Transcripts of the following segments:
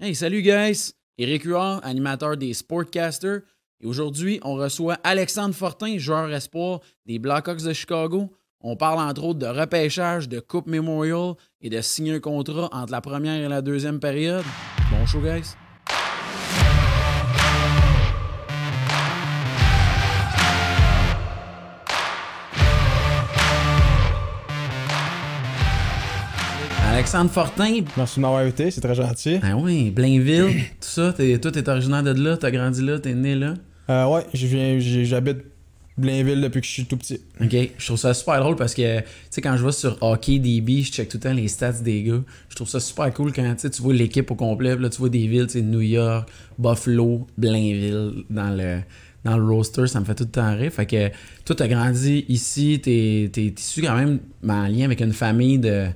Hey, salut guys! Éric Huard, animateur des Sportcasters. Et aujourd'hui, on reçoit Alexandre Fortin, joueur espoir des Blackhawks de Chicago. On parle entre autres de repêchage, de Coupe Memorial et de signer un contrat entre la première et la deuxième période. Bon show, guys! Alexandre Fortin. Merci de m'avoir invité, c'est très gentil. Ah oui, Blainville, tout ça. T'es, toi, t'es originaire de là, t'as grandi là, t'es né là. Euh, ouais, je viens, j'habite Blainville depuis que je suis tout petit. Ok, je trouve ça super drôle parce que, tu sais, quand je vais sur Hockey DB, je check tout le temps les stats des gars. Je trouve ça super cool quand tu sais, tu vois l'équipe au complet. Là, tu vois des villes, tu sais, New York, Buffalo, Blainville dans le, dans le roster. Ça me fait tout le temps rire. Fait que toi, t'as grandi ici, t'es, t'es issu quand même en lien avec une famille de,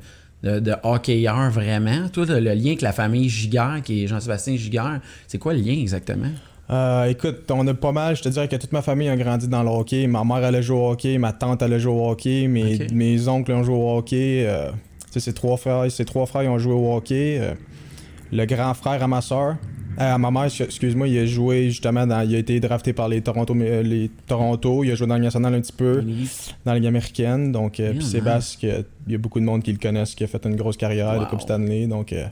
de, de hockeyeurs vraiment. Toi, le lien avec la famille Giguère, qui est Jean-Sébastien Giguère. C'est quoi le lien exactement? Euh, écoute, on a pas mal, je te dirais que toute ma famille a grandi dans le hockey. Ma mère allait jouer au hockey, ma tante allait jouer au hockey, mes, mes oncles ont joué au hockey. euh, ses trois frères, ses trois frères ils ont joué au hockey. euh, le grand frère à ma soeur, à ma mère, excuse-moi, il a joué justement dans, il a été drafté par les Toronto, euh, les Toronto. Il a joué dans la Ligue nationale un petit peu, dans la Ligue américaine. Donc, euh, Yeah, puis. Sébastien, il y a beaucoup de monde qui le connaissent, qui a fait une grosse carrière Wow. de Coupe Stanley. Donc, euh,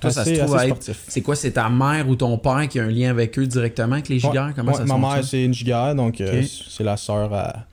Toi, ça se trouve assez être- sportif. C'est quoi, c'est ta mère ou ton père qui a un lien avec eux directement, avec les giguères? Ouais, Comment ouais, ça Ma mère, c'est une giguère, donc euh, c'est la sœur à,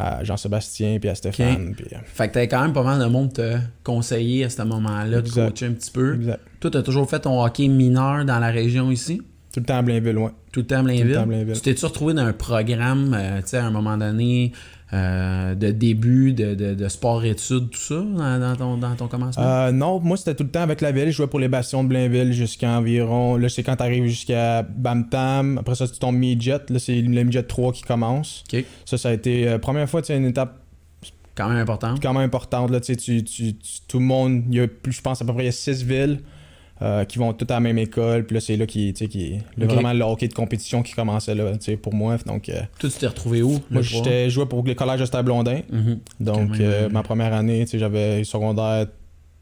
à Jean-Sébastien puis à Stéphane. puis, euh, Fait que t'avais quand même pas mal de monde te conseiller à ce moment-là, de Exact. coacher un petit peu. exact. Toi, t'as toujours fait ton hockey mineur dans la région ici? Tout le temps à Blainville, ouais. Tout le temps à Blainville? temps à Blainville. Tu t'es-tu retrouvé dans un programme, euh, tu sais, à un moment donné, euh, de début de, de, de sport-études, tout ça, dans, dans ton, dans ton commencement? Euh, non, moi, c'était tout le temps avec la ville. Je jouais pour les Bastions de Blainville jusqu'à environ. Là, c'est quand t'arrives jusqu'à Bamtam. Après ça, tu tombes midget. Là, c'est le midget 3 qui commence. Ça, ça a été. euh, première fois, c'est une étape Quand même important. quand même importante. Là, tu tu, tu- tu- tout le monde, il y a plus, je pense, à peu près il y a six villes euh, qui vont toutes à la même école. Puis là, c'est là qui, tu sais, qui là, Ok. vraiment le hockey de compétition qui commençait là, tu sais, pour moi. Donc, euh, Toi, tu t'es retrouvé où? moi, j'étais joué pour le collège de Stade Blondin. Mhm. Donc, euh, ma première année, tu sais, j'avais secondaire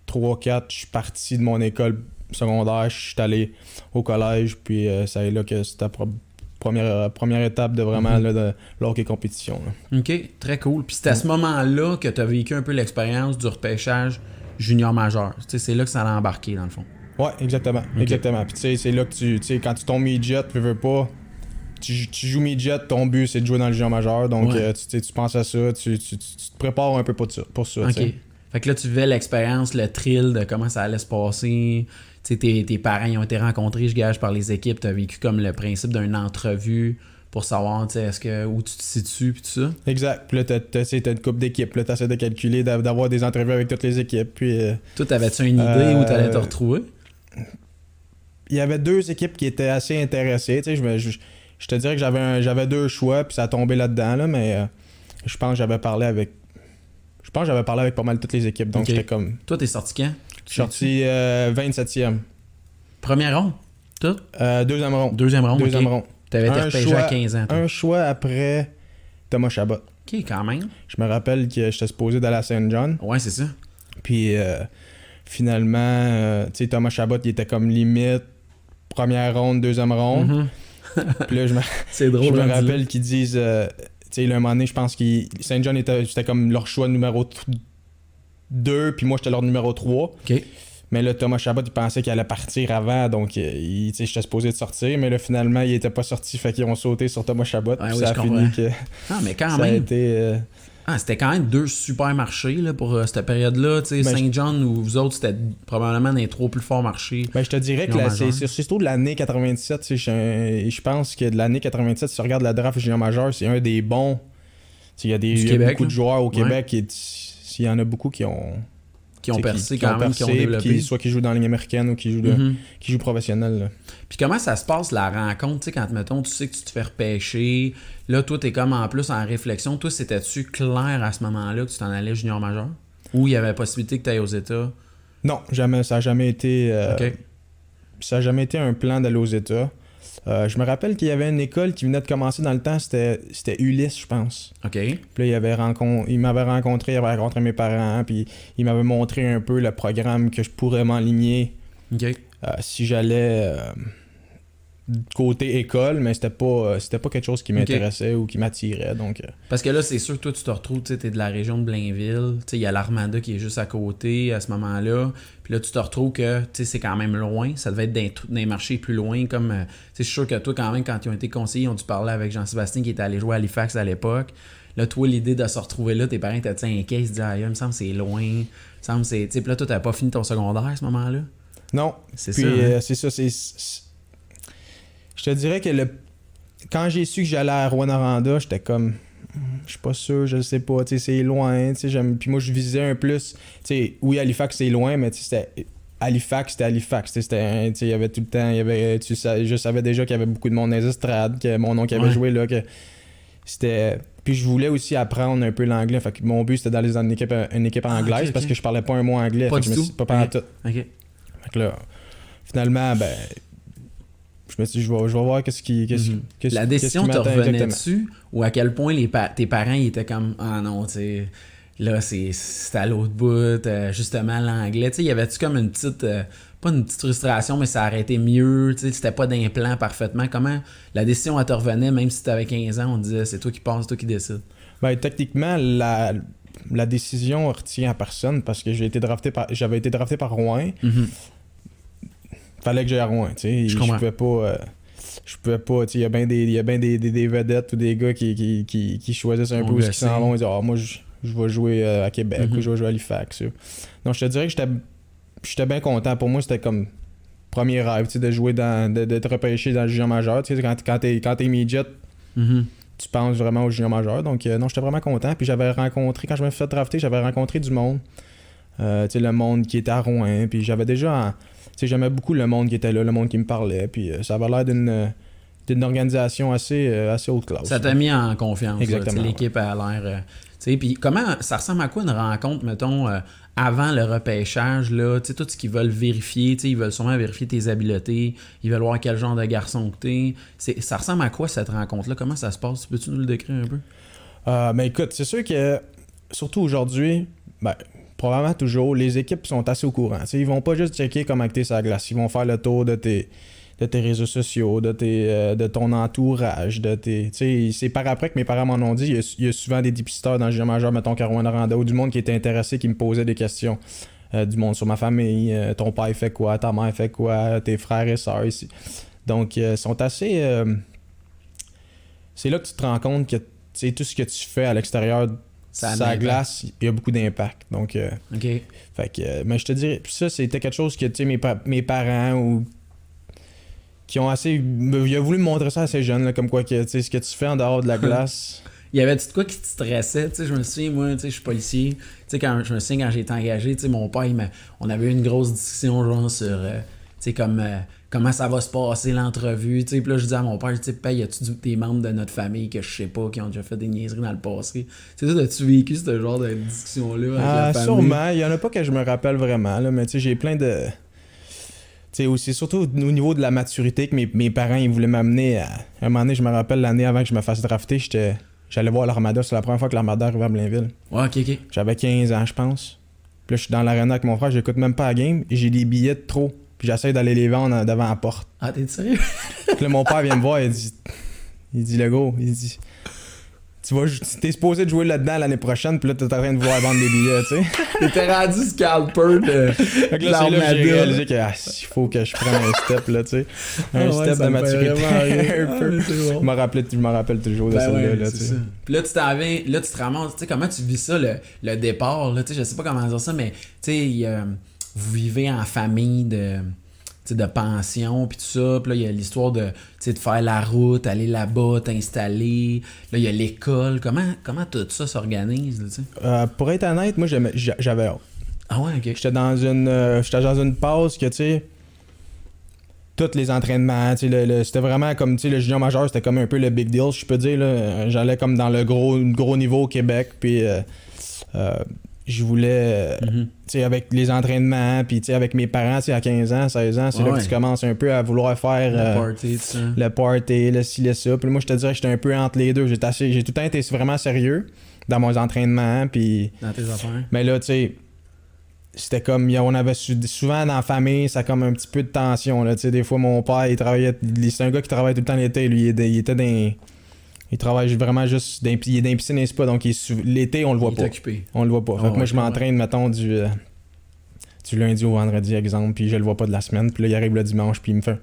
3-4. Je suis parti de mon école secondaire. Je suis allé au collège. Puis, euh, c'est là que c'était première, première étape de vraiment Mhm. là, de l'hockey compétition. là. OK, très cool. Puis c'est à ce moment-là que tu as vécu un peu l'expérience du repêchage junior majeur. Tu sais, c'est là que ça a embarqué, dans le fond. Ouais, exactement. Exactement. Puis tu sais, c'est là que tu, tu sais, quand tu tombes midget, tu veux pas. Tu, tu joues midget, ton but c'est de jouer dans le junior majeur. Donc Ouais. euh, tu, penses à ça, tu, tu, te prépares un peu pour ça. Pour ça tu OK. sais. Fait que là, tu vivais l'expérience, le thrill de comment ça allait se passer. Tu sais, tes, tes parents ils ont été rencontrés, je gage, par les équipes. Tu as vécu comme le principe d'une entrevue pour savoir, est-ce que, où tu te situes, puis tout ça? Exact. Puis là, t'as, une coupe d'équipes. Là, t'essaies de calculer, d'a- d'avoir des entrevues avec toutes les équipes. Puis euh, Toi, t'avais-tu une idée Euh, où tu allais te retrouver? Il y avait deux équipes qui étaient assez intéressées. Tu sais, je, me- je, je te dirais que j'avais, un- j'avais deux choix, puis ça a tombé là-dedans. Là, mais euh, je pense que j'avais parlé avec. Je pense que j'avais parlé avec pas mal toutes les équipes. Donc Ok. j'étais comme. Toi, t'es sorti quand? Je suis sorti euh, 27e. Première ronde? Tout? Euh, deuxième rond. Deuxième ronde? Deuxième ok. rond. T'avais été Un repêché choix- à 15 ans. toi. Un choix après Thomas Chabot. OK, quand même. Je me rappelle que j'étais supposé d'aller à Saint John. Ouais, c'est ça. Puis euh, finalement, euh, tu sais, Thomas Chabot, il était comme limite première ronde, deuxième ronde. Mhm. Puis là, je me, C'est drôle. je me rappelle qu'ils disent. euh, tu sais, un moment donné, je pense que Saint John était, c'était comme leur choix numéro 2, puis moi, j'étais leur numéro 3. OK. Mais là, Thomas Chabot, il pensait qu'il allait partir avant, donc euh, il, j'étais supposé de sortir. Mais là, finalement, il était pas sorti, fait qu'ils ont sauté sur Thomas Chabot. puis oui, ça a fini que Ah, mais quand ça a même. été. euh, Ah, c'était quand même deux super marchés là, pour euh, cette période-là. Ben, Saint John ou vous autres, c'était probablement les trois plus forts marchés. Ben, je te dirais que c'est surtout de l'année 97. tu sais, Je, je pense que de l'année 97, si tu regardes la draft junior majeur, c'est un des bons. Il y a, des, y a Québec, beaucoup là. de joueurs au Ouais. Québec. qui S'il y en a beaucoup qui ont. Qui ont percé quand ont même, qui ont percé, développé. qui- soit qui jouent dans la ligne américaine ou qui jouent, Mhm. qui jouent professionnel. Puis comment ça se passe la rencontre, tu sais, quand mettons, tu sais que tu te fais repêcher, là, toi, t'es comme en plus en réflexion. Toi, c'était-tu clair à ce moment-là que tu t'en allais junior majeur? Ou il y avait possibilité que tu ailles aux États? Non, jamais, ça n'a jamais été. euh. Ça a jamais été un plan d'aller aux États. Euh, je me rappelle qu'il y avait une école qui venait de commencer dans le temps, c'était c'était Ulysse, je pense. OK. Puis là, il, avait rencon- il m'avait rencontré, il avait rencontré mes parents, puis il m'avait montré un peu le programme que je pourrais m'enligner euh, si j'allais euh, côté école, mais c'était pas, euh, c'était pas quelque chose qui m'intéressait ou qui m'attirait. Donc, euh, Parce que là, c'est sûr que toi, tu te retrouves, tu sais, t'es de la région de Blainville. Il y a l'Armada qui est juste à côté à ce moment-là. Puis là, tu te retrouves que, c'est quand même loin. Ça devait être dans, les marchés plus loin. Comme, euh, je suis sûr que toi, quand même, quand ils ont été conseillés, ils ont dû parler avec Jean-Sébastien qui était allé jouer à Halifax à l'époque. Là, toi, l'idée de se retrouver là, tes parents étaient inquiets. Ils se disaient, ah, il me semble que c'est loin. Il me semble c'est. Puis là, toi, t'avais pas fini ton secondaire à ce moment-là? non, C'est ça. hein? euh, c'est ça, c'est. Je te dirais que le. Quand j'ai su que j'allais à Rwanda, j'étais comme. Je suis pas sûr, je sais pas, tu sais, c'est loin, tu sais, j'aime- Puis moi, je visais un plus. Tu sais, oui, Halifax, c'est loin, mais tu sais. Halifax, c'était Halifax, c'était. il y avait tout le temps, il y avait. Tu sais, je savais déjà qu'il y avait beaucoup de monde dans les estrades, que mon oncle avait joué là, que. C'était. Puis je voulais aussi apprendre un peu l'anglais. Fait que mon but, c'était d'aller dans une équipe, une équipe Ah, anglaise parce que je parlais pas un mot anglais. Pas fait que du je me tout? suis- Pas pendant Ok. tout. Ok. Fait que là, finalement, ben, je me suis dit, je vais, je vais voir qu'est-ce qui, Mhm. La décision te revenait exactement. dessus ou à quel point les pa- tes parents ils étaient comme ah non tu sais là c'est à l'autre bout euh, justement l'anglais tu sais y avait-tu comme une petite euh, pas une petite frustration mais ça aurait été mieux tu sais c'était pas d'implant parfaitement comment la décision elle te revenait même si tu avais 15 ans on disait c'est toi qui passes toi qui décides? Ben, techniquement, la, la décision retient à personne parce que j'ai été drafté par, j'avais été drafté par Rouen. Fallait que j'aille à Rouen, tu sais. Je Je pouvais pas. euh, je pouvais pas, il y a bien des, il y a bien des, des, des vedettes ou des gars qui, qui, qui, qui choisissent un On peu où ils s'en vont. Ils disent, ah, moi, je, je vais jouer euh, à Québec Mhm. ou je vais jouer à Halifax. Donc, je te dirais que j'étais, j'étais bien content. Pour moi, c'était comme premier rêve, tu sais, de jouer dans, de, de te repêcher dans le junior majeur. Tu sais, quand, quand t'es, quand t'es midget, Mhm. tu penses vraiment au junior majeur. Donc, euh, non, j'étais vraiment content. Puis j'avais rencontré, quand je me suis fait drafter, j'avais rencontré du monde. Euh, tu sais, le monde qui était à Rouen. Puis j'avais déjà. en- Tu sais, j'aimais beaucoup le monde qui était là, le monde qui me parlait. Puis euh, ça avait l'air d'une. d'une organisation assez, euh, assez haute classe. Ça t'a mis en confiance. Exactement, L'équipe a l'air. euh, tu sais, puis comment ça ressemble à quoi une rencontre, mettons, euh, avant le repêchage, là, tu sais, tout ce qu'ils veulent vérifier, tu sais, ils veulent sûrement vérifier tes habiletés, ils veulent voir quel genre de garçon que t'es. C'est- Ça ressemble à quoi cette rencontre-là? Comment ça se passe? Peux-tu nous le décrire un peu? Euh, mais écoute, c'est sûr que, surtout aujourd'hui, ben, probablement toujours, les équipes sont assez au courant. Sais, ils vont pas juste checker comment tu es sur la glace. Ils vont faire le tour de tes, de tes réseaux sociaux, de, tes, euh, de ton entourage. de tes, C'est par après que mes parents m'en ont dit. Il y, a, souvent des dépisteurs dans le jeu majeur, mettons Carouane Aranda, ou du monde qui était intéressé, qui me posait des questions. Euh, du monde sur ma famille, euh, ton père fait quoi, ta mère fait quoi, tes frères et sœurs ici. Donc, ils sont assez. c'est là que tu te rends compte que tout ce que tu fais à l'extérieur Ça a glace, il y a beaucoup d'impact. Donc, euh, fait que, euh, mais je te dirais, puis ça, c'était quelque chose que, tu sais, mes, pa- mes parents ou qui ont assez. Il a voulu me montrer ça assez jeune, là, comme quoi que, tu sais, ce que tu fais en dehors de la glace. Il y avait de quoi qui te stressait? Tu sais, je me souviens, moi, tu sais, je suis policier. Tu sais, quand je me souviens quand j'ai été engagé, tu sais, mon père, il on avait eu une grosse discussion, genre, sur, euh, tu sais, comme, comment ça va se passer l'entrevue. Tu sais, puis là, je dis à mon père, tu sais, y a-tu des membres de notre famille que je sais pas, qui ont déjà fait des niaiseries dans le passé? Tu sais, toi, as-tu vécu ce genre de discussion-là avec Ah, la famille? sûrement. Il y en a pas que je me rappelle vraiment, là, mais tu sais, j'ai plein de. Tu sais, aussi, surtout au niveau de la maturité que mes, mes parents ils voulaient m'amener à. À un moment donné, je me rappelle l'année avant que je me fasse drafter, j'étais. J'allais voir l'Armada, c'est la première fois que l'Armada arrivait à Blainville. Ouais, ok, ok. J'avais 15 ans, je pense. Puis là, je suis dans l'arena avec mon frère, j'écoute même pas la game, j'ai des billets de trop. Puis j'essaie d'aller les vendre devant la porte. Ah, t'es sérieux? Puis là, mon père vient me voir, il dit Il dit, le gros, il dit Tu vas, t'es supposé de jouer là-dedans l'année prochaine, puis là, t'es en train de vouloir vendre des billets, tu sais. T'étais rendu scalper de, Fait que là, c'est là que j'ai réalisé qu'il faut que je prenne un step, là, tu sais. Un Ah ouais, step de maturité. un Ah, peu. bon. Je me rappelle, je me rappelle toujours de Ben celle-là, ouais, là, tu sais. Puis là, tu t'en viens, là, tu te ramasses, tu sais, comment tu vis ça, le, le départ, là, tu sais, je sais pas comment dire ça, mais, tu sais, il vous vivez en famille de, de pension, puis tout ça, puis là, il y a l'histoire de, de faire la route, aller là-bas, t'installer, là, il y a l'école, comment, comment tout ça s'organise? Euh, pour être honnête, moi, j'avais hâte. Ah ouais, ok. J'étais dans une euh, j'étais dans une pause que tu sais tous les entraînements, tu sais, c'était vraiment comme tu sais le junior majeur, c'était comme un peu le big deal, je peux dire j'allais comme dans le gros gros niveau au Québec puis euh, euh, je voulais tu sais avec les entraînements puis tu sais avec mes parents, tu sais à 15 ans, 16 ans, c'est Ouais, là que tu commences un peu à vouloir faire Le euh, party, le party, le ci, le ça. Puis moi, je te dirais que j'étais un peu entre les deux. J'ai tout le temps été vraiment sérieux dans mes entraînements. Puis Dans tes affaires. mais là, tu sais, c'était comme on avait souvent dans la famille ça comme un petit peu de tension là tu sais des fois mon père il travaillait il- c'est un gars qui travaille tout le temps l'été lui il était dans il travaille vraiment juste dans, il est dans les piscines et spas donc l'été on le voit Il est pas occupé. on le voit pas Ah fait que moi je m'entraîne mettons du euh, du lundi au vendredi exemple puis je le vois pas de la semaine puis là il arrive le dimanche puis il me fait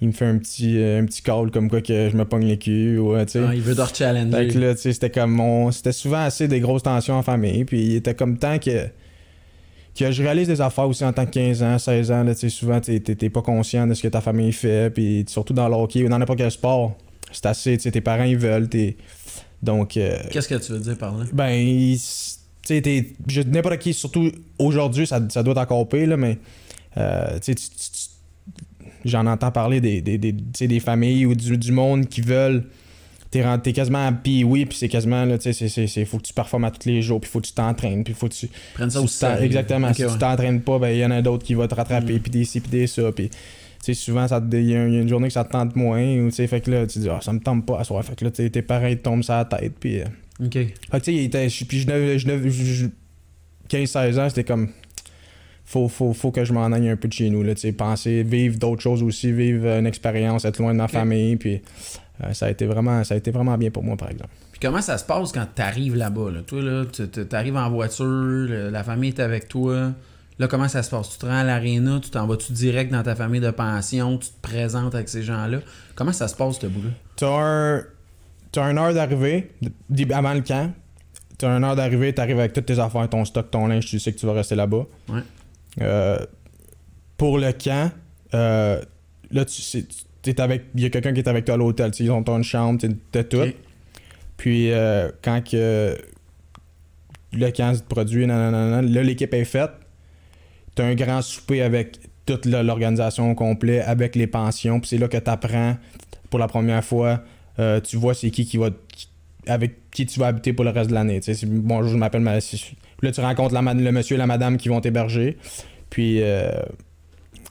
il me fait un petit euh, un petit call comme quoi que je me pogne les culs euh, Ah, il veut te fait que challenger. là, c'était comme. C'était souvent assez des grosses tensions en famille. Puis il était comme temps que. que je réalise des affaires aussi en tant que 15 ans, 16 ans. Là, souvent, t'es pas conscient de ce que ta famille fait. Puis surtout dans le hockey ou dans n'importe quel sport. C'est assez. Tu sais, tes parents, ils veulent. t'es- Donc. euh, Qu'est-ce que tu veux dire par là? ben, tu sais, t'es- n'importe qui, surtout aujourd'hui, ça, ça doit être encore pire, là, mais euh, tu sais, j'en entends parler des, des, des, des familles ou du, du monde qui veulent. T'es, t'es quasiment à puis oui, puis c'est quasiment, là, tu sais, c'est- faut que tu performes à tous les jours, puis faut que tu t'entraînes, puis faut que tu. Prenne ça tu au t'en- sérieux. Exactement. Si ouais. tu t'entraînes pas, ben il y en a d'autres qui vont te rattraper, Mm. puis des ci, puis des ça, puis. Tu sais, souvent, il y, a il y a une journée que ça te tente moins, ou tu sais, fait que là, tu dis, ah, ça me tente pas à soir. Fait que là, tu tes parents, ils tombent sur la tête, puis. euh, Ok. fait que tu sais, il était. je- Puis je n'avais- je n'avais- je- je- 15-16 ans, c'était comme. Faut, faut, faut que je m'en aille un peu de chez nous, là, tu sais, penser, vivre d'autres choses aussi, vivre une expérience, être loin de ma famille, puis euh, ça, a été vraiment, ça a été vraiment bien pour moi, par exemple. Puis comment ça se passe quand t'arrives là-bas? Là? Toi, là, tu tu- t'arrives en voiture, le- la famille est avec toi. Là, comment ça se passe? Tu te rends à l'aréna, tu t'en vas-tu direct dans ta famille de pension, tu te présentes avec ces gens-là? Comment ça se passe, ce bout-là? T'as un. T'as une heure d'arrivée, avant le camp. T'as une heure d'arrivée, t'arrives avec toutes tes affaires, ton stock, ton linge, tu sais que tu vas rester là-bas. Ouais. Euh, pour le camp, euh, là, tu t'es avec. Il y a quelqu'un qui est avec toi à l'hôtel. Ils ont ton chambre, t'es- t'as tout. Puis euh, quand que le camp se produit, nanana, là, l'équipe est faite. Un grand souper avec toute l'organisation au complet, avec les pensions. Puis c'est là que t'apprends pour la première fois. euh, tu vois c'est qui qui va. qui- avec qui tu vas habiter pour le reste de l'année. Tu bonjour, je m'appelle. ma- Là, tu rencontres la, le monsieur et la madame qui vont t'héberger. Puis euh,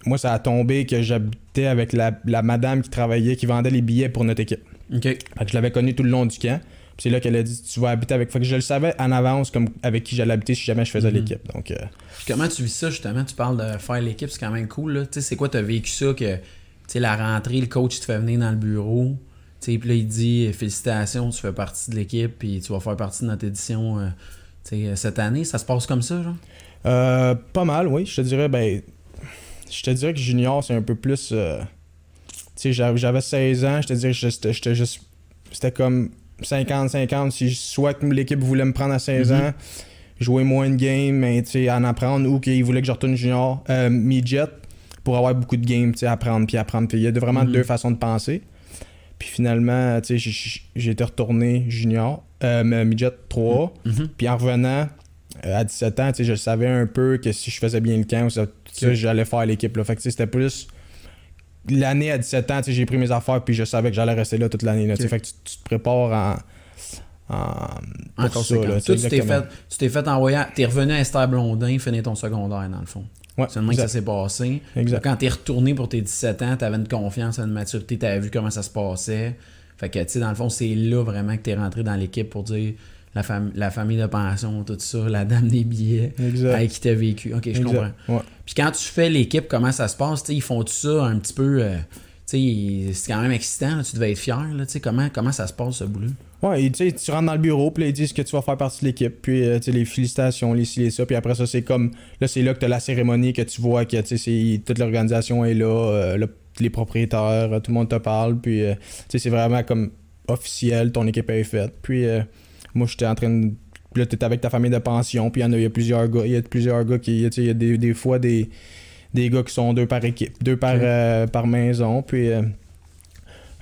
moi, ça a tombé que j'habitais avec la, la madame qui travaillait, qui vendait les billets pour notre équipe. OK. Fait que je l'avais connu tout le long du camp. C'est là qu'elle a dit tu vas habiter avec. Fait que je le savais en avance comme avec qui j'allais habiter si jamais je faisais Mhm. l'équipe. Donc euh, comment tu vis ça, justement? Tu parles de faire l'équipe, c'est quand même cool, là. Tu sais, c'est quoi, t'as vécu ça que, tu sais, la rentrée, le coach, te fait venir dans le bureau. Puis là, il dit félicitations, tu fais partie de l'équipe, puis tu vas faire partie de notre édition, euh, sais, cette année. Ça se passe comme ça, genre? euh, pas mal, oui. Je te dirais, ben. Je te dirais que junior, c'est un peu plus. euh, tu sais, j'avais j'avais 16 ans, je te dirais j'étais juste. C'était comme 50-50. Si soit que l'équipe voulait me prendre à 16 Mhm. ans, jouer moins de games, mais en apprendre, ou qu'ils voulaient que je retourne junior, euh, midget, pour avoir beaucoup de games, apprendre, puis apprendre. Puis il y a de- vraiment Mhm. deux façons de penser. Puis finalement, sais, j'ai- été retourné junior, euh, midget 3. Mhm. Puis en revenant euh, à 17 ans, je savais un peu que si je faisais bien le camp, ça, ça, Ok. j'allais faire l'équipe. là. Fait que tu sais, c'était plus. L'année à 17 ans, j'ai pris mes affaires puis je savais que j'allais rester là toute l'année. tu sais. Ok. Fait que tu, tu te prépares en. en En pour ça, conséquence. là, Toi, tu t'es fait, tu t'es fait envoyer, t'es revenu à Esther Blondin, finir ton secondaire, dans le fond. Ouais, C'est le que ça s'est passé. Exact. Quand t'es retourné pour tes 17 ans, t'avais une confiance, une maturité, t'avais vu comment ça se passait. Fait que, tu sais, dans le fond, c'est là vraiment que t'es rentré dans l'équipe pour dire la, fam- la famille de pension, tout ça, la dame des billets, Exact. avec qui t'as vécu. Ok, je Exact. comprends. Ouais. Puis quand tu fais l'équipe, comment ça se passe? Ils font tout ça un petit peu. euh, c'est quand même excitant, là, tu devais être fier. Là, comment, comment ça se passe, ce boulot? Ouais, tu rentres dans le bureau, puis là, ils disent que tu vas faire partie de l'équipe, puis euh, les félicitations, les ci, les ça, puis après ça, c'est comme, là, c'est là que tu as la cérémonie, que tu vois que, toute l'organisation est là, euh, le- les propriétaires, tout le monde te parle, puis, euh, c'est vraiment comme officiel, ton équipe est faite, puis moi, j'étais en train de... Là, t'es avec ta famille de pension, puis il y en a, il y a plusieurs gars, il y a plusieurs gars qui, il y a des, des fois des, des gars qui sont deux par équipe, deux par, euh, par maison, puis... euh,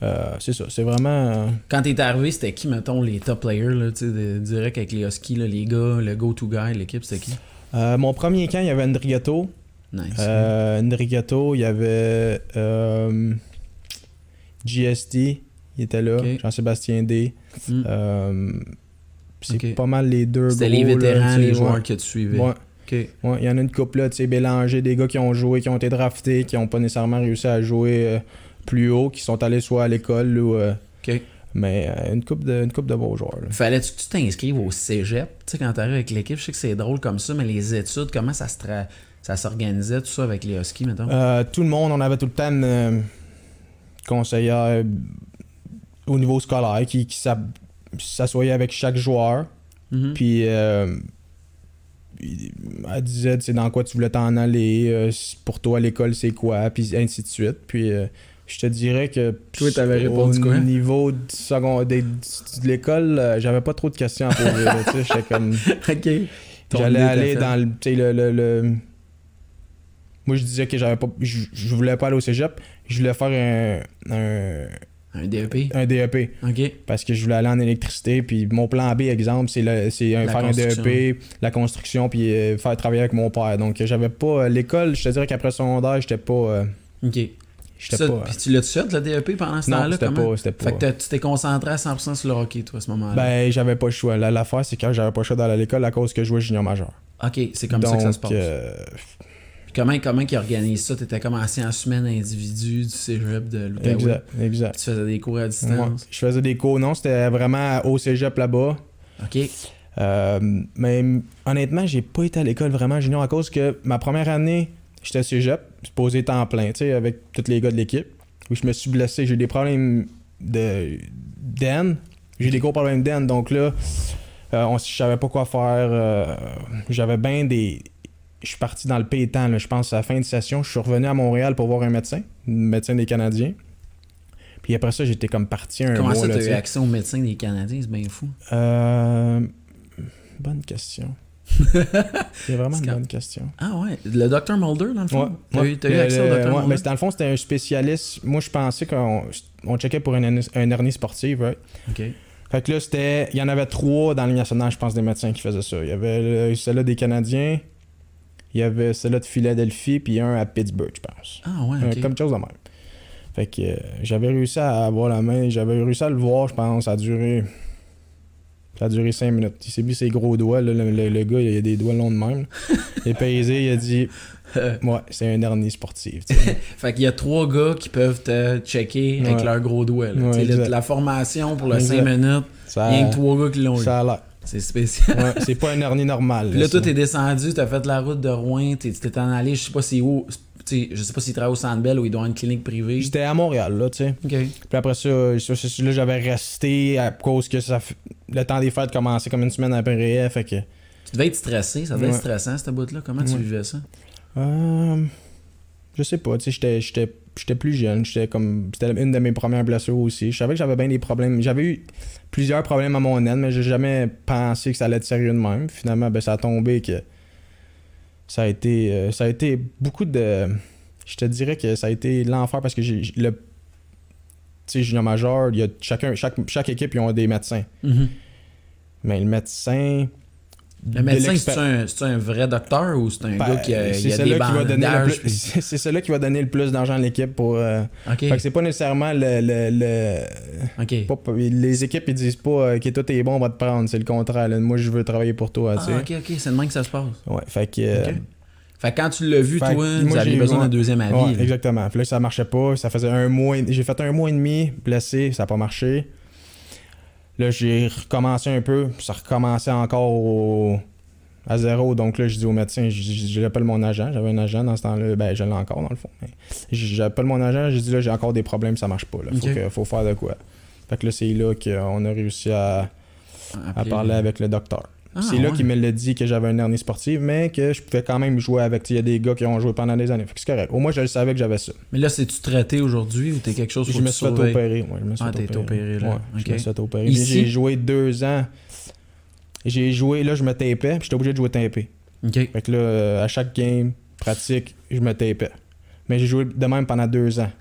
euh, c'est ça, c'est vraiment... Quand t'es arrivé, c'était qui, mettons, les top players, là, de- direct avec les Huskies, là, les gars, le go-to guy, l'équipe, c'était qui? Mon premier camp, il y avait Andrigato. Nice. Andrigato, il y avait GSD, il était là. Jean-Sébastien D. Hmm. C'est pas mal les deux C'était les vétérans, les joueurs ouais. que tu suivais. Ouais, Ok. ouais, il y en a une couple là, tu sais, Bélanger, des gars qui ont joué, qui ont été draftés, qui ont pas nécessairement réussi à jouer euh, plus haut, qui sont allés soit à l'école ou. euh, Ok. Mais euh, une coupe de, une coupe de beaux joueurs. là. Fallait-tu que tu t'inscrives au cégep? Tu sais, quand t'arrives avec l'équipe, je sais que c'est drôle comme ça, mais les études, comment ça se tra- ça s'organisait, tout ça, avec les Huskies, mettons? Euh, tout le monde, on avait tout le temps une euh, conseillère au niveau scolaire qui, qui s'assoyait avec chaque joueur. Mhm. Puis euh, elle disait c'est dans quoi tu voulais t'en aller, euh, pour toi l'école c'est quoi, puis ainsi de suite. Puis euh, je te dirais que Toi, t'avais répondu au quoi? niveau du- de l'école, j'avais pas trop de questions à poser. J'étais comme ok. Ton J'allais aller dans le, le, le, le- Moi, je disais que j'avais pas. Je, je voulais pas aller au cégep. Je voulais faire un, un, Un DEP? un DEP. Ok. Parce que je voulais aller en électricité. Puis mon plan B, exemple, c'est faire un. DEP, la construction, puis euh, faire travailler avec mon père. Donc, j'avais pas. euh, L'école, je te dirais qu'après secondaire, j'étais pas. euh, Ok. j'étais pas. Puis tu l'as-tu fait, le DEP, pendant ce non, temps-là? c'était comment? pas. C'était pas. Fait que tu t'es concentré à 100% sur le hockey, toi, à ce moment-là. ben, j'avais pas le choix. La- L'affaire, c'est que j'avais pas le choix d'aller à l'école à cause que je jouais junior majeur. ok, c'est comme Donc, ça que ça se passe. Comment, comment ils organisent ça? T'étais comme ancien semaine individu du cégep de l'Outaouais. exact, exact. Tu faisais des cours à Ouais. distance? Je faisais des cours. Non, c'était vraiment au cégep là-bas. Ok. Euh, mais honnêtement, j'ai pas été à l'école vraiment junior à cause que ma première année, j'étais cégep, supposé temps plein, tu sais, avec tous les gars de l'équipe. Où je me suis blessé, j'ai eu des problèmes de d'aine. J'ai eu des gros problèmes d'aine, donc là, euh, on, je savais pas quoi faire. euh, J'avais bien des. Je suis parti dans le pétan, là, je pense, à la fin de session. Je suis revenu à Montréal pour voir un médecin, un médecin des Canadiens. Puis après ça, j'étais comme parti un Comment mois. ça, là, t'as eu accès aux médecins des Canadiens? C'est bien fou. Euh, bonne question. C'est vraiment une bonne question. Ah ouais, le Dr Mulder, dans le fond? Ouais, T'as ouais. eu, eu Le- accès au le- Dr ouais, Mulder? mais dans le fond, c'était un spécialiste. Moi, je pensais qu'on on checkait pour une, hernie- une hernie sportive. right? Ok. Fait que là, c'était. Il y en avait trois dans la Ligue nationale, je pense, des médecins qui faisaient ça. Il y avait le- celle-là des Canadiens, il y avait celle-là de Philadelphie, puis un à Pittsburgh, je pense. Ah ouais, Euh, ok. Comme chose de même. Fait que euh, j'avais réussi à avoir la main, j'avais réussi à le voir, je pense. Ça a duré. Ça a duré 5 minutes. Il s'est mis ses gros doigts, là, le, le- le gars, il a des doigts longs de même. Il est pesé, il a dit Ouais, c'est un tu sais. Fait qu'il y a trois gars qui peuvent te checker avec Ouais. leurs gros doigts. là. Ouais, la formation pour le Exact. 5 minutes, Ça, rien que trois gars qui l'ont eu. ça a l'air. C'est spécial. Ouais, c'est pas un hernie normal. Puis là, toi, t'es descendu, t'as fait la route de Rouen, t'es t'es en allé, je sais pas si où, je sais pas s'il travaille au Sandbell ou il doit avoir une clinique privée. J'étais à Montréal, là, tu sais. Puis après ça, là, j'avais resté à cause que ça le temps des fêtes commençait comme une semaine après, fait que. Tu devais être stressé, ça devait être stressant, cette bout-là. Comment tu vivais ça? Euh, je sais pas, tu sais, j'étais- j'étais plus jeune, j'étais comme c'était une de mes premières blessures aussi. Je savais que j'avais bien des problèmes, j'avais eu plusieurs problèmes à mon aine, mais j'ai jamais pensé que ça allait être sérieux de même. Finalement, ben ça a tombé que ça a été euh, ça a été beaucoup de je te dirais que ça a été l'enfer parce que j'ai le tu sais junior major, il y a chacun chaque chaque équipe ils ont des médecins. Mhm. Mais le médecin Le de médecin, c'est un, un vrai docteur ou c'est un Ben, gars qui a, il a des le c'est celui qui va donner le plus d'argent à l'équipe pour euh. Fait que c'est pas nécessairement le. le, le- pas- les équipes ils disent pas euh, que tout est bon, on va te prendre. C'est le contraire. là. Moi je veux travailler pour toi. Ah, ok, ok, c'est même que ça se passe. Ouais, fait que. euh. Fait que quand tu l'as vu, Fait toi, moi, vous besoin d'un deuxième avis. ouais, exactement. Puis là, ça marchait pas. Ça faisait un mois. J'ai fait un mois et demi blessé, ça a pas marché. Là, j'ai recommencé un peu. puis Ça recommençait encore au- à zéro. Donc là, je dis au médecin, j'appelle mon agent. J'avais un agent dans ce temps-là. Ben, je l'ai encore dans le fond. J'appelle mon agent, j'ai dit là, j'ai encore des problèmes, ça marche pas. Là. Faut, que- faut faire de quoi. Fait que là, c'est là qu'on a réussi à, à parler avec le docteur. Ah, c'est là qu'il me l'a dit que j'avais une hernie sportive, mais que je pouvais quand même jouer avec. Il y a des gars qui ont joué pendant des années. C'est correct. Au moins, je le savais que j'avais ça. Mais là, c'est-tu traité aujourd'hui ou t'es quelque chose Je me tu opérer. Ouais, je me suis Ah, fait t'es opéré, là. Ouais. Je me suis fait opérer. J'ai joué deux ans. J'ai joué, là, je me tapais, puis j'étais obligé de jouer tapé. Fait que là, euh, à chaque game, pratique, je me tapais. Mais j'ai joué de même pendant deux ans.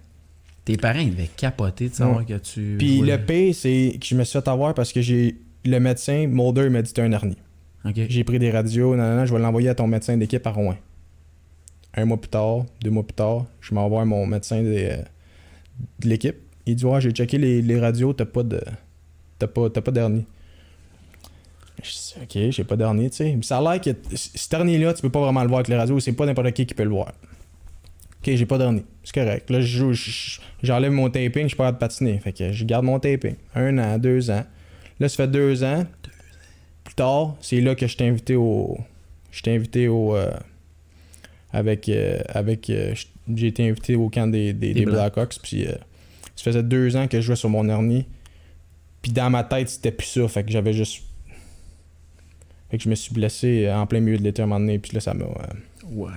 Tes parents, ils devaient capoter de savoir que tu. Puis le pire, c'est que je me suis fait avoir parce que j'ai. Le médecin, Mulder, il m'a dit t'as un hernie. J'ai pris des radios, non, non, non, je vais l'envoyer à ton médecin d'équipe à Rouen. Un mois plus tard, deux mois plus tard, je m'envoie mon médecin euh, de l'équipe. Il dit Ouais, j'ai checké les, les radios, t'as pas de. T'as pas, t'as pas d'hernie. Je dis Ok, j'ai pas d'hernie, tu sais. Mais Ça a l'air que c- cet hernie-là, tu peux pas vraiment le voir avec les radios, c'est pas n'importe qui qui peut le voir. Ok, j'ai pas dernier. C'est correct. Là, j'enlève mon taping, je suis pas de patiner. Fait que je garde mon taping. Un an, deux ans. Là, ça fait deux ans. Plus tard, c'est là que je t'ai invité au. Je t'ai invité au. euh, avec. euh, avec euh, j'ai été invité au camp des, des, Des. Blackhawks. Puis ça faisait deux ans que je jouais sur mon hernie. Puis dans ma tête, c'était plus ça. Fait que j'avais juste. Fait que je me suis blessé en plein milieu de l'été à un moment donné. Puis là, ça m'a. What?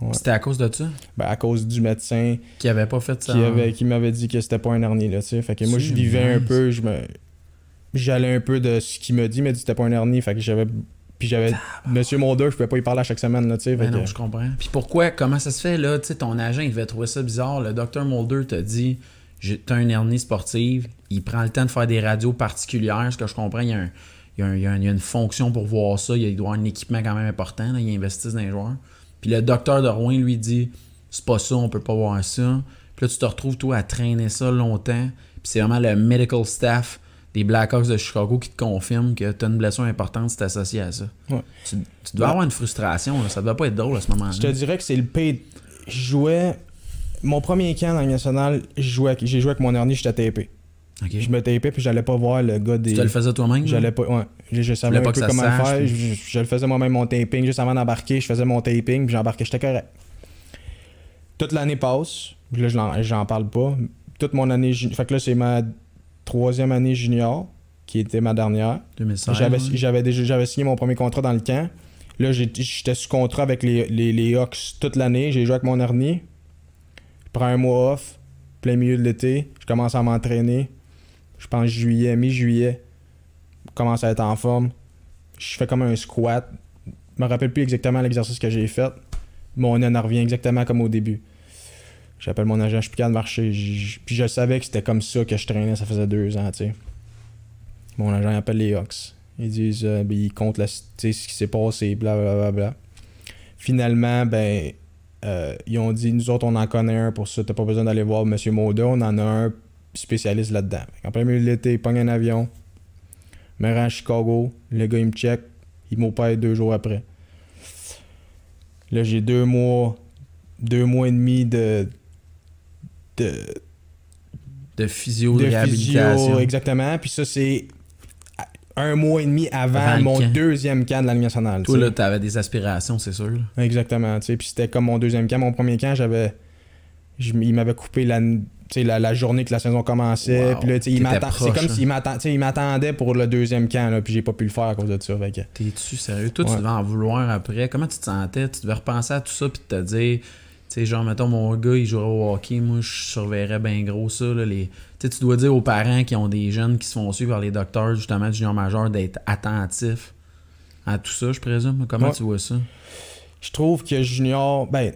Ouais. C'était à cause de ça? ben, à cause du médecin Qui avait pas fait ça? qui, avait, qui m'avait dit que c'était pas un hernie, là, tu sais. Fait que moi, je vivais un peu, je me... J'allais un peu de ce qu'il m'a dit, il m'a dit c'était pas un hernie, fait que j'avais... Puis j'avais... Monsieur Mulder, je pouvais pas y parler à chaque semaine, là, tu sais. Ben non, que- je comprends. Puis pourquoi, comment ça se fait, là, tu sais, ton agent, il devait trouver ça bizarre. Le docteur Mulder t'a dit, t'as une hernie sportive, il prend le temps de faire des radios particulières, ce que je comprends, il y a, un- il y a un- il y a une fonction pour voir ça, il doit avoir un équipement quand même important, là, il investit dans les joueurs. Puis le docteur de Rouen lui dit, c'est pas ça, on peut pas voir ça. Puis là, tu te retrouves, toi, à traîner ça longtemps. Puis c'est vraiment le medical staff des Blackhawks de Chicago qui te confirme que t'as une blessure importante, c'est associé à ça. Ouais. Tu, tu dois Ouais. avoir une frustration, là. ça doit pas être drôle à ce moment-là. Je te dirais que c'est le pay... Je jouais... Mon premier camp dans jouais avec- j'ai joué avec mon hernie, j'étais tapé. Je me tapais, puis j'allais pas voir le gars des... Tu le faisais toi-même? J'allais pas, ouais. Je, je savais un pas peu comment le sache, faire. puis- Je, je le faisais moi-même mon taping. Juste avant d'embarquer, je faisais mon taping, puis j'embarquais, j'étais correct. Toute l'année passe, puis là, j'en parle pas. Toute mon année. Fait que là, c'est ma troisième année junior, qui était ma dernière. 2016. J'avais, ouais. j'avais, déjà, j'avais signé mon premier contrat dans le camp. Là, j'étais sous contrat avec les, les, les Hawks toute l'année. J'ai joué avec mon hernie. Je prends un mois off, plein milieu de l'été. Je commence à m'entraîner. Je pense juillet, mi-juillet. Je commence à être en forme. Je fais comme un squat. Je me rappelle plus exactement l'exercice que j'ai fait. Mon en revient exactement comme au début. J'appelle mon agent, je suis de marcher. Puis je savais que c'était comme ça que je traînais, ça faisait deux ans, tu sais. Mon agent il appelle les Hawks. Ils disent, euh, ben, ils comptent la, ce qui s'est passé, blablabla. Bla, bla. Finalement, ben, euh, ils ont dit, nous autres, on en connaît un pour ça. T'as pas besoin d'aller voir M. Moda, on en a un spécialiste là-dedans. En plein milieu de l'été, il pogne un avion, me rend à Chicago, le gars, il me check, il m'opère deux jours après. Là, j'ai deux mois, deux mois et demi de, de, De physio, de, de réhabilitation. physio, exactement. Puis ça, c'est un mois et demi avant, mon camp. deuxième camp de la Ligue nationale. Toi, là, t'avais des aspirations, c'est sûr. là. Exactement. Puis c'était comme mon deuxième camp. Mon premier camp, j'avais. il m'avait coupé la, la, la journée que la saison commençait. Wow. Puis là, il m'attend- C'est comme hein. s'il m'attend- tu sais, il m'attendait pour le deuxième camp, là, puis j'ai pas pu le faire à cause de ça. Que- T'es-tu sérieux? Toi, Ouais. tu devais en vouloir après. Comment tu te sentais? Tu devais repenser à tout ça puis te dire, sais, genre, mettons, mon gars, il jouerait au hockey, moi, je surveillerais bien gros ça. Là, les... Tu sais, tu dois dire aux parents qui ont des jeunes qui se font suivre par les docteurs, justement, du junior majeur, d'être attentifs à tout ça, je présume. Comment Ouais. tu vois ça? Je trouve que Junior, ben,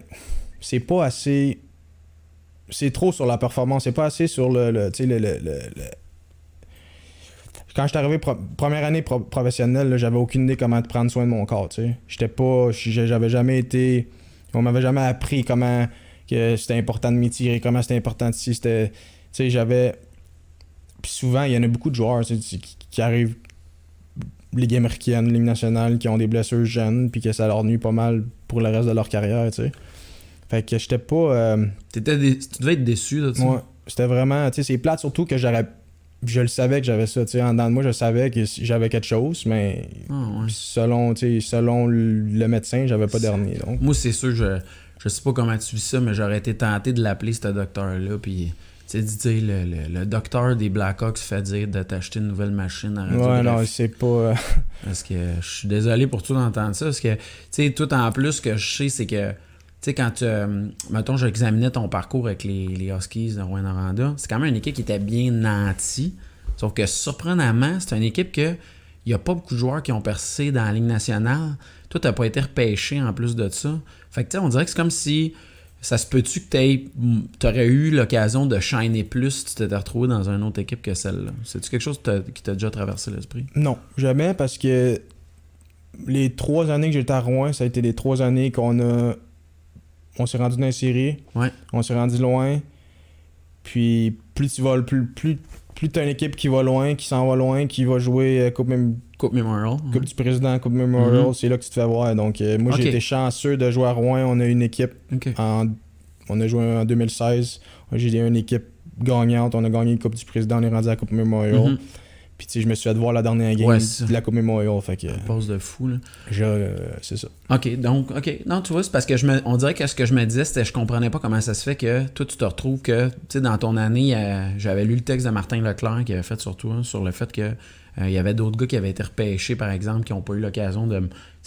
c'est pas assez. C'est trop sur la performance, c'est pas assez sur le. le- tu sais, le, le- le- le- Quand je suis arrivé pro- première année pro- professionnelle, j'avais aucune idée comment prendre soin de mon corps, tu sais. J'étais pas. J'avais jamais été. On m'avait jamais appris comment que c'était important de m'étirer, comment c'était important de si c'était. Tu sais, j'avais. Puis souvent, il y en a beaucoup de joueurs qui, qui arrivent Ligue américaine, Ligue nationale, qui ont des blessures jeunes, puis que ça leur nuit pas mal pour le reste de leur carrière, tu sais. Fait que j'étais pas. euh, dé- Tu devais être déçu de ça? moi, c'était vraiment. Tu sais, c'est plate surtout que j'aurais. Je le savais que j'avais ça, tu sais. En dedans de moi, je savais que j'avais quelque chose, mais Ah, ouais. selon, selon le médecin, j'avais pas dernier. Donc, Moi, c'est sûr, je, je sais pas comment tu vis ça, mais j'aurais été tenté de l'appeler, ce docteur-là. Puis, tu sais, le, le, le docteur des Blackhawks fait dire de t'acheter une nouvelle machine à ouais, non, c'est pas. euh, Parce que je suis désolé pour tout d'entendre ça. Parce que, tu sais, tout en plus, ce que je sais, c'est que, sais, quand tu. euh, mettons, j'examinais ton parcours avec les, les Huskies de Rouen-Noranda, c'est quand même une équipe qui était bien nantie. Sauf que, surprenamment, c'est une équipe que. Il n'y a pas beaucoup de joueurs qui ont percé dans la Ligue nationale. Toi, tu n'as pas été repêché en plus de ça. Fait que, tu sais, on dirait que c'est comme si. Ça se peut-tu que tu aurais eu l'occasion de shiner plus si tu t'étais retrouvé dans une autre équipe que celle-là? C'est-tu quelque chose qui t'a déjà traversé l'esprit? Non, jamais parce que les trois années que j'étais à Rouen, ça a été les trois années qu'on a. On s'est rendu dans les séries. Ouais. On s'est rendu loin. Puis plus tu vas, plus, plus, plus t'as une équipe qui va loin, qui s'en va loin, qui va jouer euh, Coupe, Mem- Coupe Memorial. Coupe du Président, Coupe Memorial, Mhm. c'est là que tu te fais voir. Donc euh, moi j'ai été chanceux de jouer à Rouen. On a une équipe en on a joué en 2016. J'ai une équipe gagnante. On a gagné la Coupe du Président. On est rendu à la Coupe Memorial. Mhm. Puis, tu sais, je me suis fait voir la dernière game Ouais, de la Coupe Memorial. Fait que, Pause de fou, là. je, euh, c'est ça. OK, donc, OK. Non, tu vois, c'est parce que je me, on dirait que ce que je me disais, c'était je comprenais pas comment ça se fait que toi, tu te retrouves que, tu sais, dans ton année, euh, j'avais lu le texte de Martin Leclerc qui avait fait sur toi, sur le fait que euh, il y avait d'autres gars qui avaient été repêchés, par exemple, qui n'ont pas eu l'occasion de,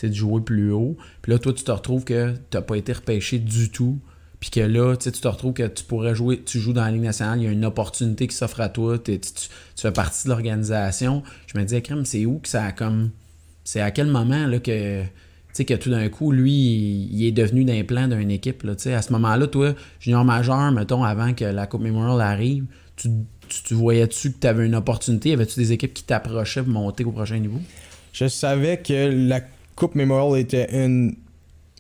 de jouer plus haut. Puis là, toi, tu te retrouves que tu pas été repêché du tout. Puis que là, tu te retrouves que tu pourrais jouer, tu joues dans la Ligue nationale, il y a une opportunité qui s'offre à toi, tu, fais partie de l'organisation. Je me disais, crème, c'est où que ça a comme. C'est à quel moment là, que. Que tout d'un coup, lui, il, est devenu d'un plan d'une équipe. Là, à ce moment-là, toi, junior majeur, mettons, avant que la Coupe Memorial arrive, tu, tu, tu voyais-tu que tu avais une opportunité? Y avait-tu des équipes qui t'approchaient pour monter au prochain niveau? Je savais que la Coupe Memorial était une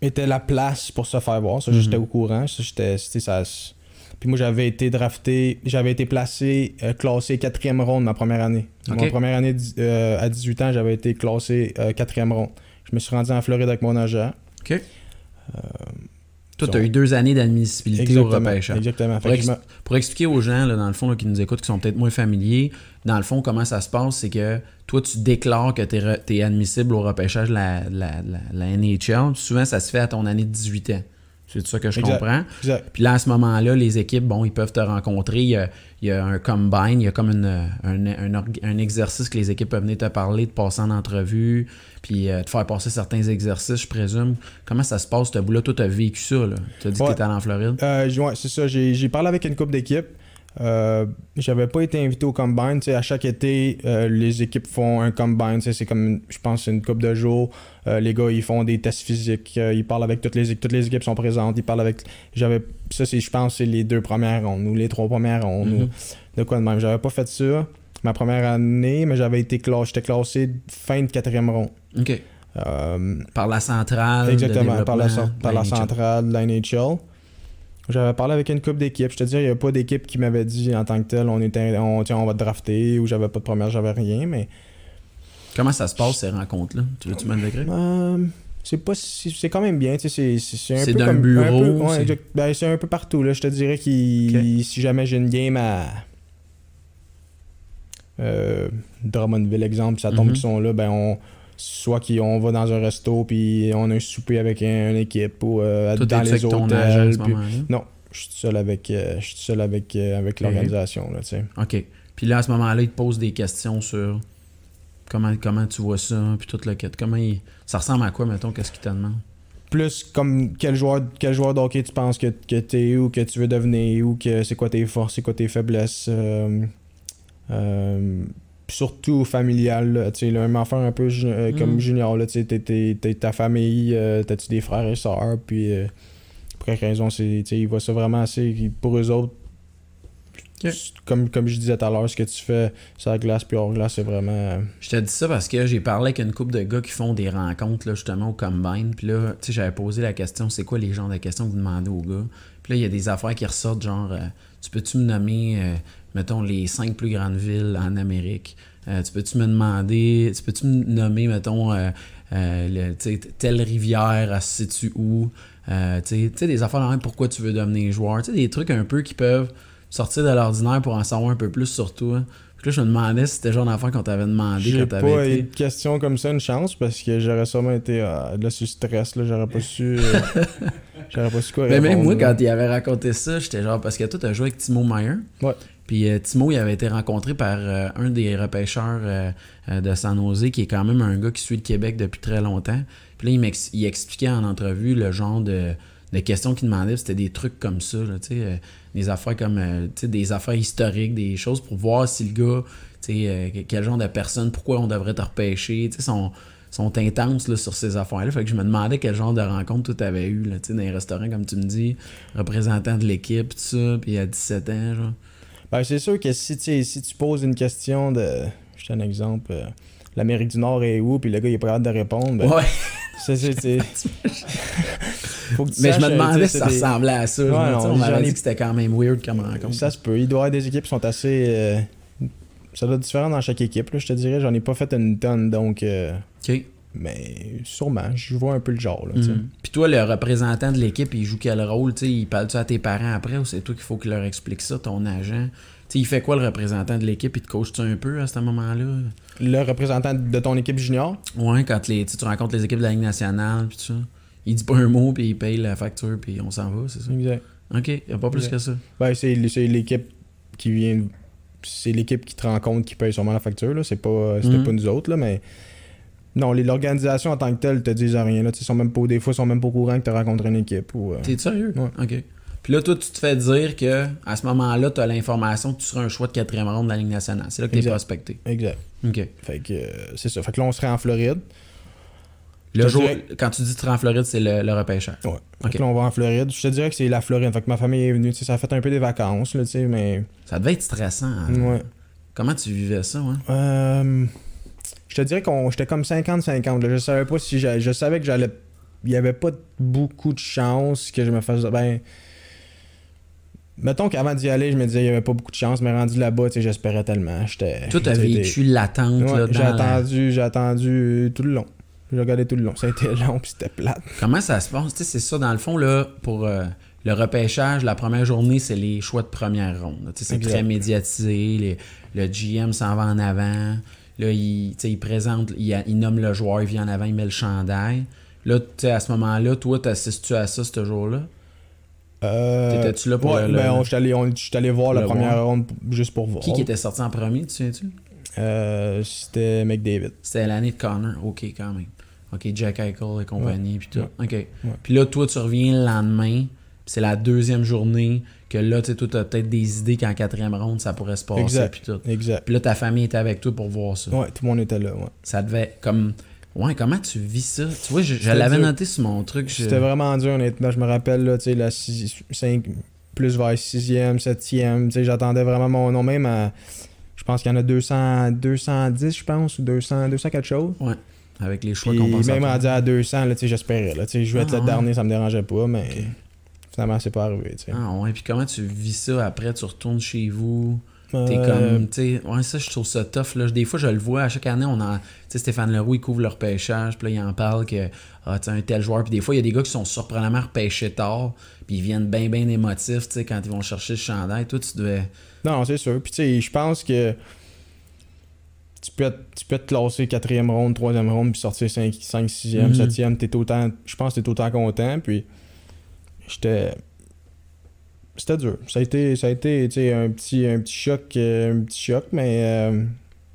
était la place pour se faire voir. Ça, Mhm. j'étais au courant. Ça, j'étais, ça. Puis moi, j'avais été drafté, j'avais été placé, euh, classé quatrième ronde ma première année. Ok. Ma première année euh, à 18 ans, j'avais été classé euh, quatrième ronde. Je me suis rendu en Floride avec mon agent. OK. Toi, tu as eu deux années d'admissibilité au repêchage. Exactement. Pour, ex- expliquer aux gens, là, dans le fond, là, qui nous écoutent, qui sont peut-être moins familiers, dans le fond, comment ça se passe, c'est que toi, tu déclares que tu es, admissible au repêchage de la, la, la NHL. Souvent, ça se fait à ton année de 18 ans. C'est ça que je Exact. comprends. Exact. Puis là, à ce moment-là, les équipes, bon, ils peuvent te rencontrer. Il y a, il y a un combine, il y a comme une- un, un un exercice que les équipes peuvent venir te parler, de passer en entrevue, puis euh, te faire passer certains exercices, je présume. Comment ça se passe, ce bout-là? Toi, tu as vécu ça, là. Tu as dit Ouais. que tu allé en Floride? Euh, ouais, c'est ça. J'ai parlé avec une couple d'équipes. Euh, J'avais pas été invité au combine. Tu sais, à chaque été, euh, les équipes font un combine. C'est comme, je pense, une couple de jours. Euh, les gars, ils font des tests physiques. Ils parlent avec toutes les équipes. Toutes les équipes sont présentes. Ils parlent avec. J'avais. Ça, c'est, je pense, c'est les deux premières rondes ou les trois premières rondes. Mhm. ou de quoi de même. J'avais pas fait ça ma première année, mais j'avais été classé. J'étais classé fin de quatrième ronde. OK. Par la centrale. Exactement, par la, par la centrale de la NHL. J'avais parlé avec une couple d'équipes. Je te dis, il n'y a pas d'équipe qui m'avait dit en tant que tel, on, était, on, tiens, on va te drafter, ou j'avais pas de première, j'avais rien, mais Comment ça se passe, ces rencontres-là? Tu veux-tu me décrire? euh, c'est pas c'est quand même bien. tu sais, C'est un C'est peu d'un bureau, ouais, c'est-. Ben, un peu partout. Là. Je te dirais que si jamais j'ai une game à. Euh, Drummondville, exemple, ça tombe Mhm. qu'ils sont là, ben on. Soit qu'on va dans un resto puis on a un souper avec un- une équipe ou euh, dans t'es les hôtels. puis-? Non, je suis seul avec, euh, je suis seul avec, euh, avec l'organisation. Là. OK. Puis là, à ce moment-là, il te pose des questions sur comment, comment tu vois ça, puis tout le kit. Comment il... Ça ressemble à quoi, mettons, qu'est-ce qu'il te demande? Plus comme quel joueur, quel joueur de hockey tu penses que, que tu es ou que tu veux devenir ou que c'est quoi tes forces, c'est quoi tes faiblesses. Surtout familial, là, tu sais, là, un enfant un peu ju- euh, Mm. comme junior, là, tu sais, t'es- t'es- t'es ta famille, euh, t'as-tu des frères et sœurs, puis euh, pour quelle raison, c'est, tu sais, ils voient ça vraiment assez, pour eux autres, comme, comme je disais tout à l'heure, ce que tu fais sur la glace puis hors glace, c'est vraiment... Je te dis ça parce que j'ai parlé avec une couple de gars qui font des rencontres, là, justement, au Combine. Puis là, tu sais, j'avais posé la question, c'est quoi les genres de questions que vous demandez aux gars? Puis là, il y a des affaires qui ressortent, genre, tu peux-tu me nommer, euh, mettons, les cinq plus grandes villes en Amérique? Euh, tu peux-tu me demander, tu peux-tu me nommer, mettons, euh, euh, le- telle rivière, elle se situe où? Tu sais- des affaires même, pourquoi tu veux devenir joueur? Tu sais, des trucs un peu qui peuvent sortir de l'ordinaire pour en savoir un peu plus sur toi. Puis là, je me demandais si c'était le genre d'affaires qu'on t'avait demandé quand pas t'avais eu été. de question comme ça, une chance, parce que j'aurais sûrement été euh, là sur stress, là, j'aurais pas su. euh, j'aurais pas su quoi Mais même moi, là. quand il avait raconté ça, j'étais genre, parce que toi, t'as joué avec Timo Meyer. Ouais. Puis euh, Timo, il avait été rencontré par euh, un des repêcheurs euh, de San Jose, qui est quand même un gars qui suit le Québec depuis très longtemps. Puis là, il, expliquait en entrevue le genre de, questions qu'il demandait. C'était des trucs comme ça, là, des affaires comme, des affaires historiques, des choses pour voir si le gars, quel genre de personne, pourquoi on devrait te repêcher, sais, sont, intenses là, sur ces affaires-là. Fait que je me demandais quel genre de rencontre tu avais eu, dans les restaurants, comme tu me dis, représentant de l'équipe, tout ça, puis à 17 ans, genre. Ben, c'est sûr que si, si tu poses une question de. Je te donne un exemple. euh, L'Amérique du Nord est où? Puis le gars, il est pas capable de répondre. Ben, Ouais, ça, c'est. c'est- Faut que tu mais je me euh, demandais tu si ça ressemblait à ça. Ouais, non, on m'avait dit que c'était quand même weird comme rencontre. Ça se peut. Il doit y avoir des équipes qui sont assez. euh, Ça doit être différent dans chaque équipe, là, je te dirais. J'en ai pas fait une tonne, donc. euh, OK. Mais sûrement, je vois un peu le genre. Là. Mhm. Puis toi, le représentant de l'équipe, il joue quel rôle? tu sais? il parle-tu à tes parents après ou c'est toi qu'il faut qu'il leur explique ça, ton agent? Tu sais, il fait quoi le représentant de l'équipe? Il te coach-tu un peu à ce moment-là? Le représentant de ton équipe junior, Ouais, quand les, tu rencontres les équipes de la Ligue nationale, puis tout ça. Il dit pas un mot, puis il paye la facture, puis on s'en va, c'est ça? exact. Ok, y a pas plus que ça. Ben, c'est c'est l'équipe qui vient. C'est l'équipe qui te rencontre qui paye sûrement la facture. là. C'est pas, c'était Mhm. pas nous autres, là, mais. Non, l'organisation en tant que telle te disent rien. Là. Tu sont même pas, des fois, ils sont même pas au courant que tu as rencontré une équipe. Ou, euh, T'es sérieux? Ouais. Ok. Puis là, toi, tu te fais dire que à ce moment-là, tu as l'information que tu seras un choix de quatrième ronde de la Ligue nationale. C'est là que t'es Exact. prospecté. Exact. Ok. Fait que euh, c'est ça. Fait que là, on serait en Floride. Le jour, dirais- quand tu dis que tu seras en Floride, c'est le, le repêcheur. Ouais. Fait que là, on va en Floride. Je te dirais que c'est la Floride. Fait que ma famille est venue. tu sais, Ça a fait un peu des vacances, là, tu sais, mais. Ça devait être stressant. hein? Ouais. Comment tu vivais ça, ouais? Euh, je te dirais qu'on j'étais comme 50-50. là. Je savais pas si j'allais. Je savais que j'allais. Il y avait pas beaucoup de chances que je me fasse. Ben. Mettons qu'avant d'y aller, je me disais il y avait pas beaucoup de chance, mais rendu là-bas, j'espérais tellement. J'étais. T'as j'étais- vécu l'attente, Ouais, là, j'ai la- attendu, j'ai attendu tout le long. J'ai regardé tout le long. Ça a été long puis c'était plate. Comment ça se passe? C'est ça, dans le fond, là, pour euh, le repêchage, la première journée, c'est les choix de première ronde. C'est Exact. très médiatisé. les- le GM s'en va en avant. Là, il, il présente, il, nomme le joueur, il vient en avant, il met le chandail. Là, tu sais, à ce moment-là, toi, t'assistes-tu à ça, ce jour-là? Euh, T'étais-tu là pour ouais, le- le- ben, allé, on- j'étais allé voir le la première voir? ronde juste pour voir. Qui qui était sorti en premier, tu sais-tu? Euh, C'était McDavid. C'était l'année de Connor. OK, quand même. OK, Jack Eichel et compagnie, puis tout. Ouais. OK. Puis là, toi, tu reviens le lendemain, c'est la deuxième journée que là, tu sais, toi, t'as peut-être des idées qu'en quatrième ronde, ça pourrait se passer, Exact. puis tout. Exact. Puis là, ta famille était avec toi pour voir ça. Ouais, tout le monde était là. Ouais. Ça devait comme... Ouais, comment tu vis ça? Tu vois, je, l'avais noté sur mon truc. je- C'était vraiment dur, honnêtement. Je me rappelle, là, tu sais, la 5, plus vers 6e, 7e. Tu sais, j'attendais vraiment mon nom, même à. Je pense qu'il y en a 200, 210, je pense, ou 200, 200 quelque chose. Avec les choix qu'on pense même rendu à 200, là, tu sais, j'espérais. Là, tu sais, je jouais être Ah, le ouais. dernier, ça me dérangeait pas, mais finalement, c'est pas arrivé. Tu sais. Ah ouais, puis comment tu vis ça après? Tu retournes chez vous? T'es Euh, comme, tu sais, ouais, ça, je trouve ça tough. Là. Des fois, je le vois, à chaque année, on en. Tu sais, Stéphane Leroux, il couvre le repêchage, puis là, il en parle que, ah, tu un tel joueur. Puis des fois, il y a des gars qui sont surprenamment repêchés tard, puis ils viennent bien, bien émotifs, tu sais, quand ils vont chercher le chandail. Toi, tu devais. Non, c'est sûr. Puis tu sais, je pense que tu peux, être, tu peux te classer quatrième ronde, troisième ronde, puis sortir 5, 5 6e, Mhm. 7e. T'es autant, je pense que t'es autant content. Puis j'étais. C'était dur. Ça a été, ça a été un, petit, un petit choc, euh, un petit choc, mais euh,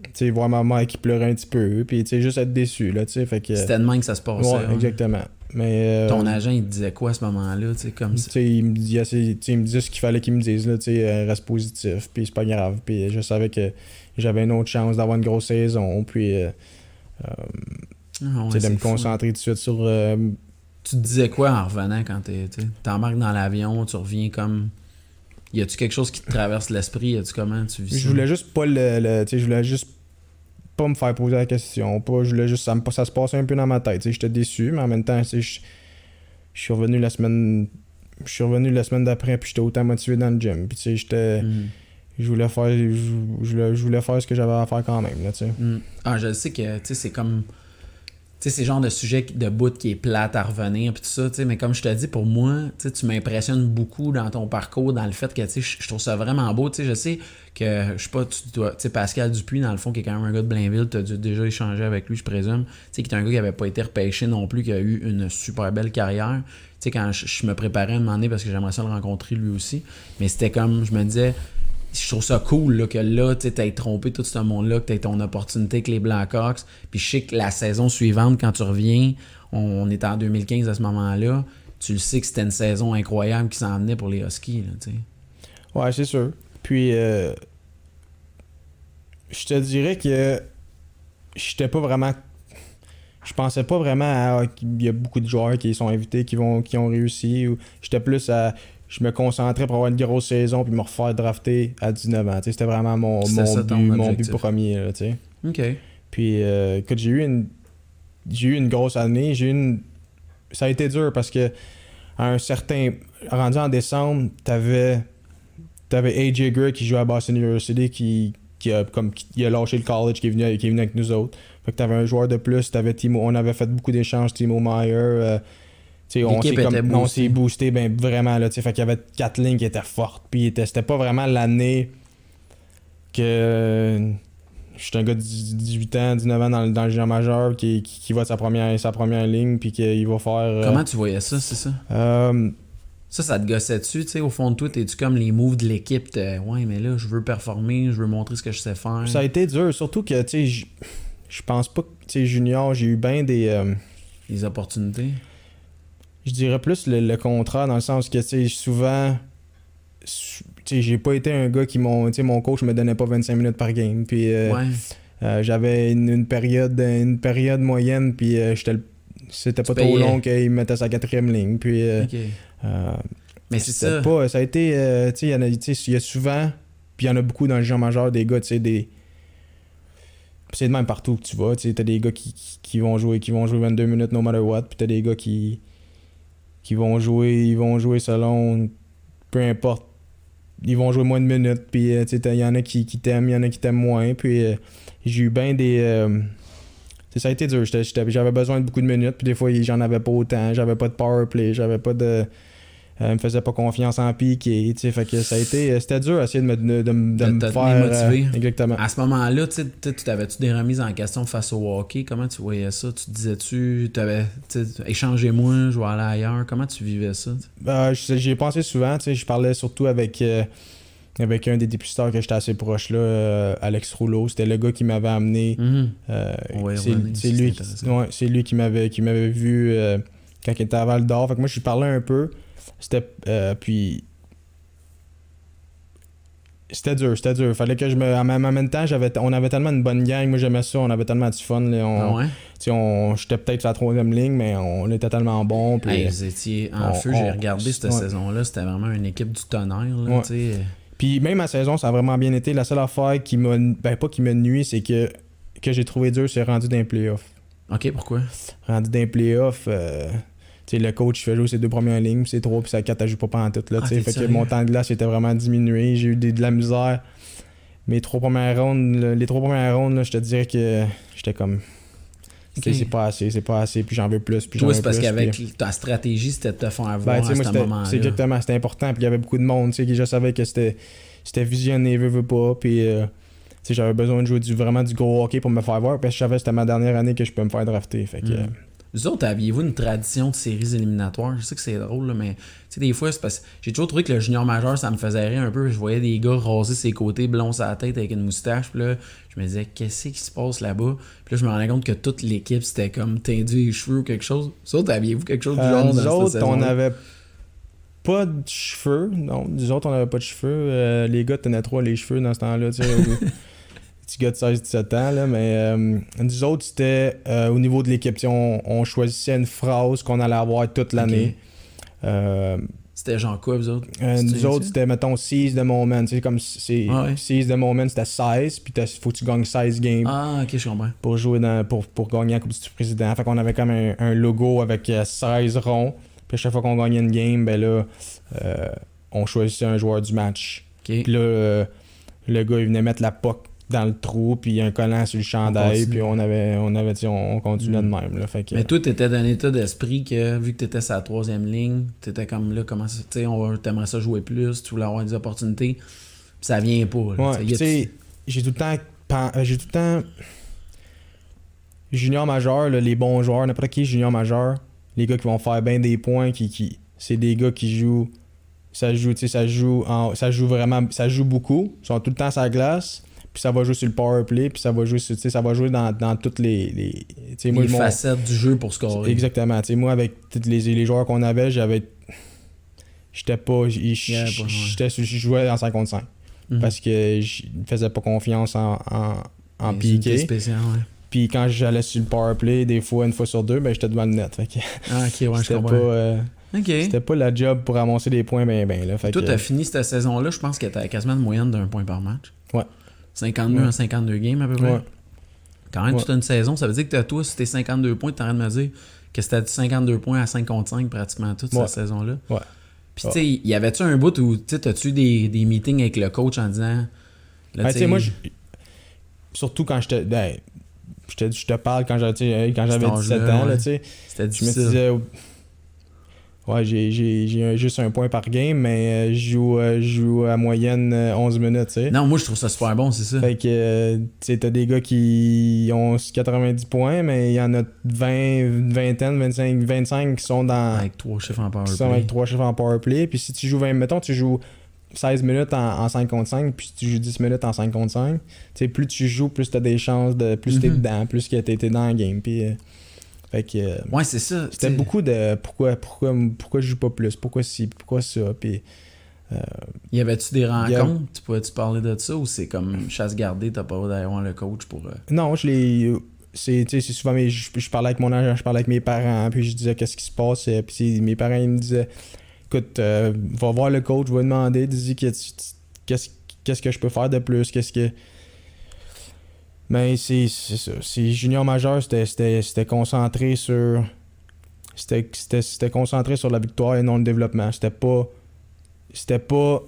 tu sais, voir ma mère qui pleurait un petit peu, puis tu sais, juste être déçu, là, tu sais, fait que... C'était de même que ça se passait. Ouais, ouais. exactement. Mais... euh, Ton agent, il te disait quoi à ce moment-là, tu sais, comme tu ça? sais, il me il me disait ce qu'il fallait qu'il me dise là, tu sais, euh, reste positif, puis c'est pas grave, puis je savais que j'avais une autre chance d'avoir une grosse saison, puis euh, Ah ouais, tu sais, de me fou. concentrer tout de suite sur euh, Tu te disais quoi en revenant quand t'es- tu t'embarques dans l'avion, tu reviens comme. Y a-tu quelque chose qui te traverse l'esprit? Y a-tu comment tu vis je voulais juste pas le, le- tu je voulais juste pas me faire poser la question, pas je voulais juste ça, me, ça se passait un peu dans ma tête, tu j'étais déçu, mais en même temps, tu je je suis revenu la semaine je suis revenu la semaine d'après puis j'étais autant motivé dans le gym, puis tu sais, j'étais Mhm. je voulais faire je, je voulais, je voulais faire ce que j'avais à faire quand même là, tu sais. Mm. Ah, je sais que, tu sais, c'est comme. Sais, c'est genre de sujet de bout qui est plate à revenir, puis tout ça, tu sais, mais comme je te dis, pour moi, tu m'impressionnes beaucoup dans ton parcours, dans le fait que, tu sais, je trouve ça vraiment beau, tu sais, je sais que, je sais pas, tu dois, tu sais, Pascal Dupuis, dans le fond, qui est quand même un gars de Blainville, tu as dû déjà échanger avec lui, je présume, tu sais, qui est un gars qui avait pas été repêché non plus, qui a eu une super belle carrière, tu sais, quand je, me préparais à un moment parce que j'aimerais ça le rencontrer lui aussi, mais c'était comme, je me disais, je trouve ça cool là, que là, tu aies trompé tout ce monde-là, que tu ton opportunité avec les Blackhawks. Puis je sais que la saison suivante, quand tu reviens, on, on est en 2015 à ce moment-là, tu le sais que c'était une saison incroyable qui s'en venait pour les Huskies. Là. Ouais, c'est sûr. Puis, euh, je te dirais que j'étais pas vraiment. Je pensais pas vraiment à. qu'il y a beaucoup de joueurs qui sont invités, qui, vont, qui ont réussi. J'étais plus à. Je me concentrais pour avoir une grosse saison puis me refaire drafter à 19 ans. C'était vraiment mon, mon, ça, but, mon but premier. Là. OK. Puis, euh, écoute, j'ai eu une. J'ai eu une grosse année. J'ai une. Ça a été dur parce que à un certain. Rendu en décembre, t'avais. T'avais AJ Gray qui jouait à Boston University qui, qui a, comme, qui a lâché le college, qui est venu, qui est venu avec nous autres. Fait que t'avais un joueur de plus, t'avais Timo, on avait fait beaucoup d'échanges, Timo Meyer. euh, on s'est comme- on s'est boosté ben, vraiment. Là, fait qu'il y avait quatre lignes qui étaient fortes. Puis était- c'était pas vraiment l'année que. Je suis un gars de 18 ans, 19 ans dans, le- dans le junior majeur qui, qui, qui va de sa première, sa première ligne puis qu'il va faire. euh, Comment tu voyais ça, c'est ça? euh, Ça, ça te gossait dessus, tu sais, au fond de toi, t'es-tu comme les moves de l'équipe, t'es, ouais, mais là, je veux performer, je veux montrer ce que je sais faire. Ça a été dur, surtout que, tu sais, je pense pas que, tu sais, junior, j'ai eu bien des. euh, Les opportunités. Je dirais plus le, le contraire, dans le sens que, tu sais, souvent. Tu sais, j'ai pas été un gars qui sais, mon coach me donnait pas 25 minutes par game. Puis euh, ouais. euh, j'avais une, une période une période moyenne, puis euh, j'étais C'était pas Tu trop payais. long qu'il me mettait sa quatrième ligne. Puis. Mais c'est ça. pas. Ça a été. tu sais, il y a- souvent. Puis il y en a beaucoup dans le genre majeur, des gars, tu sais, des. C'est de même partout que tu vas. Tu t'as des gars qui, qui, qui vont jouer qui vont jouer 22 minutes no matter what. Puis t'as des gars qui. Vont jouer. Ils vont jouer selon. Peu importe. Ils vont jouer moins de minutes. Puis euh, il y en a qui, qui t'aiment, il y en a qui t'aiment moins. Puis euh, j'ai eu bien des. euh, ça a été dur. J'avais besoin de beaucoup de minutes. Puis des fois, j'en avais pas autant. J'avais pas de power play. J'avais pas de. Euh, me faisait pas confiance en pique et tu sais fait que ça a été euh, c'était dur à essayer de me, de, de- de De me faire motivé. euh, exactement À ce moment-là, tu sais, tu des remises en question face au hockey? Comment tu voyais ça? Tu t'avais, tu sais, échangez-moi, je vais aller ailleurs. Comment tu vivais ça? Euh, je- j'y ai pensé souvent tu sais je parlais surtout avec euh, avec un des dépisteurs que j'étais assez proche là euh, Alex Rouleau c'était le gars qui m'avait amené Mhm. euh, Ouais, c'est lui ouais, lui qui m'avait qui m'avait vu euh, quand il était à Val d'Or fait que moi je lui parlais un peu c'était euh, puis c'était dur, c'était dur. Fallait que je me. En même temps, j'avais, on avait tellement une bonne gang. Moi, j'aimais ça. On avait tellement du fun. là, on, Ah ouais? On, j'étais peut-être sur la troisième ligne, mais on était tellement bon. Puis, Hey, vous étiez en on- feu, j'ai regardé cette ouais. saison-là, c'était vraiment une équipe du tonnerre. Là, Ouais. puis même ma saison, ça a vraiment bien été. La seule affaire qui m'a. Ben, pas qui m'a nuit, c'est que, que j'ai trouvé dur, c'est rendu dans les playoffs. Ok, pourquoi? Rendu dans les playoffs, euh, tu sais, le coach fait jouer ses deux premières lignes, puis ses trois, puis sa quatre, elle joue pas en tout. Là, Ah, fait que mon temps de glace était vraiment diminué. J'ai eu des- de la misère. Mes trois premières rondes, là, les trois premières rondes, là, je te dirais que j'étais comme. C'est pas assez, c'est pas assez, puis j'en veux plus, puis Toi, c'est parce qu'avec puis- ta stratégie, c'était de te faire voir Ben, sais, à ce moment-là. c'est exactement, c'était important. Puis il y avait beaucoup de monde, qui je savais que c'était, visionné, veux, veux pas. Puis, euh, j'avais besoin de jouer du, vraiment du gros hockey pour me faire voir. Parce que je savais que c'était ma dernière année que je peux me faire drafter. Fait que, Mm. euh, Vous autres, aviez-vous une tradition de séries éliminatoires? Je sais que c'est drôle, là, mais tu sais, des fois, c'est parce que j'ai toujours trouvé que le junior majeur, ça me faisait rire un peu. Je voyais des gars raser ses côtés, blonds sur la tête avec une moustache. Puis là, je me disais, qu'est-ce qui se passe là-bas? Puis là, je me rendais compte que toute l'équipe, c'était comme tendu les cheveux ou quelque chose. Vous autres, aviez-vous quelque chose du euh, genre nous dans cette autres, on saison-là? avait pas de cheveux. Non, nous autres, on avait pas de cheveux. Euh, les gars tenaient trop les cheveux dans ce temps-là, tu sais. au- Petit gars de 16-17 ans, là, mais euh, nous autres, c'était euh, au niveau de l'équipe. On, on choisissait une phrase qu'on allait avoir toute l'année. Euh, C'était genre quoi, vous autres? Nous autres, c'était, mettons, seize the moment. Tu sais, comme c'est. Ah ouais. The moment, c'était 16, puis il faut que tu gagnes 16 games Ah, ok, je comprends. pour jouer dans, pour, pour gagner la Coupe du Président. Fait qu'on avait comme un, un logo avec euh, 16 ronds. Puis à chaque fois qu'on gagnait une game, ben là, on choisissait un joueur du match. Puis là, le gars, il venait mettre la POC dans le trou, puis un collant sur le chandail, continue. puis on avait, on avait, sais, on, on continuait Mm. de même. Là, fait que, Mais toi, t'étais dans un état d'esprit que, vu que t'étais sur la troisième ligne, t'étais comme là, comment ça, tu sais, on va- t'aimerais ça jouer plus, tu voulais avoir des opportunités, puis ça vient pas. là, Ouais, tu sais, j'ai tout le temps. euh, J'ai tout le temps. Junior majeur, là, les bons joueurs, n'importe qui junior majeur, les gars qui vont faire bien des points, qui, qui, c'est des gars qui jouent. Ça joue, tu sais, ça joue en, ça joue vraiment, ça joue beaucoup. Ils sont tout le temps sur la glace, puis ça va jouer sur le power play, puis ça va jouer, sur- ça va jouer dans, dans toutes les, les, moi, les mon- facettes du jeu pour scorer. Exactement. Moi, avec tous les, les joueurs qu'on avait, j'avais. J'étais pas. J'étais je jouais en 5 contre 5. Mhm. Parce que je me faisais pas confiance en, en, en piqué. spéciales, ouais. Puis quand j'allais sur le power play, des fois, une fois sur deux, ben j'étais devant le net. Fait que Ah, ok, ouais, je comprends. pas, euh, c'était pas la job pour amasser des points ben ben là. Fait Toi, que, t'as fini cette saison-là, je pense que t'avais quasiment une moyenne d'un point par match. Ouais. 52 Ouais. à 52 games à peu près. Ouais. Quand même, toute une saison, ça veut dire que t'as toi, si t'es 52 points, t'es en train de me dire que c'était 52 points à 5 contre 5 pratiquement toute cette saison-là. Ouais. Puis, tu sais, y avait-tu un bout où, tu t'as-tu des, des meetings avec le coach en disant. Là, Ben, tu sais, moi, je- surtout quand j'étais. Ben, je te, je te parle quand j'avais tu sais, quand j'avais Cet 17 âge-là, ans, là, tu sais. C'était Je me difficile. disais. Ouais, j'ai, juste un point par game, mais euh, je joue, euh, joue à moyenne euh, 11 minutes, tu sais. Non, moi, je trouve ça super bon, c'est ça. Fait que, euh, tu t'as des gars qui ont 90 points, mais il y en a 20, une vingtaine, 25, 25 qui sont dans. Avec trois chiffres en qui sont powerplay. avec trois chiffres en powerplay. Puis si tu joues 20, mettons, tu joues 16 minutes en, en 5 contre 5, puis si tu joues 10 minutes en 5 contre 5, tu sais, plus tu joues, plus t'as des chances de. Plus t'es Mhm. dedans, plus que t'es t'es dans le game. Puis. euh, fait que. euh, Ouais, c'est ça. c'était beaucoup de pourquoi, pourquoi, pourquoi je joue pas plus, pourquoi ci, pourquoi ça. Puis Y avait-tu des a- rencontres? Tu pouvais-tu parler de ça ou c'est comme chasse gardée, t'as pas le droit d'aller voir le coach pour. euh, Non, je les. C'est, tu sais, c'est souvent, mes, je, je parlais avec mon agent, je parlais avec mes parents, puis je disais qu'est-ce qui se passe. euh, Puis mes parents, ils me disaient écoute, euh, va voir le coach, va lui demander, dis qu'est-ce, qu'est-ce que je peux faire de plus, qu'est-ce que. Mais c'est, c'est ça. C'est junior majeur, c'était, concentré sur. C'était, concentré sur la victoire et non le développement. C'était pas. C'était pas.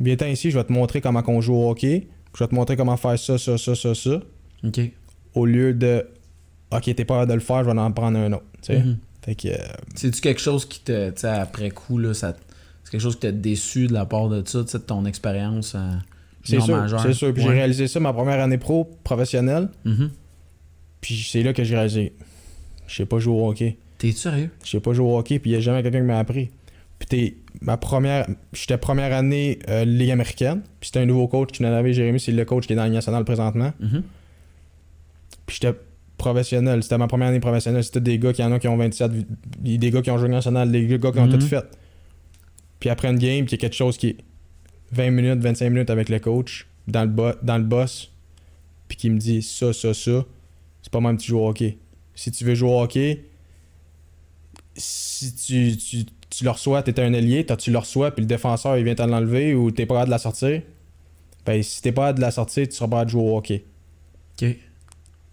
Viens ici, je vais te montrer comment on joue au hockey. Je vais te montrer comment faire ça, ça, ça, ça, ça Ok. au lieu de OK, t'es pas de le faire, je vais en prendre un autre. tu sais. Fait que euh, C'est-tu quelque chose qui te. Tu après coup, là, ça. C'est quelque chose qui t'a déçu de la part de ça, de ton expérience euh, c'est sûr, c'est sûr. Puis j'ai réalisé ça ma première année pro professionnelle. Mhm. Puis c'est là que j'ai réalisé je sais pas jouer au hockey. T'es sérieux? Je sais pas jouer au hockey, puis il y a jamais quelqu'un qui m'a appris. Puis t'es ma première j'étais première année euh, Ligue américaine, puis c'était un nouveau coach qui n'en avait Jérémy, c'est le coach qui est dans la Ligue nationale présentement. Mhm. Puis j'étais professionnel, c'était ma première année professionnelle, c'était des gars qui en ont qui ont 27 vi- des gars qui ont joué national, des gars qui ont Mhm. tout fait. Puis après une game, puis il y a quelque chose qui est 20 minutes, 25 minutes avec le coach dans le bo- dans le boss, puis qui me dit ça ça ça, c'est pas même tu joues au hockey. Si tu veux jouer au hockey, si tu, tu, tu le reçois, t'es un t'as- tu le reçois, puis le défenseur il vient t'en l'enlever ou t'es pas capable de la sortir, ben si t'es pas capable de la sortir, tu seras pas capable de jouer au hockey. Ok.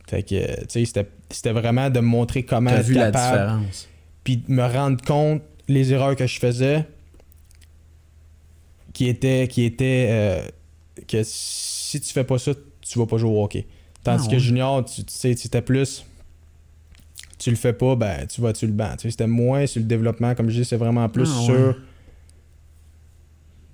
Fait que, tu sais, c'était- vraiment de me montrer comment T'as vu la capable, différence. puis de me rendre compte les erreurs que je faisais, qui étaient, qui étaient euh, que si tu fais pas ça, tu vas pas jouer au hockey. Tandis Ah, que junior, tu, tu sais, c'était plus, tu le fais pas, ben tu vas tu le banc. Tu sais, C'était moins sur le développement, comme je dis, c'est vraiment plus Ah, sur ouais.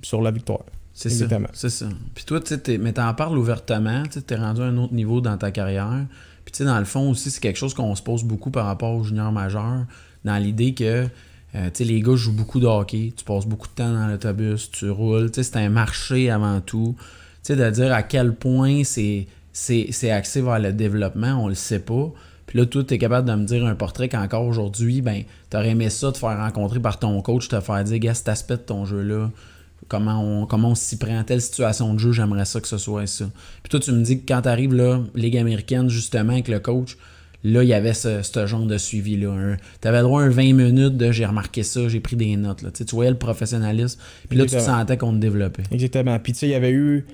sur la victoire. C'est ça. C'est ça. Puis toi, tu sais, mais t'en parles ouvertement, tu t'es rendu à un autre niveau dans ta carrière. Puis tu sais, dans le fond aussi, c'est quelque chose qu'on se pose beaucoup par rapport aux juniors majeurs, dans l'idée que, euh, tu les gars jouent beaucoup de hockey, tu passes beaucoup de temps dans l'autobus, tu roules, tu c'est un marché avant tout. Tu de dire à quel point c'est c'est axé vers le développement, on le sait pas. Puis là, toi, tu es capable de me dire un portrait qu'encore aujourd'hui, ben, t'aurais aimé ça te faire rencontrer par ton coach, te faire dire, gars, cet aspect de ton jeu-là, comment on, comment on s'y prend, telle situation de jeu, j'aimerais ça que ce soit ça. Puis toi, tu me dis que quand t'arrives là, Ligue américaine, justement, avec le coach, là, il y avait ce, ce genre de suivi-là. Un- T'avais droit à un 20 minutes de j'ai remarqué ça, j'ai pris des notes. Là. Tu sais, tu voyais le professionnalisme, puis là, tu te sentais qu'on te développait. Exactement. Puis tu sais, il y avait eu.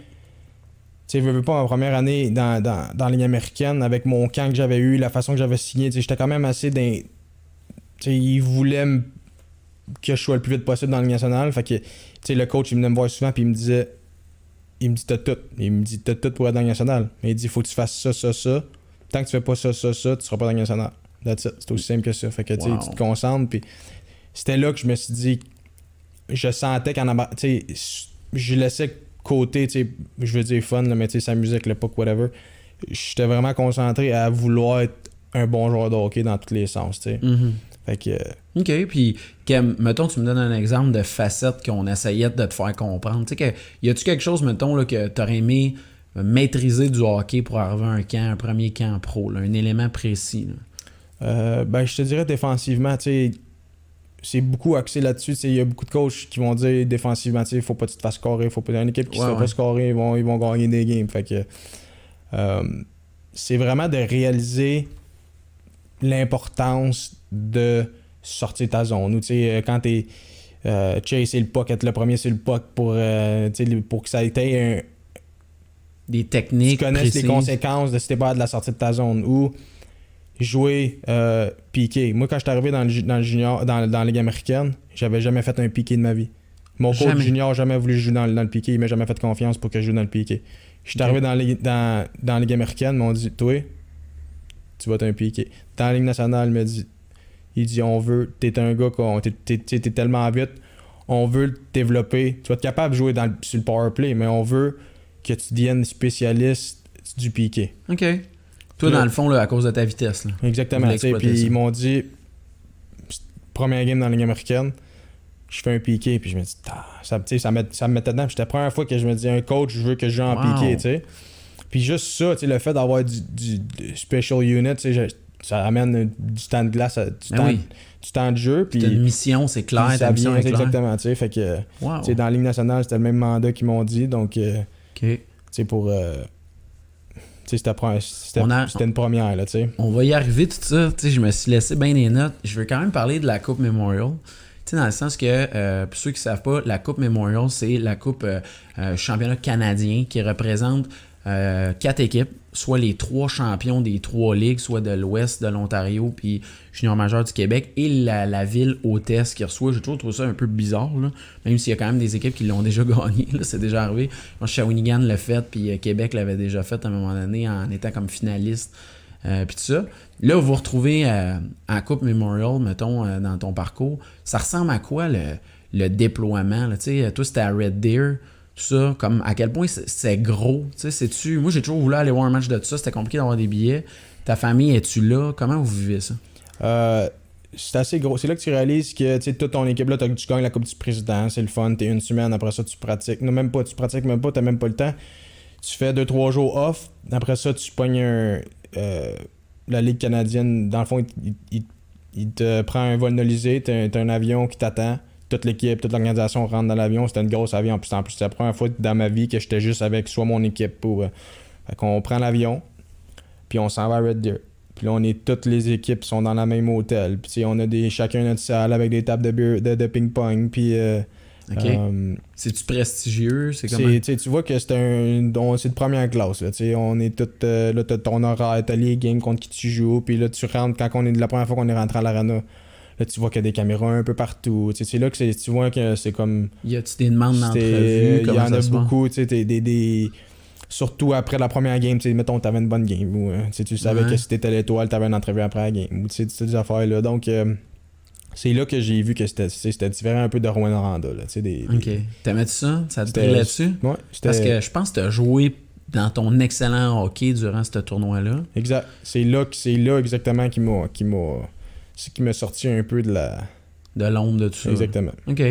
Tu sais, je veux pas ma première année dans, dans, dans la Ligue américaine, avec mon camp que j'avais eu, la façon que j'avais signé, tu sais, j'étais quand même assez dans. Tu sais, ils voulaient que je sois le plus vite possible dans la Ligue nationale. Fait que, tu sais, le coach, il venait me voir souvent, puis il me disait. Il me dit, t'as tout. Il me dit, t'as tout pour être dans la nationale. Mais il dit, faut que tu fasses ça, ça, ça. Tant que tu fais pas ça, ça, ça, tu seras pas dans. That's it. C'est aussi simple que ça. Fait que, tu sais, Wow. tu te concentres, puis c'était là que je me suis dit, je sentais qu'en tu sais, je laissais côté, tu sais, je veux dire fun, là, mais tu sais, sa musique, le puck, whatever. J'étais vraiment concentré à vouloir être un bon joueur de hockey dans tous les sens, tu sais. Mhm. Fait que, euh, OK, puis que, mettons, tu me donnes un exemple de facette qu'on essayait de te faire comprendre. Tu sais, que, y a-tu quelque chose, mettons, là, que t'aurais aimé maîtriser du hockey pour arriver à un camp, un premier camp pro, là, un élément précis? là? euh, ben, je te dirais défensivement, tu sais, c'est beaucoup axé là-dessus. tu Il y a beaucoup de coachs qui vont dire défensivement, tu sais, faut pas que tu te fasses scorer, faut pas. Une équipe qui Ouais, se ouais. pas scorer, ils vont, ils vont gagner des games. Fait que, euh, c'est vraiment de réaliser l'importance de sortir ta zone. Ou, tu euh, quand t'es euh, chasser le puck, être le premier sur le puck pour, euh, tu pour que ça ait Des tu techniques connaisses précises. les conséquences de si t'es pas de la sortie de ta zone ou jouer euh, piqué. Moi, quand je suis arrivé dans le, dans le junior, dans, dans la Ligue américaine, j'avais jamais fait un piqué de ma vie. Mon coach Jamais. junior n'a jamais voulu jouer dans, dans le piqué. Il m'a jamais fait confiance pour que je joue dans le piqué. Je suis arrivé dans, la ligue- dans, dans la Ligue américaine, ils m'ont dit Toi, tu vas être un piqué. Dans la Ligue nationale, il m'a dit Il dit On veut, t'es un gars, t'es, t'es- t'es- t'es tellement vite, on veut le développer. Tu vas être capable de jouer dans sur le power play, mais on veut que tu deviennes spécialiste du piqué. OK. Toi, Là- dans le fond, là, à cause de ta vitesse. Là. Exactement. Puis ils m'ont dit, première game dans la Ligue américaine, je fais un piqué, puis je me dis, Ah, ça, ça, me, ça me mettait dedans. C'était la première fois que je me dis, un coach, je veux que je joue en Wow. piqué, tu sais. Puis juste ça, tu sais, le fait d'avoir du, du- du special unit, tu sais, je- ça amène du temps de glace, à- du, Ben temps, oui. du temps de jeu, puis une mission, c'est clair. Ta mission est claire. exactement, tu sais. Fait que, Wow. tu sais, dans la Ligue nationale, c'était le même mandat qu'ils m'ont dit, donc, euh, OK. tu sais, pour... euh, c'était une première, là, tu sais. On va y arriver, tout ça. Tu sais, je me suis laissé bien des notes. Je veux quand même parler de la Coupe Memorial. Tu sais, dans le sens que, euh, pour ceux qui ne savent pas, la Coupe Memorial, c'est la Coupe euh, euh, championnat canadien qui représente quatre équipes, soit les trois champions des trois ligues, soit de l'Ouest, de l'Ontario, puis junior majeur du Québec, et la, la ville hôtesse qui reçoit. J'ai toujours trouvé ça un peu bizarre, même s'il y a quand même des équipes qui l'ont déjà gagné. C'est déjà arrivé. Moi, Shawinigan l'a fait, puis euh, Québec l'avait déjà fait à un moment donné en étant comme finaliste. Euh, puis tout ça. Là, vous vous retrouvez euh, à Coupe Memorial, mettons, euh, dans ton parcours. Ça ressemble à quoi le, déploiement? Là? Toi, c'était à Red Deer, ça. Comme à quel point c'est gros? Tu sais, c'est-tu... Moi, j'ai toujours voulu aller voir un match de tout ça. C'était compliqué d'avoir des billets. Ta famille, es-tu là? Comment vous vivez ça? Euh, c'est assez gros. C'est là que tu réalises que toute ton équipe, là, tu gagnes la Coupe du Président, c'est le fun, t'es une semaine, après ça tu pratiques. Non, même pas, tu pratiques même pas, t'as même pas le temps. Tu fais 2-3 jours off, après ça tu pognes un, euh, la Ligue canadienne. Dans le fond, il, te prend un vol nolisé, t'as un avion qui t'attend. Toute l'équipe, toute l'organisation rentre dans l'avion. C'était une grosse avion. En plus, en plus, c'est la première fois dans ma vie que j'étais juste avec soit mon équipe pour. euh, fait qu'on prend l'avion, puis on s'en va à Red Deer. Puis là, on est toutes les équipes sont dans la même hôtel. Puis on a des chacun notre salle avec des tables de, beer- de, de ping-pong. Puis euh, euh, C'est-tu prestigieux? C'est comment? tu vois que c'est un de première classe. Là, on est toutes euh, là, t'as ton horaire, t'as les games contre qui tu joues. Puis là, tu rentres quand on est la première fois qu'on est rentré à l'arena. Là, tu vois qu'il y a des caméras un peu partout. C'est là que tu vois que c'est comme Y a-tu des demandes d'entrevue? Il y en a beaucoup, tu des, des- Surtout après la première game, tu sais, mettons, t'avais une bonne game, ou euh, tu sais, tu savais Ouais. que si t'étais l'étoile, t'avais une entrevue après la game, ou tu sais, toutes ces affaires-là. Donc, euh, c'est là que j'ai vu que c'était différent un peu de Rouen Randa, là, tu sais, des... OK. T'aimais-tu ça? Ça te brillait dessus? Ouais. Parce que je pense que tu as joué dans ton excellent hockey durant ce tournoi-là. Exact. C'est là, là exactement qui m'a... C'est qui m'a sorti un peu de la... De l'ombre de tout ça. Exactement. OK.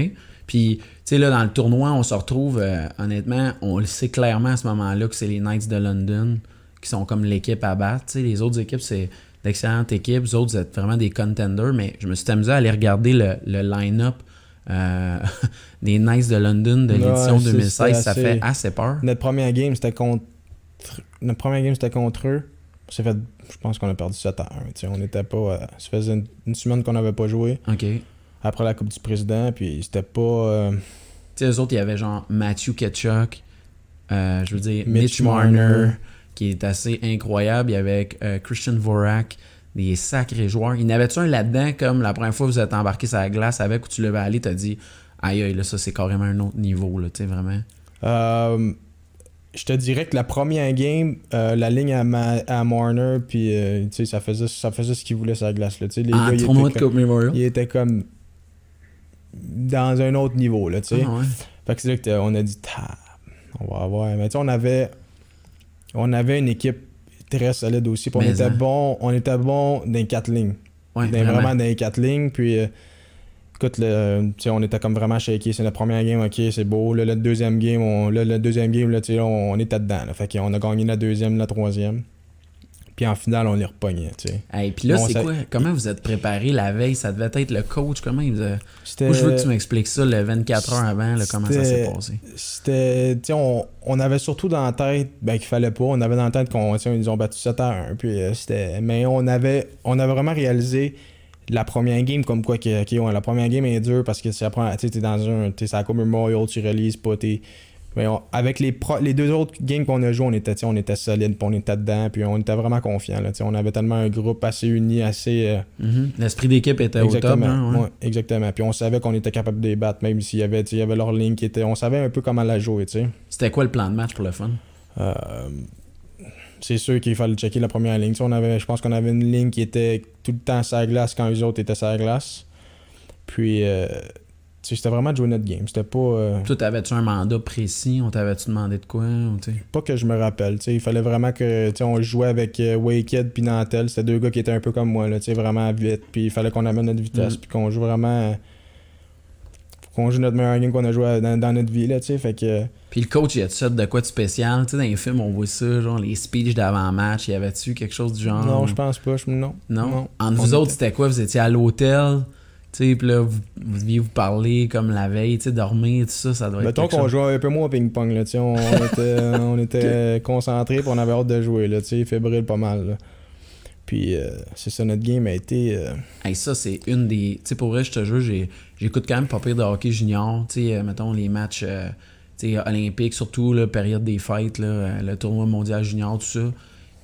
Puis, tu sais, là, dans le tournoi, on se retrouve, euh, honnêtement, on le sait clairement à ce moment-là que c'est les Knights de London qui sont comme l'équipe à battre. Tu sais, les autres équipes, c'est d'excellentes équipes. Vous autres, vous êtes vraiment des contenders, mais je me suis amusé à aller regarder le, le line-up euh, des Knights de London de l'édition c'est- 2016. Ça fait assez peur. Notre première game, c'était contre... Notre première game, c'était contre eux. Ça fait... Je pense qu'on a perdu 7 à 1. tu sais, On n'était pas... euh, Ça faisait une, une semaine qu'on n'avait pas joué. OK. Tu après la Coupe du Président, puis c'était pas euh, sais, eux autres, il y avait genre Matthew Ketchuk, euh, je veux dire Mitch Mitch, Marner, Marner. qui est assez incroyable. Il y avait euh, Christian Vorak, des sacrés joueurs. Il y en avait-tu un là-dedans, comme la première fois que vous êtes embarqué sur la glace avec, où tu devais aller, t'as dit aïe aïe, là, ça c'est carrément un autre niveau, là, tu sais, vraiment? Euh, je te dirais que la première game, euh, la ligne à, Ma- à Marner, puis euh, ça faisait, ça faisait ce qu'il voulait sur la glace. Là, les En gars, ils étaient comme- ils étaient comme dans un autre niveau, là. Ah, ouais. Fait que c'est là que t'as- on a dit, on va avoir. Mais tu sais, on avait, on avait une équipe très solide aussi. puis on Mais était hein. bon, on était bon dans les quatre lignes. Ouais, vraiment. vraiment dans les quatre lignes. Puis, euh, écoute, le, sais, on était comme vraiment shaké. C'est la première game, ok, c'est beau. Là, le deuxième game, on, là, le deuxième game, là, on, on était dedans. Là. Fait qu'on a gagné la deuxième, la troisième. Puis en finale, on les repognait, tu sais. Hey, puis là, c'est quoi? Comment vous êtes préparé la veille? Ça devait être le coach. Comment il vous a... C'était- Moi, je veux que tu m'expliques ça le 24 heures avant, là, comment ça s'est passé. C'était, tu sais, on, on avait surtout dans la tête, ben, qu'il fallait pas. On avait dans la tête qu'on, ils nous ont battu 7 à 1. Puis, euh, c'était, mais on avait, on avait vraiment réalisé la première game comme quoi, que, ouais, la première game est dure parce que c'est la première, tu t'es dans un, sur la Coupe Memorial, tu réalises pas, t'es, Mais on- avec les, pro- les deux autres games qu'on a joués, on était, tu on était solide, puis on était dedans, puis on était vraiment tu sais, on avait tellement un groupe assez uni, assez. euh, Mhm. L'esprit d'équipe était au top. hein, ouais. ouais, exactement. Puis on savait qu'on était capable de les battre, même s'il y avait, tu y avait leur ligne qui était. On savait un peu comment la jouer, tu sais. C'était quoi le plan de match pour le fun? Euh, c'est sûr qu'il fallait checker la première ligne. Tu sais, on avait, je pense qu'on avait une ligne qui était tout le temps sur la glace quand les autres étaient sur la glace. Puis, euh, tu sais, c'était vraiment de jouer notre game. C'était pas. euh, Toi, t'avais-tu un mandat précis? On t'avait-tu demandé de quoi? ou pas que je me rappelle. tu sais, il fallait vraiment que. tu sais, On jouait avec euh, Waked puis Nantel. C'était deux gars qui étaient un peu comme moi, là, tu sais, vraiment vite. Puis il fallait qu'on amène notre vitesse. Mm. Puis qu'on joue vraiment. Qu'on joue notre meilleur game qu'on a joué dans, dans notre vie. Là, tu sais, fait que. Puis le coach, il a-tu fait de quoi de spécial? Tu sais, dans les films, on voit ça, genre les speeches d'avant-match. Y avait-tu quelque chose du genre? Non, je pense pas. je- non. Non? On Entre vous autres, était- c'était quoi? Vous étiez à l'hôtel? Tu sais, puis là, vous, vous deviez vous parler comme la veille, tu sais, dormir, tout ça, ça doit être Mettons qu'on chose. jouait un peu moins au ping-pong, là, tu sais, on, on était, on était concentrés puis on avait hâte de jouer, là, tu sais, fébrile pas mal, là. Puis, euh, c'est ça, notre game a été... euh, Hey, ça, c'est une des. Tu sais, pour vrai, je te jure, j'écoute quand même pas pire de hockey junior. Tu sais, euh, mettons les matchs euh, olympiques, surtout la période des fêtes, là, le tournoi mondial junior, tout ça.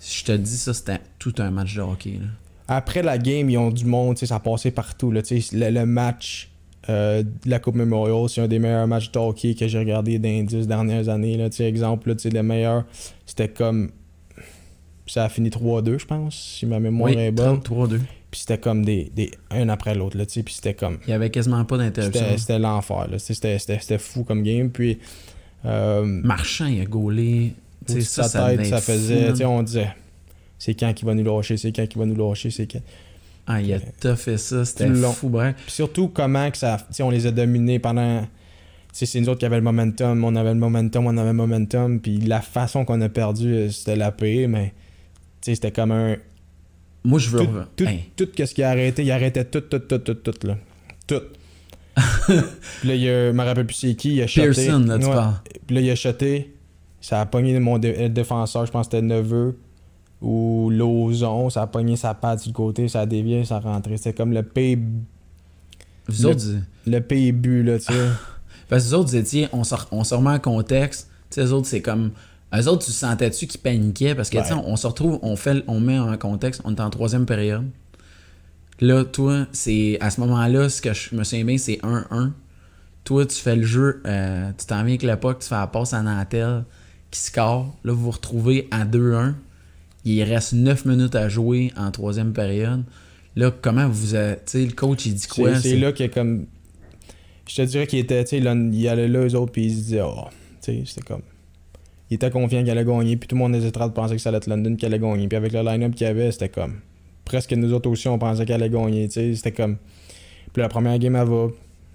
Je te dis, ça, c'était tout un match de hockey. Là. Après la game, ils ont du monde, ça a passé partout, là, le, le match euh, de la Coupe Memorial, c'est un des meilleurs matchs de hockey que j'ai regardé dans les dix dernières années, là, exemple, là, le meilleur, c'était comme... Ça a fini 3-2, je pense, si ma mémoire oui, est bonne. 33-2. Puis c'était comme des, des... Un après l'autre, là, tu sais, puis c'était comme... Il y avait quasiment pas d'interruption. C'était l'enfer. là. C'était- fou comme game. Puis, euh, Marchand, il a gaulé. Tu ça, sa ça, tête, ça faisait. tu sais, on disait, c'est quand qui va nous lâcher, c'est quand qui va nous lâcher, c'est quand. Ah, il a tout fait ça. C'était fou, bref. Puis surtout, comment que ça. Tu sais, on les a dominés pendant. C'est nous autres qui avaient le momentum, on avait le momentum, on avait le momentum. Puis la façon qu'on a perdu, euh, c'était la pire, mais. C'était comme un. Moi, je veux. Tout, tout, Hey, tout ce qui a arrêté, il arrêtait tout, tout, tout, tout, tout, là. Tout. puis là, il a, je me rappelle plus c'est qui, il a shoté. Pearson, là, tu Ouais. parles. Puis là, il a shoté. Ça a pogné mon dé- le défenseur, je pense que c'était Neveu ou Lozon. Ça a pogné sa patte le côté, ça a dévié, ça a rentré. C'était comme le pire, Vous Le- autres, le pire but, là, tu sais. Parce que vous autres, vous étiez, on se, on se remet en contexte. Tu sais, eux autres, c'est comme. Eux autres, tu sentais-tu qu'ils paniquaient? Parce que, tu sais, Ouais. on, on se retrouve, on, fait, on met en contexte, on est en troisième période. Là, toi, c'est à ce moment-là, ce que je me souviens bien, c'est 1-1. Toi, tu fais le jeu, euh, tu t'en viens avec le puck, tu fais la passe à Nantel qui score. Là, vous vous retrouvez à 2-1. Il reste 9 minutes à jouer en troisième période. Là, comment vous. Tu sais, le coach, il dit quoi? C'est là qu'il comme. Je te dirais qu'il était, tu sais, il allait là, eux autres, puis il se disait, oh, tu sais, c'était comme. Il était confiant qu'il allait gagner, puis tout le monde hésitait de penser que ça allait être London qui allait gagner. Puis avec le line-up qu'il y avait, c'était comme. Presque nous autres aussi, on pensait qu'il allait gagner, tu sais, c'était comme. Puis la première game, elle va.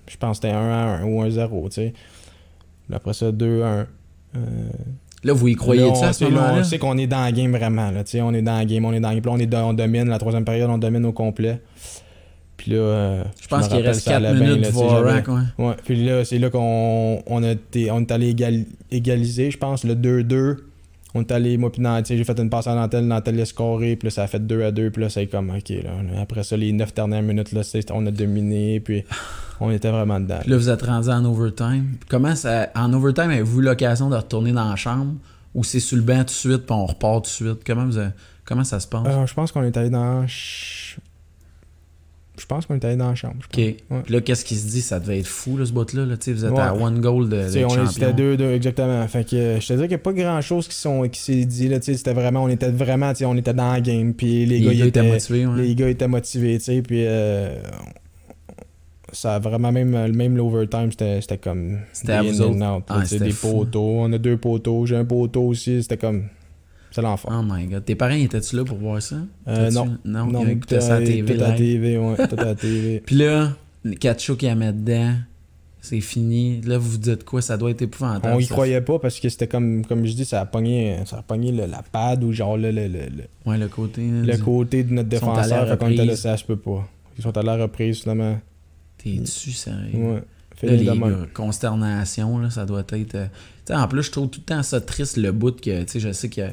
Je pense que c'était 1 à 1 ou 1 0, tu sais. Puis après ça, 2 à 1. Euh, Là, vous y Là, croyez-tu on, à ce moment-là? on sait qu'on est dans la game vraiment. Là, tu sais, on est dans la game, on est dans la game. Là, on, est dans- on domine. La troisième période, on domine au complet. Puis là, euh, Je pense qu'il reste ça 4 allait bien, minutes là, Vorak, ouais. Ouais, puis là, c'est là qu'on on est allé égal- égaliser, je pense, le 2-2. On est allé, moi, puis j'ai fait une passe à Nantel, Nantel a scoré, puis là, ça a fait 2 à 2, puis là, c'est comme, ok, là. Après ça, les 9 dernières minutes, là, on a dominé, puis on était vraiment dedans. Puis là, vous êtes rendu en overtime. Comment ça. En overtime, avez-vous l'occasion de retourner dans la chambre ou c'est sur le banc tout de suite puis on repart tout de suite? Comment, vous avez- Comment ça se passe? Euh, je pense qu'on est allé dans. Je pense qu'on est allé dans la chambre. ok. Ouais. Puis là, qu'est-ce qui se dit? Ça devait être fou, là, ce bout-là. Là. Vous êtes Ouais. à one goal de, on est- champion. C'était 2-2, exactement. Fait que euh, je te dirais qu'il n'y a pas grand chose qui, sont, qui s'est dit. Là, c'était vraiment, on était vraiment, tu sais, on était dans la game. Puis les, Les gars, étaient motivés. ouais. les gars étaient motivés. tu sais, Puis euh, ça a vraiment, même, même l'overtime, c'était c'était comme. C'était à vous autres. out, Ah, c'était des fou. poteaux. On a deux poteaux. J'ai un poteau aussi. C'était comme. C'est l'enfer. Oh my god. Tes parents étaient-tu là pour voir ça? Euh, non. Non, non, ils écoutaient ça à la TV. Tout à la. TV, ouais. Tout à la TV. Puis là, le Kacho qui a mis dedans, c'est fini. Là, vous vous dites quoi? Ça doit être épouvantable. On y ça. croyait pas parce que c'était comme, comme je dis, ça a pogné, ça a pogné le- la pad ou genre le, le, le, Ouais, le côté. le du- côté de notre défenseur. la Fait qu'on était là, ça se peut pas. Ils sont à la reprise finalement. T'es-tu sérieux? Ouais. Là, les gars, consternation, là, ça doit être. euh, Tu sais, en plus, je trouve tout le temps ça triste le bout que. Tu sais, je sais a,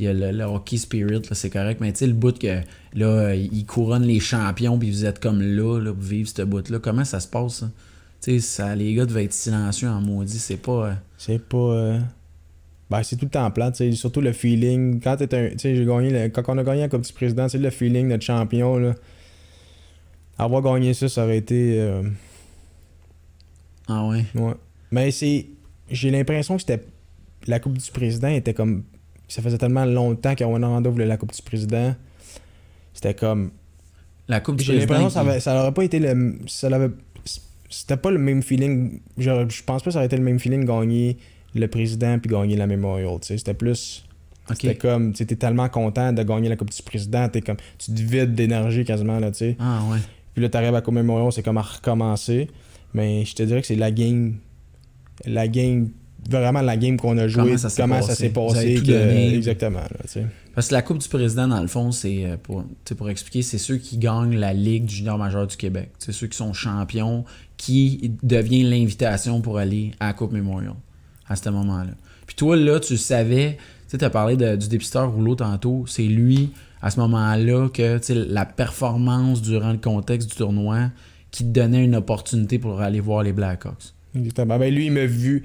il y a le, le hockey spirit, là, c'est correct, mais tu sais, le bout que. Là, ils couronnent les champions, puis vous êtes comme là, là, pour vivre ce bout-là. Comment ça se passe, ça? Tu sais, ça, les gars devaient être silencieux en maudit. C'est pas. euh, c'est pas. euh, Ben, c'est tout le temps plat, tu sais. Surtout le feeling. Quand t'es un. Tu sais, j'ai gagné. le- Quand on a gagné comme petit président, tu sais, le feeling, notre champion, là. Avoir gagné ça, ça aurait été. euh, Ah ouais? Ouais. Mais c'est. J'ai l'impression que c'était. La Coupe du Président était comme. Ça faisait tellement longtemps que Rwanda voulait la Coupe du Président. C'était comme. La Coupe du J'ai Président. l'impression que ça, qui- avait- ça aurait pas été le. Ça. C'était pas le même feeling. Je, je pense pas que ça aurait été le même feeling gagner le président puis gagner la Memorial. C'était plus. C'était comme. Tu étais tellement content de gagner la Coupe du Président. Comme. Tu te vides d'énergie quasiment, là, tu sais. Ah ouais. Puis là, t'arrives à Coupe Memorial, c'est comme à recommencer. Mais je te dirais que c'est la game. La game. Vraiment la game qu'on a joué. Comment ça s'est passé. que- exactement. Là. Parce que la Coupe du Président, dans le fond, c'est euh, pour, expliquer, c'est ceux qui gagnent la Ligue du junior majeur du Québec. C'est ceux qui sont champions qui devient l'invitation pour aller à la Coupe Memorial à ce moment-là. Puis toi, là, tu savais, tu sais, as parlé de- du dépisteur Rouleau tantôt, c'est lui, à ce moment-là, que la performance durant le contexte du tournoi qui te donnait une opportunité pour aller voir les Blackhawks. Exactement. Ben, lui, il m'a vu.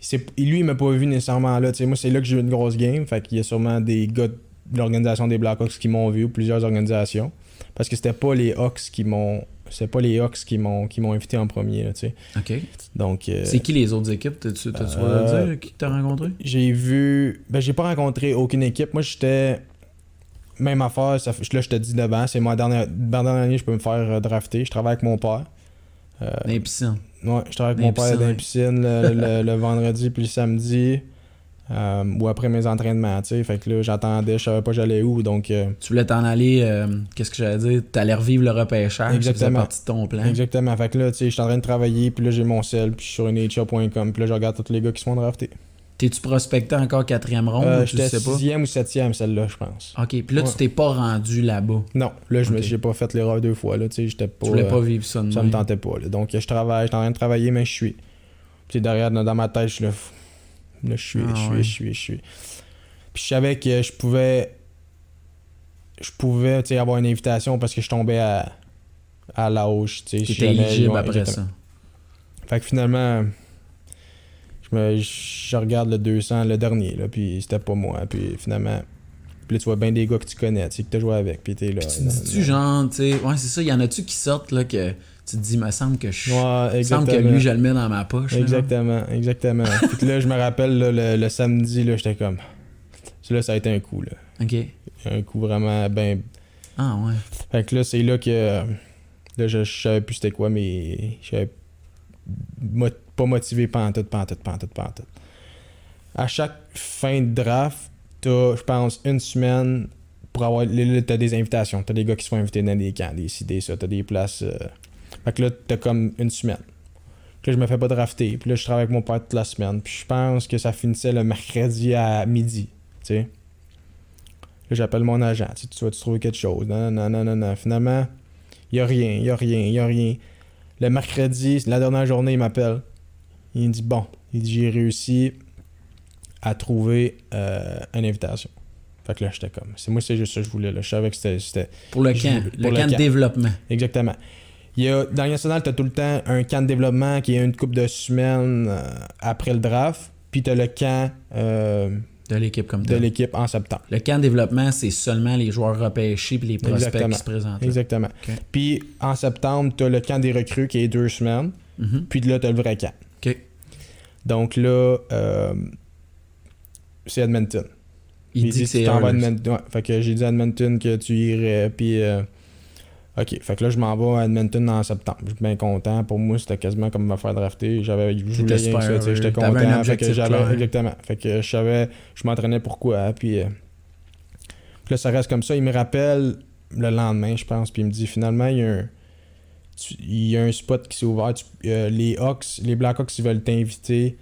C'est- Lui, il m'a pas vu nécessairement là. Moi, c'est là que j'ai eu une grosse game. Fait qu'il y a sûrement des gars de l'organisation des Blackhawks qui m'ont vu, ou plusieurs organisations. Parce que c'était pas les Hawks qui m'ont. C'était pas les Hawks qui m'ont qui m'ont invité en premier, là, tu sais. OK. Donc. euh, C'est qui les autres équipes? T'as-tu t'as-tu Euh, dire qui t'as rencontré? J'ai vu. Ben, j'ai pas rencontré aucune équipe. Moi, j'étais. Même affaire, ça là, j'étais 19 ans. C'est ma dernière, dernière année, je peux me faire euh, drafter. Je travaille avec mon père. Euh, Dans les piscines. Ouais, je travaille avec mon père dans les piscines, piscines le, le- le vendredi puis le samedi. euh, ou après mes entraînements, tu sais. Fait que là, j'attendais, je savais pas j'allais où. Donc, euh, Tu voulais t'en aller, euh, qu'est-ce que j'allais dire? T'allais revivre le repêchage. Ça Exactement. partie de ton plan. exactement. Fait que là, tu sais, je suis en train de travailler. Puis là, j'ai mon sel. Puis je suis sur NHL.com. Puis là, je regarde tous les gars qui se font drafter. T'es-tu prospecté encore quatrième ronde Euh, J'étais sais pas? sixième ou septième, celle-là, je pense. Ok, puis là, Ouais. tu t'es pas rendu là-bas. Non, là, je j'ai pas fait l'erreur deux fois. Là, tu sais, pas. Voulais euh, pas vivre ça de Ça me tentait pas. Là. Donc, je travaille, je suis en train de travailler, mais je suis. Puis derrière, dans ma tête, je suis là. Là, je suis, Ah je suis, ouais. je suis, je suis. Puis je savais que je pouvais. Je pouvais, tu sais, avoir une invitation parce que je tombais à, à la hauche, tu sais. éligible ouais, après exactement. ça. Fait que finalement, je, me, je regarde le 200, le dernier, là, puis c'était pas moi. Puis finalement, puis là, tu vois bien des gars que tu connais, tu sais, que t'as joué avec, puis t'es là. Puis tu là, dis-tu là. genre, tu sais, ouais, c'est ça, y en a-tu qui sortent là que tu te dis, me semble que je. Ouais, me semble que lui, je le mets dans ma poche. là. Exactement, exactement. Que là, je me rappelle, là, le, le samedi, là, j'étais comme. Là, ça a été un coup, là. Ok. Un coup vraiment ben. Ah ouais. Fait que là, c'est là que. euh, Là, je, je savais plus c'était quoi, mais. Je savais pas motivé pantoute, pantoute, pantoute, pantoute. À chaque fin de draft, t'as, je pense, une semaine pour avoir. T'as des invitations. T'as des gars qui se font inviter dans des camps, des ci, des ça. T'as des places. euh, Fait que là, t'as comme une semaine. Puis là, je me fais pas drafter. Puis là, je travaille avec mon père toute la semaine. Puis je pense que ça finissait le mercredi à midi. Tu sais. Là, j'appelle mon agent. Tu vas-tu trouver quelque chose? Non, non, non, non, non. Finalement, il a rien, il a rien, il a rien. Le mercredi, la dernière journée, il m'appelle. Il me dit Bon, il dit J'ai réussi à trouver euh, une invitation. Fait que là, j'étais comme. C'est moi, c'est juste ça que je voulais. Là. Je savais que c'était-. Pour le camp. voulais- Le pour le camp de développement. Exactement. Il y a, dans le national, tu as tout le temps un camp de développement qui est une couple de semaines euh, après le draft. Puis tu as le camp euh, De l'équipe comme de l'équipe en septembre. Le camp de développement, c'est seulement les joueurs repêchés puis les prospects Exactement. qui se présentent. là. Exactement. Puis en septembre, tu as le camp des recrues qui est deux semaines. Mhm. Puis là, tu as le vrai camp. Ok. Donc là, euh, c'est Edmonton. Il, dit que c'est. Edmonton. Ouais, fait que j'ai dit à Edmonton que tu irais. Puis. euh, ok, fait que là, je m'en vais à Edmonton en septembre. Je suis bien content. Pour moi, c'était quasiment comme me faire drafter. J'avais, voulais rien ça, J'étais un content. Fait que j'avais, exactement. Fait que je savais, je m'entraînais pourquoi. Puis, euh, puis là, ça reste comme ça. Il me rappelle le lendemain, je pense. Puis il me dit finalement, il y a un. tu- il y a un spot qui s'est ouvert. Tu- euh, les Hawks, les Blackhawks, ils veulent t'inviter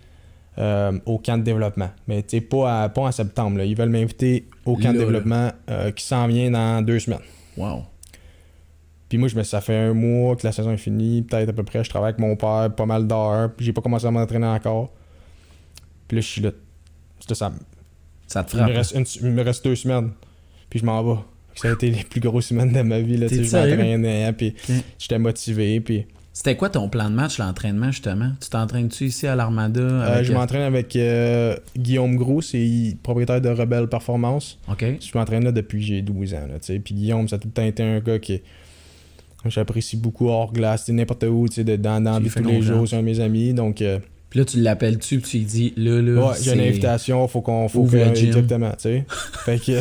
euh, au camp de développement. Mais tu sais, pas, à- pas en septembre. là. Ils veulent m'inviter au camp Là, de développement qui s'en vient dans deux semaines. Wow. Puis moi, je me ça fait un mois que la saison est finie, peut-être à peu près. Je travaille avec mon père, pas mal d'heures. Puis j'ai pas commencé à m'entraîner encore. Puis là, je suis là. C'est ça. Ça te Il me, frappe. reste une- il me reste deux semaines. Puis je m'en vais. Ça a été les plus grosses semaines de ma vie. Là, je m'entraînais, puis j'étais motivé. Puis C'était quoi ton plan de match, l'entraînement, justement? Tu t'entraînes-tu ici à l'Armada? Euh, je m'entraîne avec euh, Guillaume Gros, c'est propriétaire de Rebelle Performance. OK. Je m'entraîne là depuis j'ai 12 ans. Là, puis Guillaume, ça a tout le temps été un gars qui j'apprécie beaucoup hors glace, n'importe où, tu sais, de- dans, dans tous les jours, c'est un de mes amis. Donc, euh, Puis là, tu l'appelles-tu, puis tu lui dis, là, là. ouais, j'ai une invitation, faut qu'on. Faut que, exactement, tu sais. fait que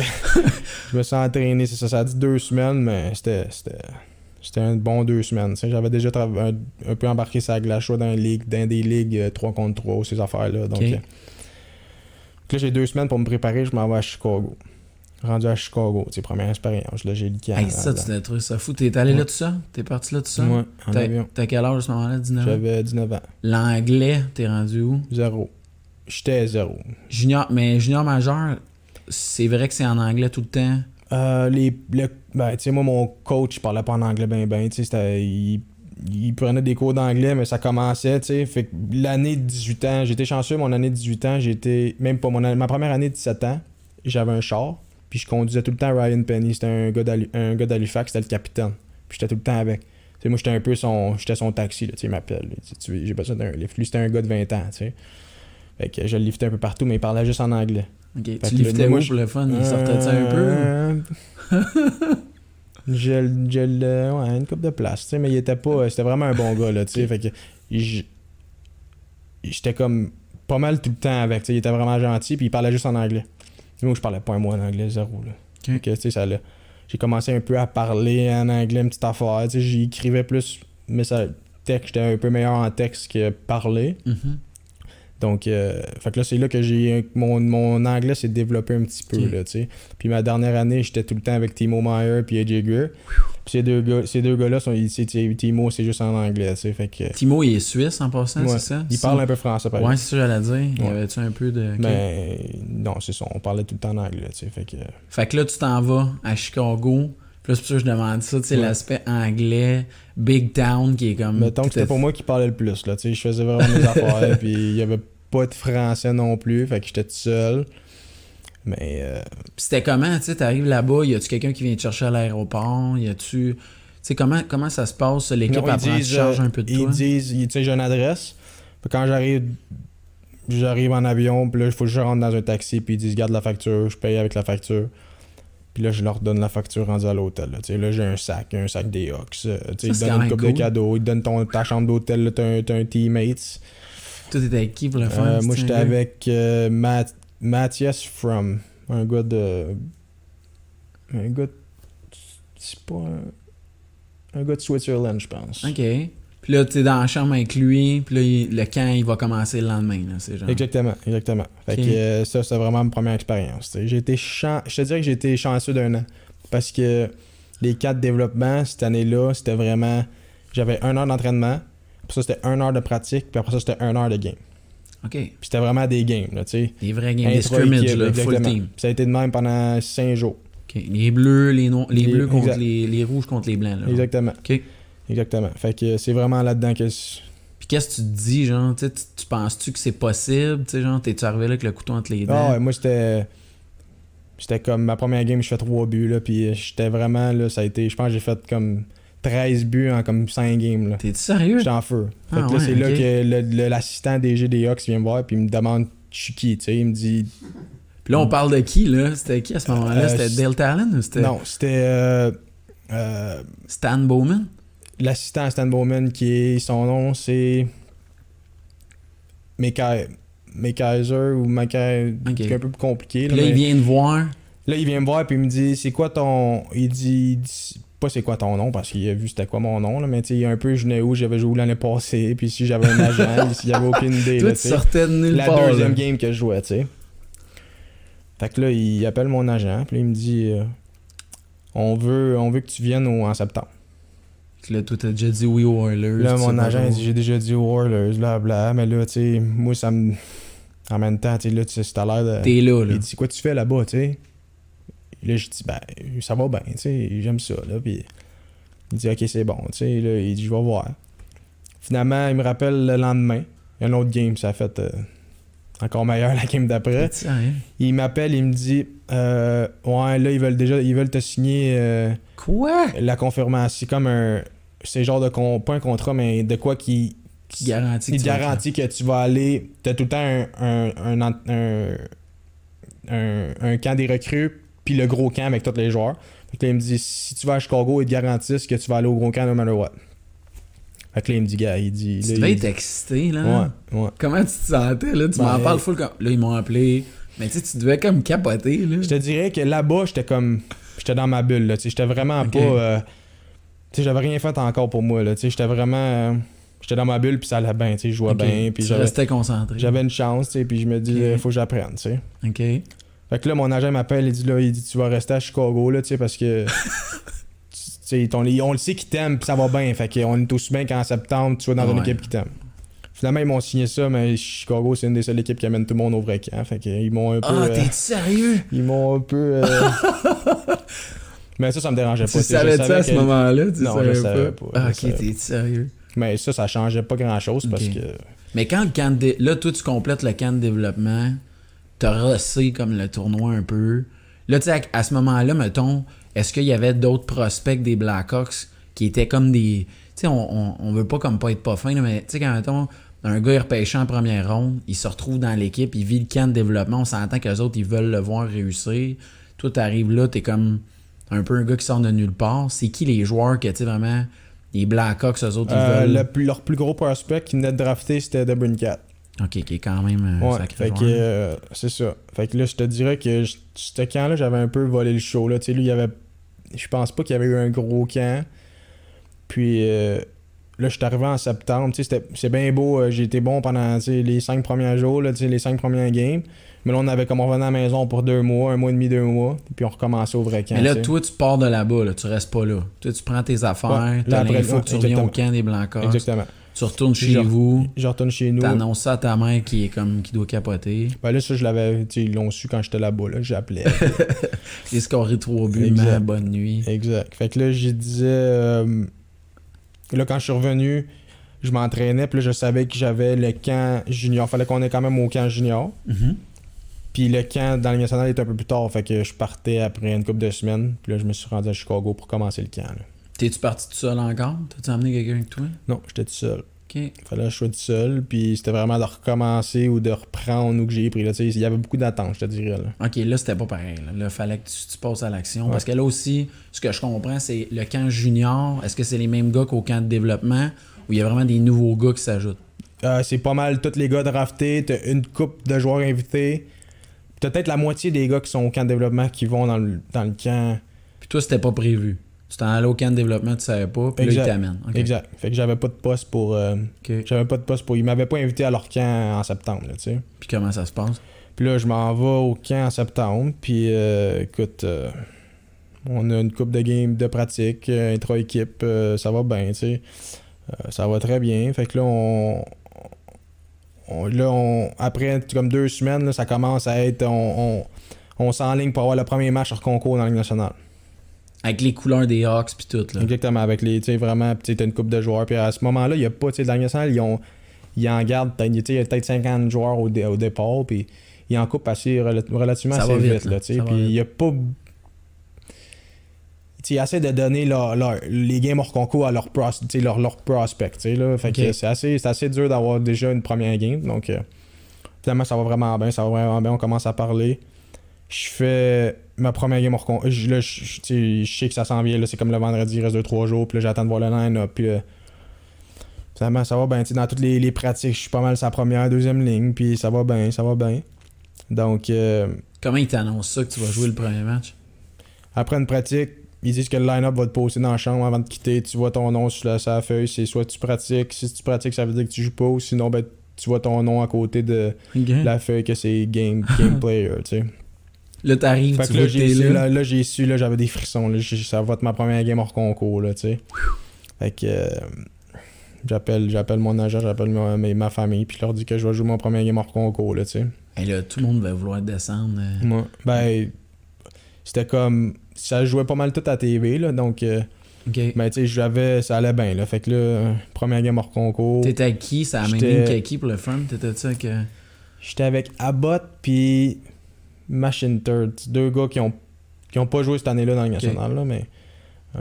je me suis entraîné, c'est ça, ça a dit deux semaines, mais c'était. c'était un bon deux semaines. J'avais déjà un, un peu embarqué sa glace soit dans, les ligues, dans des ligues 3 contre 3, ces affaires-là. Donc, euh, donc là, j'ai deux semaines pour me préparer, je m'en vais à Chicago. Rendu à Chicago, c'est première expérience. Là, j'ai le camp. Hey, ça, là, tu t'es trouvé ça fou. T'es allé Ouais. là tout ça? T'es parti là tout ça? Ouais, en avion. T'as quel âge à ce moment-là? 19 ans? J'avais 19 ans. L'anglais, t'es rendu où? Zéro. J'étais zéro. Junior, mais junior majeur, c'est vrai que c'est en anglais tout le temps? Euh, les, le- ben, tu sais, moi, mon coach, il parlait pas en anglais ben ben, tu sais, il prenait des cours d'anglais, mais ça commençait, tu sais, fait que l'année de 18 ans, j'étais chanceux, mon année de 18 ans, j'étais, même pas mon année, ma première année de 17 ans, j'avais un char, puis je conduisais tout le temps Ryan Penny, c'était un gars d'Halifax, c'était le capitaine, puis j'étais tout le temps avec. Moi, j'étais un peu son, j'étais son taxi, là, il m'appelle, j'ai besoin d'un lift. Lui, c'était un gars de 20 ans, tu sais. Fait que je le liftais un peu partout, mais il parlait juste en anglais. Ok, Tu liftais moi, où pour le fun? Il sortait ça un peu? Euh, je le- je ouais, une coupe de place, tu sais, mais il était pas. C'était vraiment un bon gars, là, tu sais. Fait que. J'étais comme pas mal tout le temps avec, tu sais. Il était vraiment gentil, puis il parlait juste en anglais. Moi, je parlais pas un mot en anglais, zéro, là. Tu sais, ça l'a- J'ai commencé un peu à parler en anglais, une petite affaire, tu sais. J'écrivais plus, mais ça. Texte, j'étais un peu meilleur en texte que parler. Mhm. Donc, euh, fait que là, c'est là que j'ai. Mon, mon anglais s'est développé un petit peu, Ok. là, tu sais. Puis ma dernière année, j'étais tout le temps avec Timo Meyer puis AJ Greer. Puis ces deux gars, ces deux gars-là, sont, ils- Timo, c'est juste en anglais, tu sais. Fait que. Timo, il est suisse en passant, Ouais. c'est ça? Il parle un peu français, par Ouais, exemple. c'est ça que j'allais dire. Il y Ouais. avait-tu un peu de. Mais non, c'est ça. On parlait tout le temps en anglais, tu sais. Fait que. Fait que là, tu t'en vas à Chicago. Puis c'est pour ça que je demande ça, tu sais, Ouais. l'aspect anglais, big town qui est comme. Mettons que c'était pour moi qui parlait le plus, là, tu sais. Je faisais vraiment mes affaires, puis il y avait pas de français non plus. Fait que j'étais tout seul. Mais. euh, c'était comment, tu sais, t'arrives là-bas, y a-tu quelqu'un qui vient te chercher à l'aéroport? Y a-tu. Tu sais, comment, comment ça se passe? L'équipe disent, charges euh, un peu de Ils toi? disent, ils- tu sais, j'ai une adresse. Puis quand j'arrive, j'arrive en avion, puis là, il faut que je rentre dans un taxi, puis ils disent, garde la facture, je paye avec la facture. Puis là, je leur donne la facture rendue à l'hôtel. Là, là j'ai un sac, un sac des Hawks. euh, ils te donnent une coupe cool. de cadeaux, ils te donnent ton, ta chambre d'hôtel, t'as un, un teammate. Toi, t'étais avec qui pour le faire? Euh, moi, c'était j'étais avec euh, Matt- Mathias From, un gars de. Un gars de. C'est pas un. Un gars de Switzerland, je pense. Ok. Puis là, t'es dans la chambre avec lui, puis là, il- le camp, il va commencer le lendemain, là, c'est genre. Exactement, exactement. Fait que euh, ça, c'est vraiment ma première expérience. tu. J'ai été chan... Je te dirais que j'ai été chanceux d'un an. Parce que les quatre développements, cette année-là, c'était vraiment. J'avais un heure d'entraînement, puis ça, c'était un heure de pratique, puis après ça, c'était un heure de game. Ok. Puis c'était vraiment des games, là, tu sais. Des vrais games, des scrimmages, là, full team. Puis ça a été de même pendant cinq jours. Les bleus, les, noirs, les Les- bleus contre les, les rouges contre les blancs, là. Exactement. Ok. Exactement. Fait que c'est vraiment là-dedans que. je- Puis qu'est-ce que tu te dis, genre, tu tu tu penses-tu que c'est possible, tu sais, genre, t'es-tu arrivé là avec le couteau entre les dents? Ah ouais, moi c'était. C'était comme ma première game, je fais trois buts là, puis j'étais vraiment là, ça a été. Je pense que j'ai fait comme 13 buts en comme 5 games là. T'es-tu sérieux? J'étais en feu. Fait Ah que là, ouais, c'est là que l'assistant DG des Hawks vient me voir, puis il me demande je suis qui, tu sais. Il me dit. Puis là, on parle de qui, là? C'était qui à ce moment-là? Euh, c'était Dale Talon ou c'était Non, c'était euh, euh, Stan Bowman? L'assistant à Stan Bowman qui est. Son nom, c'est. Mekaiser ou Mekaiser. Ok. C'est un peu plus compliqué. Là, mais- il vient te voir. Là, il vient me voir puis il me dit c'est quoi ton. Il dit, il dit- pas c'est quoi ton nom parce qu'il a vu c'était quoi mon nom, là, mais tu sais, un peu je venais où, j'avais joué l'année passée, puis si j'avais un agent, il avait aucune idée. Toi, là, tu de nulle La part. deuxième là. game que je jouais, tu sais. Fait que là, il appelle mon agent, puis là, il me dit euh, on, veut, on veut que tu viennes au- en septembre. Là, toi, t'as déjà dit oui aux Oilers. Là, mon agent, dit j'ai déjà dit aux Oilers, bla bla, mais là, tu sais, moi, ça me. En même temps, tu sais, là, tu sais, c'est à l'air de. T'es là, là. Il dit quoi tu fais là-bas, tu sais? Là, je dis ben ça va bien, tu sais, j'aime ça là puis il dit OK, c'est bon, tu sais, là, il dit je vais voir. Finalement, il me rappelle le lendemain, il y a un autre game, ça a fait euh, encore meilleur la game d'après. Sérieux? Il m'appelle, il me dit euh, ouais, là ils veulent déjà ils veulent te signer euh, Quoi? la confirmation, c'est comme un c'est genre de con, pas un contrat, mais de quoi qui, Qui garantit qui que tu vas être garantit que tu vas aller. T'as tout le temps un, un, un, camp des recrues, puis le gros camp avec tous les joueurs. Fait que là, il me dit si tu vas à Chicago, ils te garantissent que tu vas aller au gros camp no matter what. Fait que là, il me dit, gars, il dit. Tu là, devais il être excité, là. Ouais, ouais. Comment tu te sentais, là? Tu Ben, m'en parles full comme... Là, ils m'ont appelé. Mais tu sais, tu devais comme capoter, là. Je te dirais que là-bas, j'étais comme. J'étais dans ma bulle, là. J'étais vraiment Ok. pas. euh, sais, j'avais rien fait encore pour moi, là. Tu sais, j'étais vraiment. euh, j'étais dans ma bulle, puis ça allait bien, tu sais, je jouais bien, puis j'avais, restais concentré. j'avais une chance, tu sais, puis je me dis, il faut que j'apprenne, tu sais. OK. Fait que là, mon agent m'appelle, il dit, là, il dit, tu vas rester à Chicago, là, tu sais, parce que. tu on le sait qu'ils t'aiment, puis ça va bien. Fait qu'on est aussi bien qu'en septembre, tu vas dans une équipe qui t'aime. Finalement, ils m'ont signé ça, mais Chicago, c'est une des seules équipes qui amène tout le monde au vrai camp. Fait qu'ils m'ont un peu. Ah, euh, t'es sérieux? Ils m'ont un peu. euh, mais ça, ça me dérangeait pas. Tu savais ça à ce que- moment-là? Tu Non, savais je savais pas, Ah, ok, t'es sérieux. Mais ça, ça changeait pas grand chose parce que. Mais quand le camp de... Là, toi, tu complètes le camp de développement. T'as rossé comme le tournoi un peu. Là, tu sais, à, à ce moment-là, mettons, est-ce qu'il y avait d'autres prospects des Blackhawks qui étaient comme des... Tu sais, on, on, on veut pas comme pas être pas fin, là, mais tu sais, quand, mettons, un gars est repêché en première ronde, il se retrouve dans l'équipe, il vit le camp de développement, on s'entend qu'eux autres, ils veulent le voir réussir. Toi, t'arrives là, t'es comme un peu un gars qui sort de nulle part. C'est qui les joueurs que, tu sais, vraiment... Les Blackhawks, eux autres, ils Euh, veulent... le leur plus gros prospect qui venait de drafter, c'était Cat. Ok, qui est quand même Ouais, sacré fait que joueur. euh, c'est ça. Fait que là, je te dirais que ce camp-là, j'avais un peu volé le show. Là. Tu sais, lui, il y avait. Je pense pas qu'il y avait eu un gros camp. Puis euh, là, je suis arrivé en septembre. C'est bien beau. euh, J'ai été bon pendant les cinq premiers jours, là, les cinq premières games. Mais là, on avait comme on revenait à la maison pour deux mois, un mois et demi, deux mois. Puis on recommençait au vrai camp. Mais là, toi, tu pars de là-bas, là, tu restes pas là. Toi, tu prends tes affaires, Ouais, là, après, ouais, que tu reviens au camp des Blancos, Exactement. tu retournes chez vous, Je retourne chez nous. t'annonces ça à ta mère qui est comme qui doit capoter. Ben là, ça, je l'avais. Ils l'ont su quand j'étais là-bas. Là, J'appelais. J'ai scoré trois buts, bonne nuit. Exact. Fait que là, je disais. euh, là, quand je suis revenu, je m'entraînais, puis là, je savais que j'avais le camp junior. Fallait qu'on ait quand même au camp junior. Mhm. Puis le camp dans la Ligue nationale était un peu plus tard. Fait que je partais après une couple de semaines. Puis là, je me suis rendu à Chicago pour commencer le camp. T'es-tu parti tout seul encore? T'as-tu amené quelqu'un avec toi? Non, j'étais tout seul. Ok. Fallait que je sois tout seul. Puis c'était vraiment de recommencer ou de reprendre où que j'ai pris. Là, il y avait beaucoup d'attentes, je te dirais. Là. Ok, là, c'était pas pareil. Là, Là, fallait que tu, tu passes à l'action. Ouais. Parce que là aussi, ce que je comprends, c'est le camp junior, est-ce que c'est les mêmes gars qu'au camp de développement ou il y a vraiment des nouveaux gars qui s'ajoutent? Euh, c'est pas mal tous les gars draftés. T'as une coupe de joueurs invités. Peut-être la moitié des gars qui sont au camp de développement qui vont dans le, dans le camp. Puis toi, c'était pas prévu? Tu t'en allais au camp de développement, tu savais pas, puis là, Exact. ils t'amènent. Ok. Exact. Fait que j'avais pas de poste pour. euh, j'avais pas de poste pour. Ils m'avaient pas invité à leur camp en septembre, là, tu sais. Puis comment ça se passe? Puis là, je m'en vais au camp en septembre. Puis euh, écoute, euh, on a une coupe de game de pratique, intra-équipe, ça va bien, tu sais. Ça va très bien. Fait que là, on. on- là, on, après comme deux semaines, là, ça commence à être. On, on, on s'enligne pour avoir le premier match hors concours dans la Ligue nationale. Avec les couleurs des Hawks puis tout, là. Exactement, avec les, tu sais, vraiment, tu une coupe de joueurs. Puis à ce moment-là, il n'y a pas, tu sais, dans ils, ont, ils en gardent, peut-être, tu sais, il y a peut-être 50 joueurs au, dé- au départ, puis ils en coupent assez, rela- relativement Ça assez vite, vite, là. tu sais. Puis il n'y a pas. Ils essaient de donner leur- leur- les games hors concours à leurs pros, leur, leur prospect, tu sais, là. Fait que Ok. c'est assez, assez dur d'avoir déjà une première game, donc euh, finalement, ça va vraiment bien, ça va vraiment bien, on commence à parler. Je fais ma première game hors. Je, là, je, sais, que ça s'en vient, c'est comme le vendredi, il reste 2-3 jours, puis là, j'attends de voir le line-up, puis euh, finalement, ça va bien, dans toutes les, les pratiques, je suis pas mal sa première, deuxième ligne, puis ça va bien, ça va bien. Donc, euh, Comment ils t'annoncent ça que tu vas jouer le premier match? après une pratique, ils disent que le line-up va te poster dans la chambre avant de quitter. Tu vois ton nom sur la, sur la feuille. C'est soit tu pratiques. Si tu pratiques, ça veut dire que tu joues pas. Ou sinon, ben, tu vois ton nom à côté de la feuille que c'est game, game player. Tu sais. Là, t'arrives, tu là, vois que j'ai t'es su, là. là, là, j'ai su, là, j'avais des frissons. Là, ça va être ma première game hors concours. Là, tu sais. Fait que euh, j'appelle, j'appelle mon agent, j'appelle ma, ma- ma famille. Puis je leur dis que je vais jouer mon premier game hors concours. Là, tu sais. Et là, tout le monde va vouloir descendre. euh. Moi, ben, c'était comme. Ça jouait pas mal tout à TV. Là, donc. euh, Ok. Ben, tu sais, j'avais. Ça allait bien, là. Fait que là, euh, première game hors concours. T'étais avec qui? C'est la même ligne qu'Aki pour le front? T'étais-tu avec... euh, J'étais avec Abbott puis Machine Turd. Deux gars qui ont, qui ont pas joué cette année-là dans le national, là, mais. euh.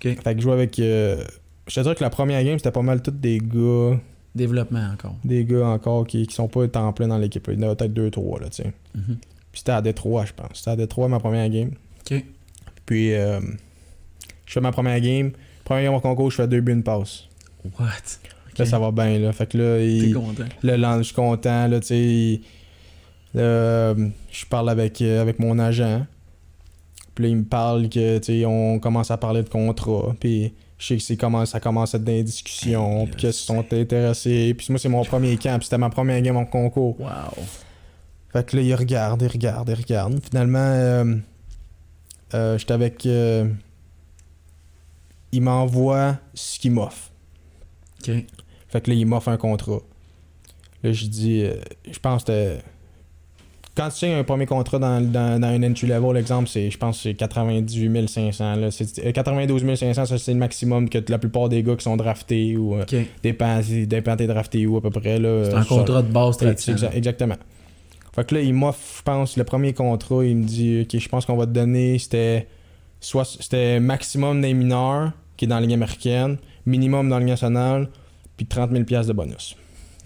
Fait que je jouais avec. euh, Je te dirais que la première game, c'était pas mal tous des gars. Développement encore. Des gars encore qui, qui sont pas temps plein dans l'équipe. Il y en a peut-être 2-3 là, tu sais. Mhm. Puis c'était à Détroit, je pense. C'était à Détroit ma première game. Ok. Puis euh, je fais ma première game. Première game au concours, je fais deux buts, une passe. What? Là, ça va bien, là. Fait que là, T'es il, content. le lendemain, je suis content, là, tu sais. Là, je parle avec, euh, avec mon agent. Puis là, il me parle que, tu sais, on commence à parler de contrat. Puis je sais que c'est comment, ça commence à être des discussions. Puis qu'ils sont intéressés. Puis moi, c'est mon premier camp. Puis c'était ma première game en concours. Wow. Fait que là, il regarde, il regarde, il regarde. Finalement, euh, euh, j'étais avec. euh, il m'envoie ce qu'il m'offre. Ok. Fait que là, il m'offre un contrat. Là, je dis, euh, je pense que c'était- Quand tu signes un premier contrat dans, dans, dans un entry level, l'exemple, c'est, je pense que c'est 98 500. Là. C'est, euh, 92 500, ça, c'est le maximum que la plupart des gars qui sont draftés ou euh, Ok. dépend, dépend t'es drafté où à peu près. Là, C'est un Euh, contrat de base traditionnel. exa- Exactement. Fait que là, il m'offre, je pense, le premier contrat, il me dit, OK, je pense qu'on va te donner, c'était, soit, c'était maximum des mineurs, qui est dans la Ligue américaine, minimum dans la Ligue nationale, puis 30 000 piastres de bonus.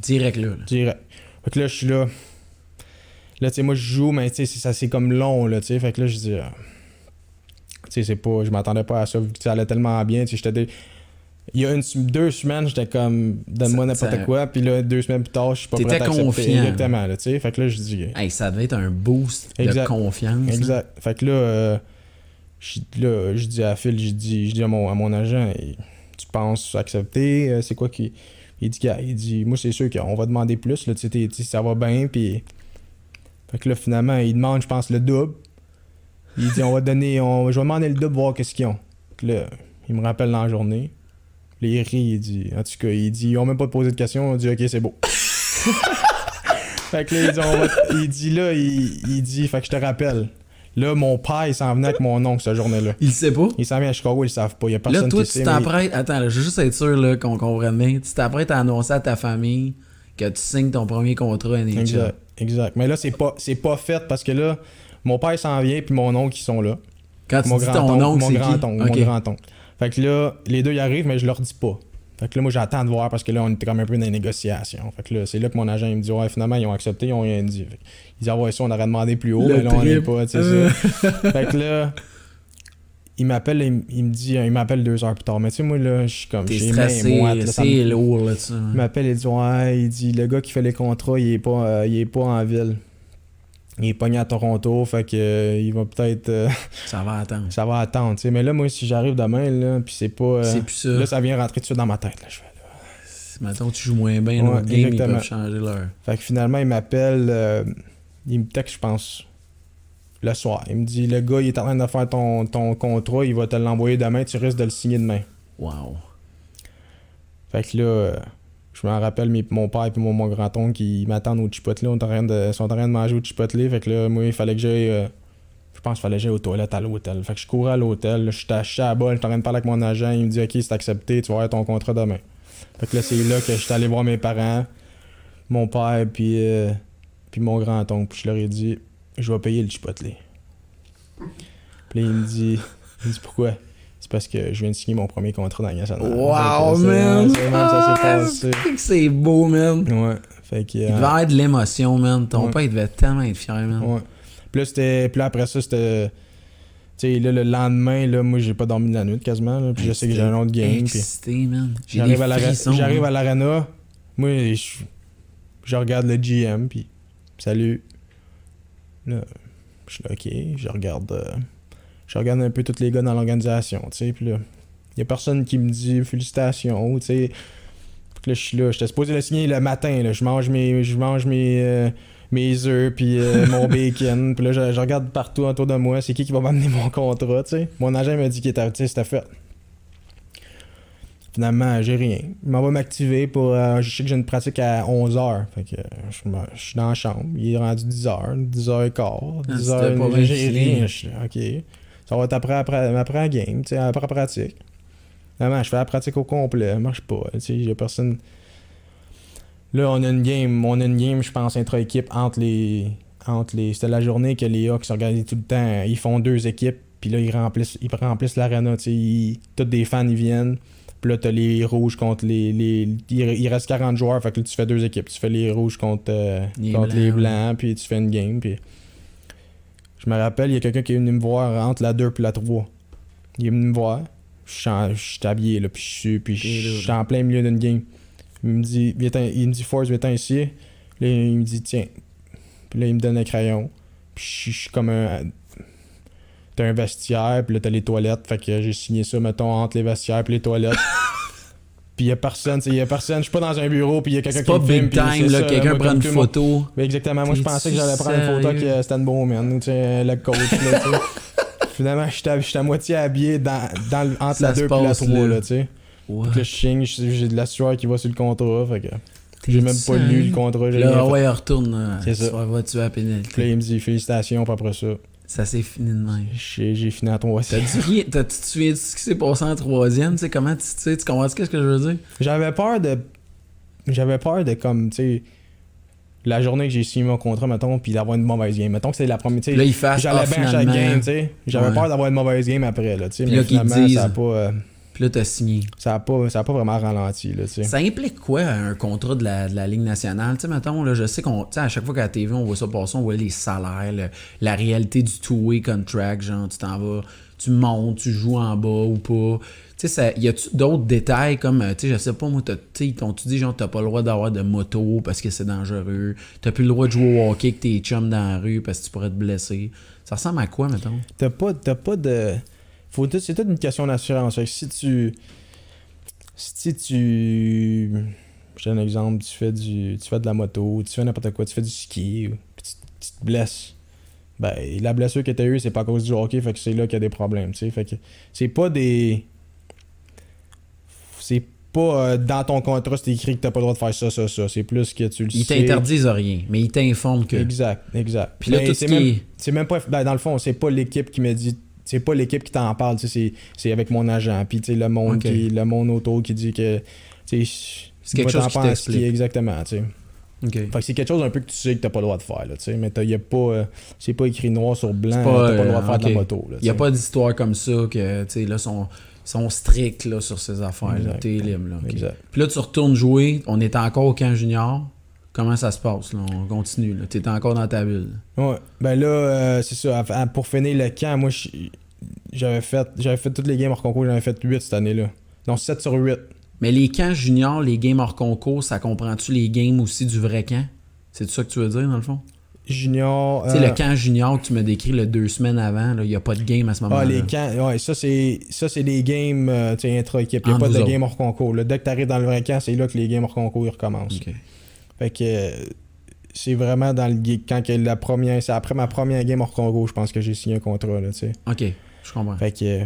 Direct là. là. Direct. Fait que là, je suis là. Là, tu sais, moi, je joue, mais tu sais, ça c'est comme long, là, tu sais. Fait que là, je dis. ah. Tu sais, c'est pas. Je m'attendais pas à ça, vu que ça allait tellement bien. Tu sais, j'étais. dé- Il y a une, deux semaines, j'étais comme. Donne-moi n'importe ça- quoi. Puis là, deux semaines plus tard, je suis pas prêt à confiant. Exactement, là, tu sais. Fait que là, je dis. Hey, ça devait être un boost Exact. de confiance. hein. Exact. Fait que là, euh, je, là, je dis à Phil, je dis, je dis à mon, à mon agent, tu penses accepter, euh, c'est quoi qui. Il dit, il dit, moi c'est sûr qu'on va demander plus, là, tu sais, t'es- tu sais, ça va bien, puis. Fait que là, finalement, il demande, je pense, le double. Il dit, on va donner, on, je vais demander le double, voir qu'est-ce qu'ils ont. Fait que là, il me rappelle dans la journée. Là, il rit, il dit, en tout cas, il dit, ils ont même pas posé de questions, on dit, ok, c'est beau. fait que là, il dit, on va- il dit là, il, il dit, fait que je te rappelle. Là, mon père, il s'en venait avec mon oncle cette journée-là. Il sait pas? Il s'en vient à Chicago, ils le savent pas. Il y a personne Là, toi, qui tu sait. mais- t'apprêtes. Attends, là, je veux juste être sûr qu'on comprenne bien. Tu t'apprêtes à annoncer à ta famille que tu signes ton premier contrat NHL. Exact, exact. Mais là, c'est pas, c'est pas fait parce que là, mon père s'en vient, puis mon oncle, ils sont là. Quand tu mon dis ton grand-oncle, oncle, mon grand-oncle, mon grand-oncle. Fait que là, les deux, ils arrivent, mais je leur dis pas. Fait que là, moi, j'attends de voir parce que là, on était comme un peu dans les négociations. Fait que là, c'est là que mon agent, il me dit, ouais, finalement, ils ont accepté, ils ont rien dit. Fait ils disent, ah ouais, ça, on aurait demandé plus haut, Le mais là, on est trip. pas, tu sais ça. fait que là, il m'appelle, il, il me dit, il m'appelle deux heures plus tard. Mais tu sais, moi, là, je suis comme, j'ai c'est lourd là, il m'appelle et dit Ouais, il dit le gars qui fait les contrats, il est pas, euh, il est pas en ville. Il est pogné à Toronto, fait que euh, il va peut-être. euh, Ça va attendre. ça va attendre, tu sais. Mais là, moi, si j'arrive demain, là, puis c'est pas. C'est plus ça. là, ça vient rentrer tout de suite dans ma tête, là. Je fais, là. Mettons, tu joues moins bien Ouais, game, ils peuvent changer leur. Fait que finalement, il m'appelle. il me texte, je pense, le soir. Il me dit Le gars, il est en train de faire ton, ton contrat, il va te l'envoyer demain, tu risques de le signer demain. Wow. Fait que là, je me rappelle mes- mon père et mon, mon grand-oncle qui m'attendent au Chipotle. On train de, sont en train de manger au Chipotle. Fait que là, moi, il fallait que j'aille. euh, je pense qu'il fallait que j'aille aux toilettes à l'hôtel. Fait que je courais à l'hôtel. Je suis acheté à bas. Je suis en train de parler avec mon agent. Il me dit Ok, c'est accepté. Tu vas avoir ton contrat demain. Fait que là, c'est là que je suis allé voir mes parents, mon père, puis, euh, puis mon grand-oncle. Puis je leur ai dit Je vais payer le Chipotle. Puis il me dit, il me dit Pourquoi? C'est parce que je viens de signer mon premier contrat dans la nationale. Wow, man! c'est- man, Ah, c'est beau, man! Ouais. Fait que. Il euh, devait avoir de l'émotion, man. Ton Ouais. père, il devait tellement être fier, man. ouais. Puis là, c'était. Puis là, après ça, c'était. Tu sais, là, le lendemain, là, moi, j'ai pas dormi de la nuit quasiment. Là, puis je sais que j'ai un autre game. Puis Excité, man. J'ai des j'arrive à la- frissons. j'arrive man. à l'arena. Moi, je, je regarde le GM. Puis salut. Là, je suis là, ok. Je regarde. euh, je regarde un peu tous les gars dans l'organisation. Tu sais, puis là, y a personne qui me dit félicitations. Tu sais. Que là, je suis là. J'étais supposé le signer le matin. Là. Je mange mes. Je mange mes. euh, mes œufs puis euh, mon bacon puis là je, je regarde partout autour de moi c'est qui qui va m'amener mon contrat tu sais mon agent m'a dit qu'il était tu sais, c'était fait finalement j'ai rien il m'en va m'activer pour euh, je sais que j'ai une pratique à 11h fait que je, suis dans la chambre il est rendu 10h 10h15 Ah, 10h c'était pas bien j'ai rien ok ça va être après après, après la game tu sais après la pratique Finalement, je fais la pratique au complet, ça marche pas. Tu sais, a personne. Là, on a une game, on a une game, je pense, intra-équipe entre les. Entre les. C'était la journée que les Hawks s'organisent tout le temps. Ils font deux équipes, puis là, ils remplissent, ils remplissent l'arena. Ils- tous des fans, ils viennent. Puis là, t'as les rouges contre les. les il, reste 40 joueurs, fait que là, tu fais deux équipes. Tu fais les rouges contre, euh, Les contre les blancs, blancs, puis tu fais une game. Puis je me rappelle, il y a quelqu'un qui est venu me voir entre la 2 et la 3. Il est venu me voir. Je suis habillé, là, puis je suis, puis je suis en plein milieu d'une game. Il me dit, il me dit, Force, viens-t'en ici. Là, il me dit, tiens. Puis là, il me donne un crayon. Puis je suis comme un. T'as un vestiaire, puis là, t'as les toilettes. Fait que j'ai signé ça, mettons, entre les vestiaires puis les toilettes. puis il y a personne, il y a personne. Je suis pas dans un bureau, puis il y a quelqu'un qui pas me filme. big puis time, là, quelqu'un prend une le photo. Mais exactement, moi je pensais que j'allais prendre une photo que c'était une man, tu sais, le coach, là, tu sais. Finalement, j'étais à moitié habillé dans, dans, le- entre la se 2 et la passe, 3, là. tu sais. Je signe, j'ai de la sueur qui va sur le contrat, fait que j'ai même pas lu le contrat, Là, ouais, retourne. là. C'est ça. Tu vas Puis là, pénalité. il me dit félicitations, puis après ça, Ça s'est fini de même. j'ai fini à 3 T'as dit rien? T'as- Tu te souviens de ce qui s'est passé en troisième? Tu sais, comment tu tu sais, tu comprends ce que je veux dire? J'avais peur de. J'avais peur de comme, tu sais. La journée que j'ai signé mon contrat, mettons, puis d'avoir une mauvaise game. Mettons que c'est la première. Là, fassent. J'allais ah, bien à chaque game, tu sais. J'avais Ouais. peur d'avoir une mauvaise game après, là, tu sais. Mais là, finalement, ça pas. euh, Puis là, t'as signé. ça a pas, ça a pas vraiment ralenti, là, tu. Ça implique quoi un contrat de la, de la Ligue nationale? Tu sais, mettons, là, je sais qu'on. Tu à chaque fois qu'à la TV, on voit ça passer, on voit les salaires, le- la réalité du two-way contract, genre, tu t'en vas, tu montes, tu joues en bas ou pas. Tu sais, ça- y a-tu d'autres détails comme, euh, tu sais, je sais pas, moi, t'as- tu t'ont-tu dit, genre, t'as pas le droit d'avoir de moto parce que c'est dangereux, t'as plus le droit de jouer au hockey avec tes chums dans la rue parce que tu pourrais te blesser? Ça ressemble à quoi, mettons? T'as pas, t'as pas de. C'est toute une question d'assurance. Fait que si tu. Si tu. Donne un exemple, tu fais du. Tu fais de la moto, tu fais n'importe quoi, tu fais du ski, puis tu, tu te blesses. Ben, la blessure que t'as eue, c'est pas à cause du hockey, fait que c'est là qu'il y a des problèmes, tu sais. Fait que c'est pas des. C'est pas euh, dans ton contrat, c'est écrit que t'as pas le droit de faire ça, ça, ça. C'est plus que tu le Ils sais. t'interdisent rien, mais ils t'informent que. Exact, exact. Puis là, Mais tout c'est ce qui même, est- c'est même pas. ben, dans le fond, c'est pas l'équipe qui me dit. C'est pas l'équipe qui t'en parle, c'est, c'est avec mon agent. Puis, le monde, Ok. qui, le monde autour qui dit que. C'est quelque chose qui t'explique. Exactement, tu sais. Ok. Fait que c'est quelque chose un peu que tu sais que t'as pas le droit de faire, là. Mais t'as- y a pas. euh, c'est pas écrit noir sur blanc, pas, t'as pas le droit euh, de faire de la moto. Il n'y a pas d'histoire comme ça que, tu sais, là, sont, sont stricts là, sur ces affaires. T'es libre, là. Puis là, tu retournes jouer. On est encore au camp junior. Comment ça se passe, là? On continue, là. T'es encore dans ta bulle. Ouais. Ben là, euh, c'est ça. à- à- Pour finir le camp, moi, j'avais fait, j'avais fait toutes les games hors concours, j'en avais fait 8 cette année-là. Donc 7 sur 8. Mais les camps juniors, les games hors concours, ça comprend-tu les games aussi du vrai camp? C'est ça que tu veux dire, dans le fond? Junior. Tu sais, euh, le camp junior que tu m'as décrit le deux semaines avant, il n'y a pas de game à ce moment-là. Ah, les camps, ouais, ça c'est ça c'est des games euh, tu intra-équipe. Il n'y a Entre pas de autres. game hors concours. Là, dès que tu arrives dans le vrai camp, c'est là que les games hors concours ils recommencent. Fait que c'est vraiment dans le quand que la première. C'est après ma première game hors concours, je pense que j'ai signé un contrat, là, tu sais. Ok, je comprends. Fait que.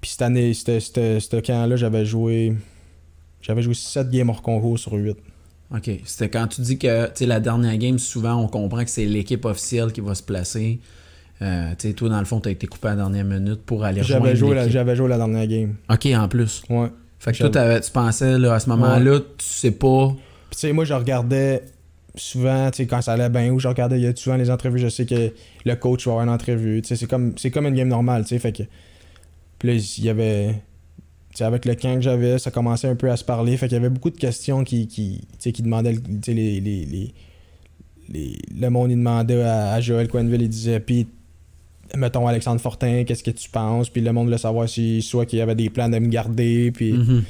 Puis cette année, ce camp-là, j'avais joué. J'avais joué 7 games hors concours sur 8. OK. C'était quand tu dis que tu sais, la dernière game, souvent on comprend que c'est l'équipe officielle qui va se placer. Euh, tu sais, toi, dans le fond, tu as été coupé à la dernière minute pour aller J'avais rejoindre joué, la, j'avais joué la dernière game. OK, en plus. Ouais. Fait que toi, tu pensais là, à ce moment-là, tu sais pas. Tu sais, moi, je regardais souvent, tu sais, quand ça allait bien, ou je regardais, il y a souvent les entrevues, je sais que le coach va avoir une entrevue, tu sais, c'est comme, c'est comme une game normale, tu sais, fait que... Il y avait... Tu sais, avec le camp que j'avais, ça commençait un peu à se parler, fait qu'il y avait beaucoup de questions qui, qui, qui demandaient, tu sais, les, les, les, Le monde, demandait à, à Joël Quenville, il disait, puis... Mettons Alexandre Fortin, qu'est-ce que tu penses? Puis le monde voulait savoir si soit qu'il y avait des plans de me garder, puis... Mhm.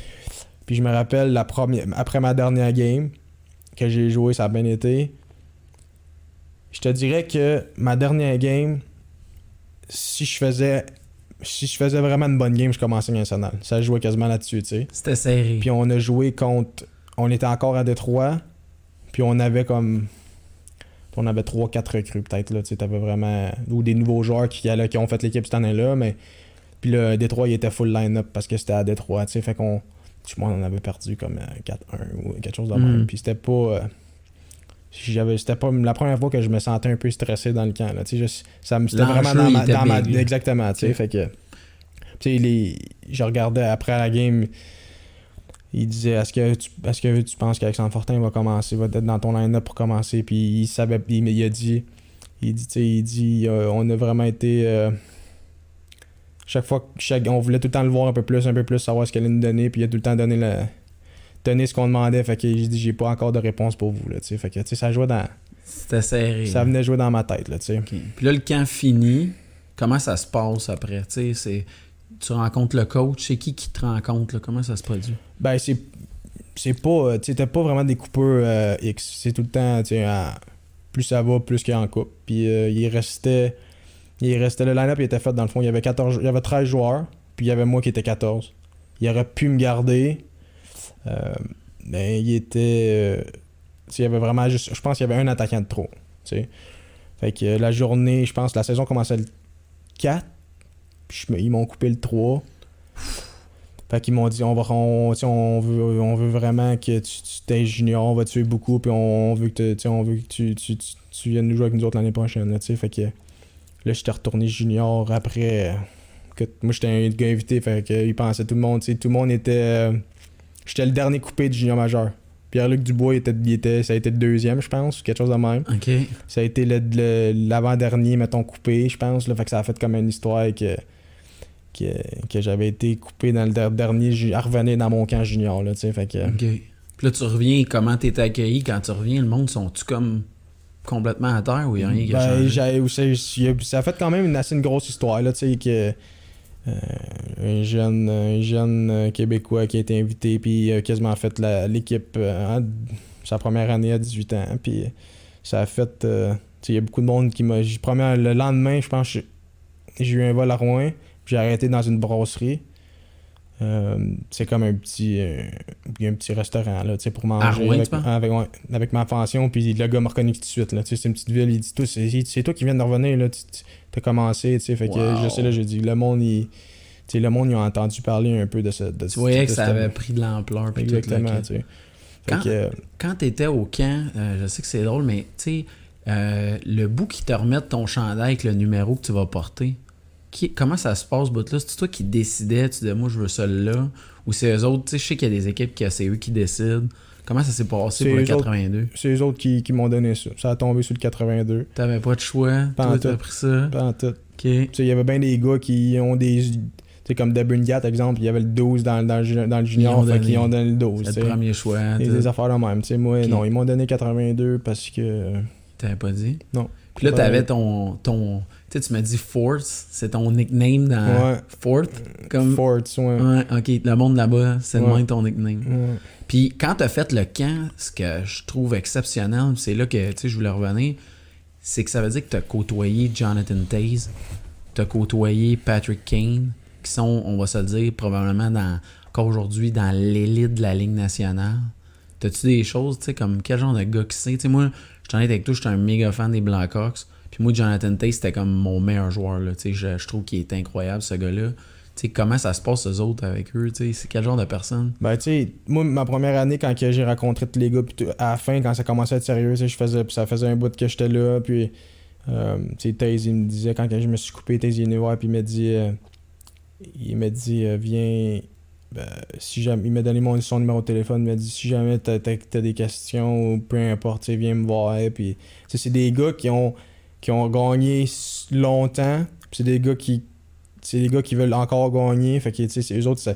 Puis je me rappelle, la première, après ma dernière game que j'ai joué, ça a bien été. Je te dirais que ma dernière game, si je faisais si je faisais vraiment une bonne game, je commençais national. Ça jouait quasiment là-dessus, tu sais. C'était serré. Puis on a joué contre. On était encore à Détroit. Puis on avait comme. On avait 3-4 recrues peut-être là. Tu sais, t'avais vraiment. Ou des nouveaux joueurs qui, allaient- qui ont fait l'équipe cette année-là. Mais. Puis le Détroit, il était full line-up parce que c'était à Détroit. Tu sais, fait qu'on. Je moi, on en avait perdu comme euh, 4-1 ou quelque chose de même. Mm. Puis c'était pas. euh, j'avais c'était pas la première fois que je me sentais un peu stressé dans le camp là, tu sais, je- ça me- c'était vraiment dans ma, dans ma- big, exactement tu sais fait que tu sais les je regardais après la game il disait est-ce que tu est-ce que tu penses qu'Alexandre Fortin va commencer va être dans ton line-up pour commencer? Puis il savait il, il a dit il dit tu sais il dit euh, on a vraiment été euh, chaque fois, chaque, on voulait tout le temps le voir un peu plus, un peu plus, savoir ce qu'elle allait nous donner, puis il a tout le temps donné, le, donné ce qu'on demandait. Fait que j'ai dit, j'ai pas encore de réponse pour vous, là, tu sais. Fait que, tu sais, ça jouait dans. C'était serré. Ça venait jouer dans ma tête, là, tu sais. Puis là, le camp fini, comment ça se passe après? Tu sais, c'est... Tu rencontres le coach, c'est qui qui te rencontre? Là? Comment ça se produit? Ben, c'est. C'est pas. euh, Tu pas vraiment des coupeurs euh, X. C'est tout le temps, tu plus ça va, plus qu'il y a en coupe. Puis euh, il restait. Il restait. Le line-up, il était fait dans le fond. Il y avait 14. Il y avait 13 joueurs. Puis il y avait moi qui était 14. Il aurait pu me garder. Euh, mais il était. euh, il y avait vraiment juste. Je pense qu'il y avait un attaquant de trop. Fait que euh, la journée, je pense, la saison commençait le 4. Puis ils m'ont coupé le 3. Fait qu'ils m'ont dit on va on, on veut on veut vraiment que tu, tu on va tuer beaucoup puis on veut que on veut que tu, tu, tu, viennes nous jouer avec nous autres l'année prochaine fait que là j'étais retourné junior après euh, que moi j'étais un gars invité fait que ils pensaient tout le monde tout le monde était euh, j'étais le dernier coupé du junior majeur. Pierre-Luc Dubois il était, il était ça a été le deuxième je pense quelque chose de même. OK. Ça a été l'avant-dernier, mettons, coupé, je pense. Là, fait que ça a fait comme une histoire que, que, que j'avais été coupé dans le der- dernier, à revenir dans mon camp junior. Là, fait que, OK. Puis là, tu reviens, comment t'es accueilli? Quand tu reviens, le monde, sont-tu comme complètement à terre ou il y a rien qui a ben, a- ça a fait quand même une assez une grosse histoire. Là, tu sais, que, euh, un jeune, un jeune euh, Québécois qui a été invité, puis il a quasiment fait l'équipe euh, sa première année à 18 ans. Puis ça a fait. euh, il y a beaucoup de monde qui m'a. Le lendemain, je pense, j'ai j'ai eu un vol à Rouen, j'ai arrêté dans une brasserie. Euh, c'est comme un petit euh, un petit restaurant là, tu sais, pour manger avec, tu penses? avec, ouais, avec ma pension puis le gars m'a reconnu tout de suite là, tu sais, c'est une petite ville il dit toi c'est toi qui viens de revenir là tu as commencé tu sais fait que je sais là j'ai dit le monde il le monde ils ont entendu parler un peu de ce de Tu voyais que ça avait pris de l'ampleur. puis tout, là, exactement Quand- que, euh, Quand t'étais au camp, euh, je sais que c'est drôle, mais tu sais, le bout qui te remet ton chandail avec le numéro que tu vas porter, qui, comment ça se passe, ce bout-là? C'est toi qui décidais, tu disais, moi, je veux celui-là, ou c'est eux autres? Tu sais, je sais qu'il y a des équipes qui c'est eux qui décident. Comment ça s'est passé pour le eux autres. 82? c'est les autres qui, qui m'ont donné ça ça a tombé sur le 82 T'avais pas de choix, Pas toi, t'as pris ça. pas en tout Ok. Tu sais, il y avait bien des gars qui ont des. Tu sais, comme Debungat, exemple, il y avait le 12 dans, dans, dans le junior, Ils ont fait donné. ont donné le 12. C'est le premier choix. Et des affaires de même. Tu sais, moi, non, ils m'ont donné 82 parce que. T'avais pas dit? Non. Puis là, t'avais ton. ton sais, tu m'as dit Force, c'est ton nickname dans Ouais. Fort. Comme... Forts, ouais. Ouais, ok, le monde là-bas, c'est le même ton nickname. Puis quand t'as fait le camp, ce que je trouve exceptionnel, c'est là que je voulais revenir, c'est que ça veut dire que t'as côtoyé Jonathan Taze, t'as côtoyé Patrick Kane, qui sont, on va se le dire, probablement dans, encore aujourd'hui dans l'élite de la Ligue nationale. T'as-tu des choses, tu sais, comme quel genre de gars qui c'est? Tu sais, moi, je t'en ai avec toi, j'étais un méga fan des Blackhawks. Puis moi, Jonathan Taze, c'était comme mon meilleur joueur, là. Je, je trouve qu'il est incroyable, ce gars-là. Tu sais, comment ça se passe, eux autres, avec eux? C'est quel genre de personne? Ben, tu sais, moi, ma première année, quand j'ai rencontré tous les gars, puis à la fin, quand ça commençait à être sérieux, je faisais, ça faisait un bout que j'étais là, puis, euh, tu sais, il me disait, quand je me suis coupé, Taze, il est voir, puis il m'a dit, euh, il m'a dit, euh, viens, ben, si jamais, il m'a donné mon, son numéro de téléphone, il m'a dit, si jamais t'as, t'as des questions, ou peu importe, viens me voir, puis, c'est des gars qui ont, qui ont gagné longtemps, puis c'est des gars qui, c'est des gars qui veulent encore gagner, fait que, tu sais, c'est- eux autres, ça,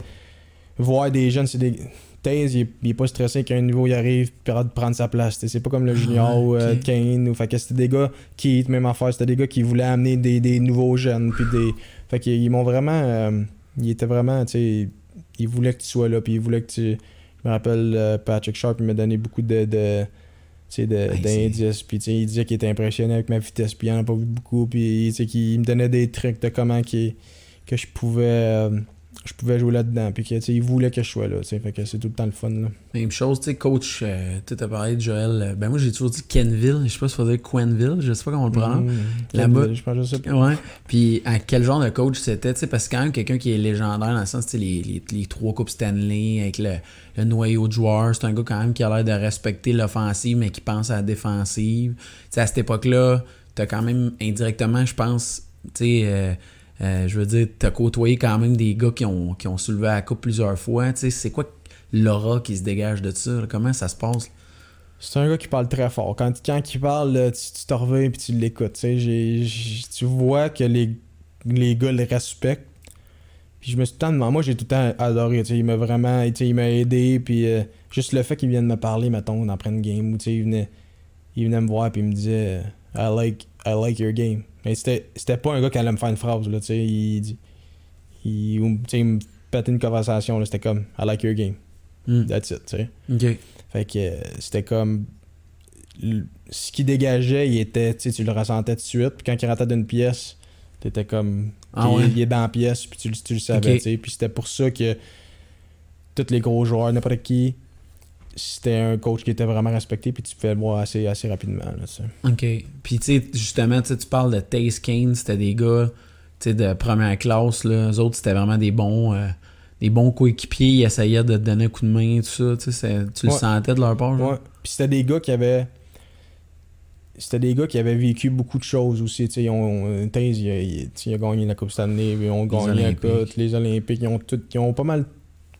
voir des jeunes, c'est des. Taze, il, il est pas stressé qu'à un niveau il arrive de prendre sa place. C'est pas comme le Ah junior ou euh. Kane. Ou, fait que c'était des gars qui, même affaire, c'était des gars qui voulaient amener des, des nouveaux jeunes. Puis des. Fait qu'ils ils m'ont vraiment. euh, ils étaient vraiment. Ils voulaient que tu sois là. Puis ils voulaient que tu. Je me rappelle euh, Patrick Sharp, il m'a donné beaucoup de. de Ben, d'indices, puis il disait qu'il était impressionné avec ma vitesse, puis il en a pas vu beaucoup, puis qu'il me donnait des trucs de comment qu'il- que je pouvais euh, je pouvais jouer là-dedans, puis que tu il voulait que je sois là, tu fait que c'est tout le temps le fun là. Même chose, tu sais, coach, euh, tu as parlé de Joël. euh, ben moi, j'ai toujours dit Kenville. Je sais pas si faut dire Quenville. Je sais pas comment on le prend. Mmh. Là-bas- je pense que je sais pas. Ouais. Puis à quel genre de coach c'était, tu sais, parce que quand même quelqu'un qui est légendaire dans le sens, tu sais, les, les, les trois coupes Stanley avec le, le noyau de joueurs, c'est un gars quand même qui a l'air de respecter l'offensive, mais qui pense à la défensive. Tu sais, à cette époque-là, t'as quand même indirectement, je pense, tu sais, euh, euh, je veux dire, t'as côtoyé quand même des gars qui ont, qui ont soulevé la coupe plusieurs fois. Tu sais, c'est quoi l'aura qui se dégage de ça? Comment ça se passe? C'est un gars qui parle très fort. Quand, il parle, tu, te reviens puis tu l'écoutes. tu vois que les, les gars le respectent. Puis je me suis tout moi j'ai tout le temps adoré, il m'a vraiment, il m'a aidé, puis euh, juste le fait qu'il vienne me parler, mettons, dans une game, où il venait, me voir, puis il me disait, I like, I like your game. Mais c'était, pas un gars qui allait me faire une phrase, là, tu sais, il dit, il, il me pétait une conversation, là, c'était comme, I like your game. Hmm. That's it, tu sais. Fait que euh, c'était comme. Ce qui dégageait, il était. Tu sais, tu le ressentais tout de suite. Puis quand il rentrait d'une pièce, t'étais comme. Ah il, ouais? il est dans la pièce, puis tu, le- tu le savais, tu sais. Puis c'était pour ça que tous les gros joueurs, n'importe qui, c'était un coach qui était vraiment respecté, puis tu pouvais le voir assez, assez rapidement, là. OK. Puis, tu sais, justement, tu parles de Taze Kane, c'était des gars, de première classe, là. Eux autres, c'était vraiment des bons, euh, des bons coéquipiers. Ils essayaient de te donner un coup de main, tout ça, tu tu le Ouais. sentais de leur part, genre? Ouais. Puis c'était des gars qui avaient. C'était des gars qui avaient vécu beaucoup de choses aussi. Ils ont, euh, Taze, il, a- il- tu sais, il a gagné la Coupe Stanley, ils ont gagné la. Coupe, les Olympiques. Ils ont, tout, ils ont pas mal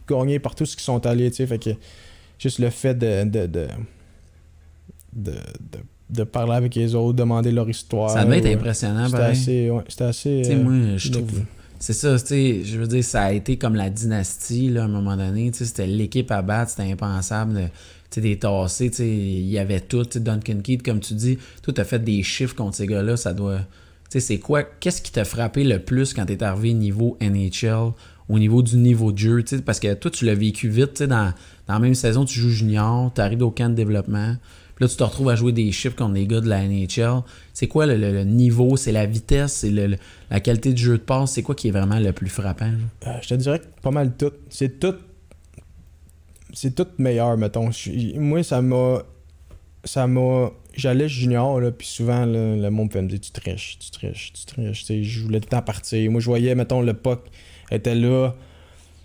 gagné par tout ce qui sont allés. Fait que juste le fait de. de, de, de, de- parler avec les autres, demander leur histoire. Ça devait être impressionnant, C'était assez. Ouais, c'était assez. Tu sais, euh, moi, je trouve. C'est ça, tu sais, je veux dire, ça a été comme la dynastie, là, à un moment donné. Tu sais, c'était l'équipe à battre, c'était impensable. de- Tu sais, des tassés, tu sais, il y avait tout. Tu sais, Duncan Keith, comme tu dis, toi, t'as fait des chiffres contre ces gars-là, ça doit. Tu sais, c'est quoi, qu'est-ce qui t'a frappé le plus quand t'es arrivé niveau NHL, au niveau du niveau de jeu, tu parce que toi, tu l'as vécu vite, tu dans, dans la même saison, tu joues junior, t'arrives au camp de développement, puis là, tu te retrouves à jouer des chiffres contre des gars de la NHL. C'est quoi le, le- niveau, c'est la vitesse, c'est le, la qualité de jeu de passe, c'est quoi qui est vraiment le plus frappant? Euh, je te dirais que pas mal tout. C'est tout. C'est tout meilleur, mettons. Moi, ça m'a. Ça m'a. J'allais junior, là, puis souvent, le monde me dire Tu triches, tu triches, tu triches. Tu je voulais tout le temps partir. Moi, je voyais, mettons, le puck était là.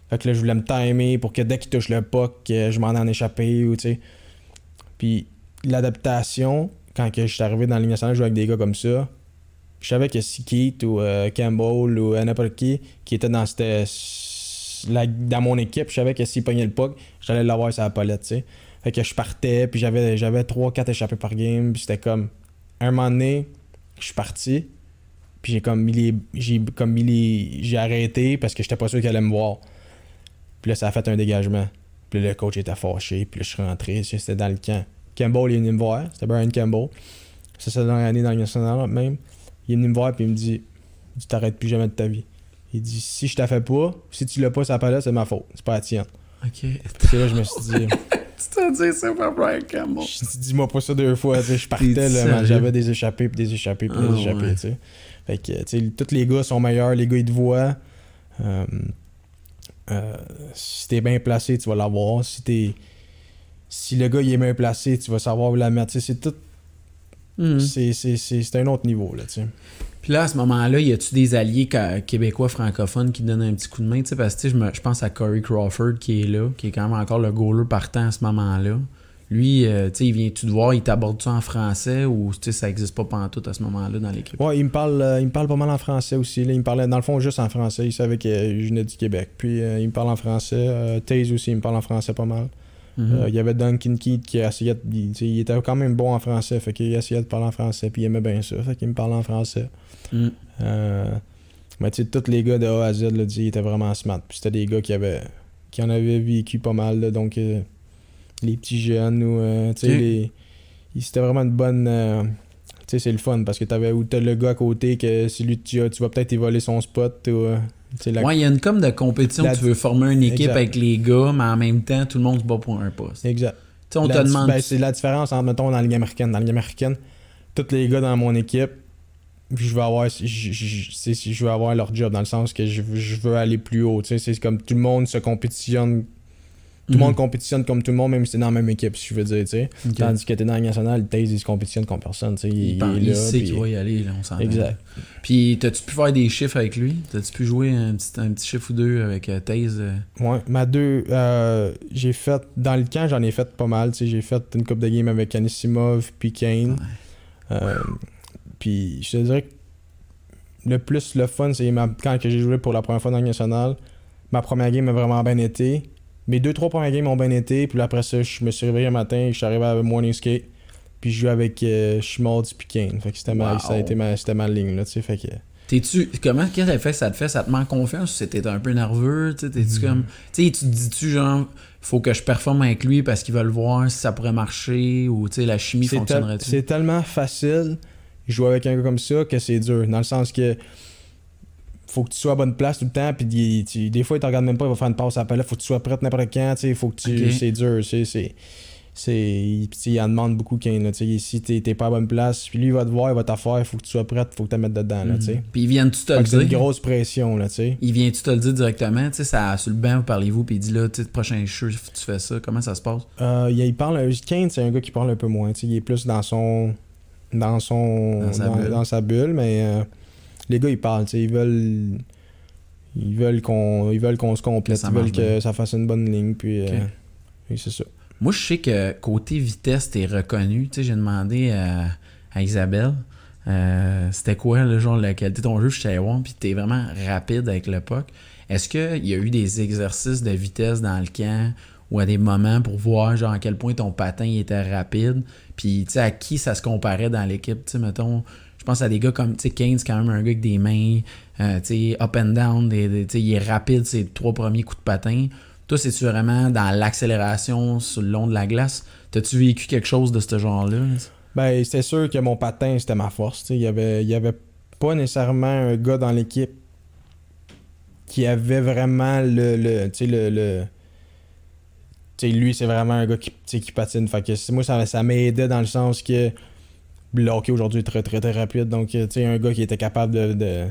Fait que là, je voulais me timer pour que dès qu'il touche le puck, que je m'en en échapper, ou tu sais. Puis l'adaptation, quand que je suis arrivé dans Ligue nationale, je jouais avec des gars comme ça. Je savais que si Keith ou euh, Campbell ou euh, n'importe qui qui était dans cette, la- dans mon équipe, je savais que s'il pognait le puck, j'allais l'avoir sur la palette, tu sais. Fait que je partais, puis j'avais j'avais 3-4 échappés par game, puis c'était comme un moment donné, je suis parti, puis j'ai comme mis les j'ai comme mis les j'ai arrêté parce que j'étais pas sûr qu'elle allait me voir. Puis là ça a fait un dégagement. Puis là, le coach était fâché, puis là je suis rentré, c'était dans le camp. Campbell il est venu me voir, c'était Brian Campbell. Ça c'est dans l'année dans le national même. Il est venu me voir puis il me dit Tu t'arrêtes plus jamais de ta vie. Il dit Si je t'ai fait pas, si tu l'as pas la palette, c'est ma faute. C'est pas la tienne. Ok. C'est là je me suis dit tu t'as dit ça pour Brian Campbell. Je dis dis-moi pas ça deux fois, tu sais, je partais là, j'avais des échappés puis des échappés puis Ah, des échappés, ouais. tu sais. Fait que tu sais, tous les gars sont meilleurs, les gars ils te voient. Euh, euh, si t'es bien placé, tu vas l'avoir. Si t'es si le gars il est bien placé, tu vas savoir où la mettre. Tu sais, c'est tout Mhm. c'est c'est- c'est- c'est un autre niveau là, tu sais. Puis là, à ce moment-là, y a-tu des alliés québécois francophones qui te donnent un petit coup de main? Tu sais, parce que tu sais, je, me- je pense à Corey Crawford qui est là, qui est quand même encore le goaler partant à ce moment-là. Lui, euh, tu sais, il vient-tu te voir, il t'aborde-tu en français ou tu sais, ça existe pas pantoute à ce moment-là dans l'équipe? Ouais, il me parle euh, il me parle pas mal en français aussi. Là. Il me parlait dans le fond juste en français. Il savait que je venais du Québec. Puis euh, il me parle en français. Taze aussi, il me parle en français pas mal. Mhm. Il y avait Duncan Keith qui essayait de- il, il était quand même bon en français, fait qu'il essayait de parler en français, puis il aimait bien ça, fait qu'il me parlait en français. Mhm. Mais tu sais, tous les gars de A à Z, là, ils étaient vraiment smart. Puis c'était des gars qui avaient qui en avaient vécu pas mal, là, donc euh, les petits jeunes ou euh, tu sais, les- c'était vraiment une bonne. euh, tu sais, c'est le fun parce que t'avais ou t'as le gars à côté que si lui tu, tu vas peut-être y voler son spot ou euh, la- Ouais, il y a une comme de compétition, La- tu veux former une équipe Exact. avec les gars, mais en même temps, tout le monde se bat pour un poste. Exact. on La te demande. ben, c'est la différence entre, mettons, dans la Ligue américaine. Dans la Ligue américaine, tous les gars dans mon équipe, je veux avoir, je, je- je- c'est- veux avoir leur job dans le sens que je, veux- je veux aller plus haut. tu sais, C'est comme tout le monde se compétitionne. Tout le Mhm. monde compétitionne comme tout le monde, même si c'est dans la même équipe, si je veux dire. tu sais. Tandis que t'es dans la nationale, Taze, il se compétitionne contre personne. tu sais, Il, il, sait puis- qu'il va y aller, là, on s'en Exact. Puis, t'as-tu pu faire des chiffres avec lui? T'as-tu pu jouer un petit, un petit chiffre ou deux avec euh, Taze? euh? Ouais, ma deux, euh, j'ai fait, dans le camp, j'en ai fait pas mal, tu sais, j'ai fait une coupe de game avec Anisimov puis Kane. Euh, puis je te dirais que le plus le fun, c'est ma- quand j'ai joué pour la première fois dans le national. Ma première game a vraiment bien été. Mes deux, trois premières games ont bien été, puis là, après ça, je me suis réveillé un matin, je suis arrivé à Morning Skate, puis je jouais avec euh, Schmaltz puis Kane. Fait que c'était ma, Wow. ça a été ma, ligne, là, tu sais, fait que... T'es-tu. Comment, quel effet ça te fait? Ça te manque confiance ou c'était un peu nerveux? tu T'es-tu Mm. comme. Tu sais, tu te dis-tu genre, faut que je performe avec lui parce qu'ils veulent voir si ça pourrait marcher ou tu sais, la chimie fonctionnerait-tu? c'est tellement facile jouer avec un gars comme ça que c'est dur. Dans le sens que faut que tu sois à bonne place tout le temps. Puis il- tu- des fois, il te regarde même pas, il va faire une passe à la faut que tu sois prêt n'importe quand. Il faut que tu. C'est dur. C'est. il, il en demande beaucoup Kane là, tu si t'es pas à bonne place puis lui il va te voir il va t'affaire il faut que tu sois prêt faut que tu te mettes dedans là, tu. Mhm. Puis ils viennent-tu te Fait le c'est une dire? grosse pression là tu sais Il vient-tu te le dire directement? Tu sais, sur le banc, vous parlez-vous, puis il dit là, tu prochain show, tu fais ça. Comment ça se passe? Euh, il, il parle Kane c'est un gars qui parle un peu moins tu sais, il est plus dans son dans son Dans sa dans, bulle. dans sa bulle mais euh, les gars ils parlent ils veulent ils veulent qu'on ils veulent qu'on se complète ça ils veulent bien. que ça fasse une bonne ligne puis euh, c'est ça Moi, je sais que côté vitesse, t'es reconnu. Tu sais, j'ai demandé à, à Isabelle, euh, c'était quoi, le genre, la qualité de ton jeu, je savais voir, puis t'es vraiment rapide avec le puck. Est-ce qu'il y a eu des exercices de vitesse dans le camp ou à des moments pour voir, genre, à quel point ton patin était rapide, puis, tu sais, à qui ça se comparait dans l'équipe, tu sais, mettons... Je pense à des gars comme, tu sais, Kane, quand même un gars avec des mains, euh, tu sais, up and down, des, tu sais, il est rapide, ses trois premiers coups de patin. Toi, c'est-tu vraiment dans l'accélération sur le long de la glace? T'as-tu vécu quelque chose de ce genre-là? Ben, c'était sûr que mon patin, c'était ma force. Il y avait, y avait pas nécessairement un gars dans l'équipe qui avait vraiment le. le tu sais, le. lui, c'est vraiment un gars qui, qui patine. Fait que moi, ça, ça m'aidait dans le sens que le hockey aujourd'hui est très, très, très rapide. Donc, euh, tu sais, un gars qui était capable de. de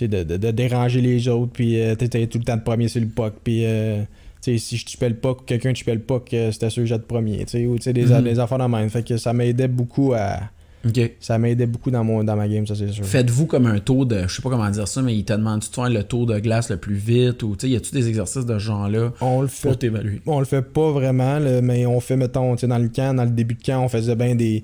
de, de- de déranger les autres, puis euh, tu étais tout le temps de premier sur le puck, puis euh, tu sais, si je tupais le puck ou quelqu'un tupait le puck, euh, c'était sûr que j'étais premier, tu sais, ou tu sais, des, Mhm. des affaires dans même. Fait que ça m'aidait beaucoup à, OK. ça m'aidait beaucoup dans, mon, dans ma game, ça c'est sûr. Faites-vous comme un tour de... Je sais pas comment dire ça, mais il te demande tu de faire le tour de glace le plus vite? Ou, tu sais, y a-tu des exercices de ce genre-là On le pour fait, t'évaluer? on le fait pas vraiment, là, mais on fait, mettons, tu sais, dans le camp, dans le début de camp, on faisait bien des,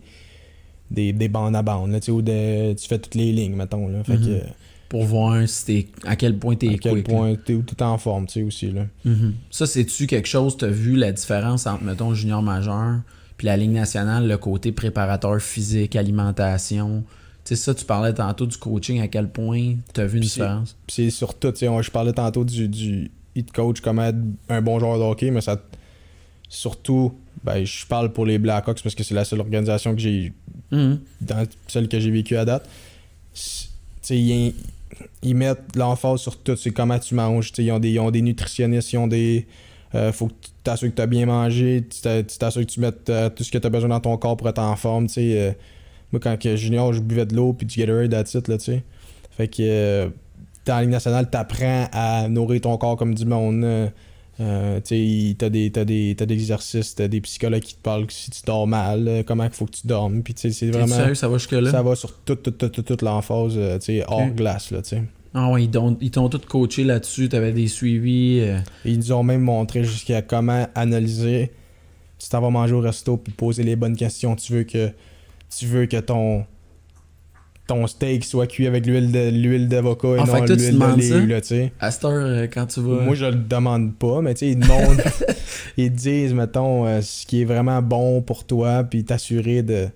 des, des bandes à bandes, là, tu de- fais toutes les lignes, mettons, là. Fait Mhm. que, Pour voir si à quel point t'es à quel quick, point t'es t'es en forme, tu sais, aussi, là. Mhm. Ça, c'est-tu quelque chose, t'as vu la différence entre, mettons, junior majeur puis la Ligue nationale, le côté préparateur physique, alimentation? Tu sais, ça, tu parlais tantôt du coaching, à quel point t'as vu une différence? Puis c'est surtout, tu sais, je parlais tantôt du, du hit coach, comment être un bon joueur de hockey, mais ça. Surtout, ben, je parle pour les Blackhawks parce que c'est la seule organisation que j'ai. Mhm. dans celle que j'ai vécue à date. Ils, ils mettent l'emphase sur tout, c'est comment tu manges. Ils ont, des, ils ont des nutritionnistes, ils ont des. euh, faut que tu t'assures que tu as bien mangé, tu t'a- tu t'assures que tu mettes euh, tout ce que tu as besoin dans ton corps pour être en forme. Euh, moi, quand junior, je buvais de l'eau puis du Gatorade, that's it, là. Fait que euh, dans la Ligue nationale, tu apprends à nourrir ton corps comme du monde. Euh, tu des, t'as des, t'as des exercices, t'as des psychologues qui te parlent si tu dors mal, comment il faut que tu dormes. Puis c'est vraiment. sérieux, ça va jusque-là? Ça va sur toute, toute, toute, toute, toute l'emphase, euh, hors glace, là. Ah ouais, ils t'ont, ils t'ont tout coaché là-dessus, t'avais des suivis. euh, Ils nous ont même montré jusqu'à comment analyser. Tu t'en vas manger au resto puis poser les bonnes questions. Tu veux que tu veux que ton ton steak soit cuit avec l'huile de l'huile d'avocat et Ah, non l'huile d'olive, ça? là, tu sais. À cette heure, euh, quand tu vas. Moi, je le demande pas, mais tu sais, ils demandent, ils disent, mettons, euh, ce qui est vraiment bon pour toi, puis t'assurer de,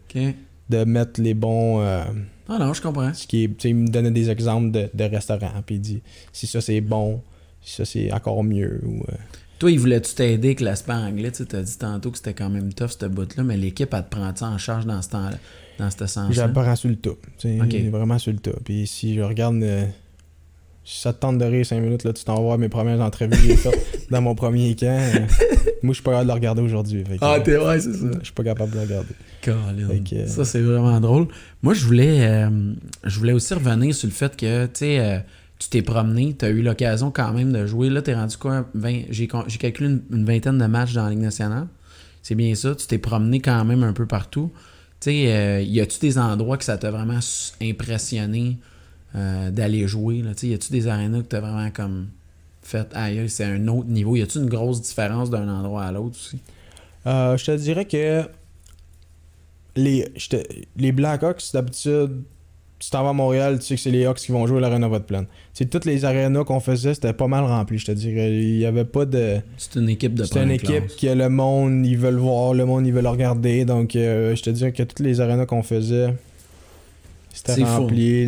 de mettre les bons, euh, Ah non, je comprends. ce qui est, tu me donnait des exemples de, de restaurants, puis il dit, si ça c'est bon, si ça c'est encore mieux, ou... euh, Toi, il voulait-tu t'aider avec l'aspect anglais? Tu as dit tantôt que c'était quand même tough, cette bout-là, mais l'équipe, elle te prend en charge dans ce temps-là, dans ce sens-là? J'apprends sur le top. tu sais, Ok. Vraiment sur le top. Puis si je regarde. euh, si ça te tente de rire 5 minutes, là, tu t'en vas mes premières entrevues dans mon premier camp. euh, moi, je suis pas capable de le regarder aujourd'hui. Ah, euh, t'es ouais, c'est ça. Je suis pas capable de le regarder. Colin. Euh, Ça, c'est vraiment drôle. Moi, je voulais, euh, je voulais aussi revenir sur le fait que, tu sais, euh, tu t'es promené, tu as eu l'occasion quand même de jouer. Là, tu es rendu quoi 20 J'ai con- j'ai calculé une, une vingtaine de matchs dans la Ligue nationale. C'est bien ça. Tu t'es promené quand même un peu partout. Tu sais, euh, y a-tu des endroits que ça t'a vraiment impressionné euh, d'aller jouer? Là? Y a-tu des arénas que t'as vraiment comme fait, aïe, c'est un autre niveau? Y a-tu une grosse différence d'un endroit à l'autre aussi? Euh, je te dirais que les, les Blackhawks, d'habitude, tu t'en vas à Montréal, tu sais que c'est les Hawks qui vont jouer à l'Arena. Tu sais, toutes les arénas qu'on faisait, c'était pas mal rempli, je te dirais. Il y avait pas de. C'est une équipe de C'est une équipe classe. que le monde, ils veulent voir, le monde, ils veulent regarder. Donc, euh, je te dirais que toutes les arénas qu'on faisait, c'était C'est rempli.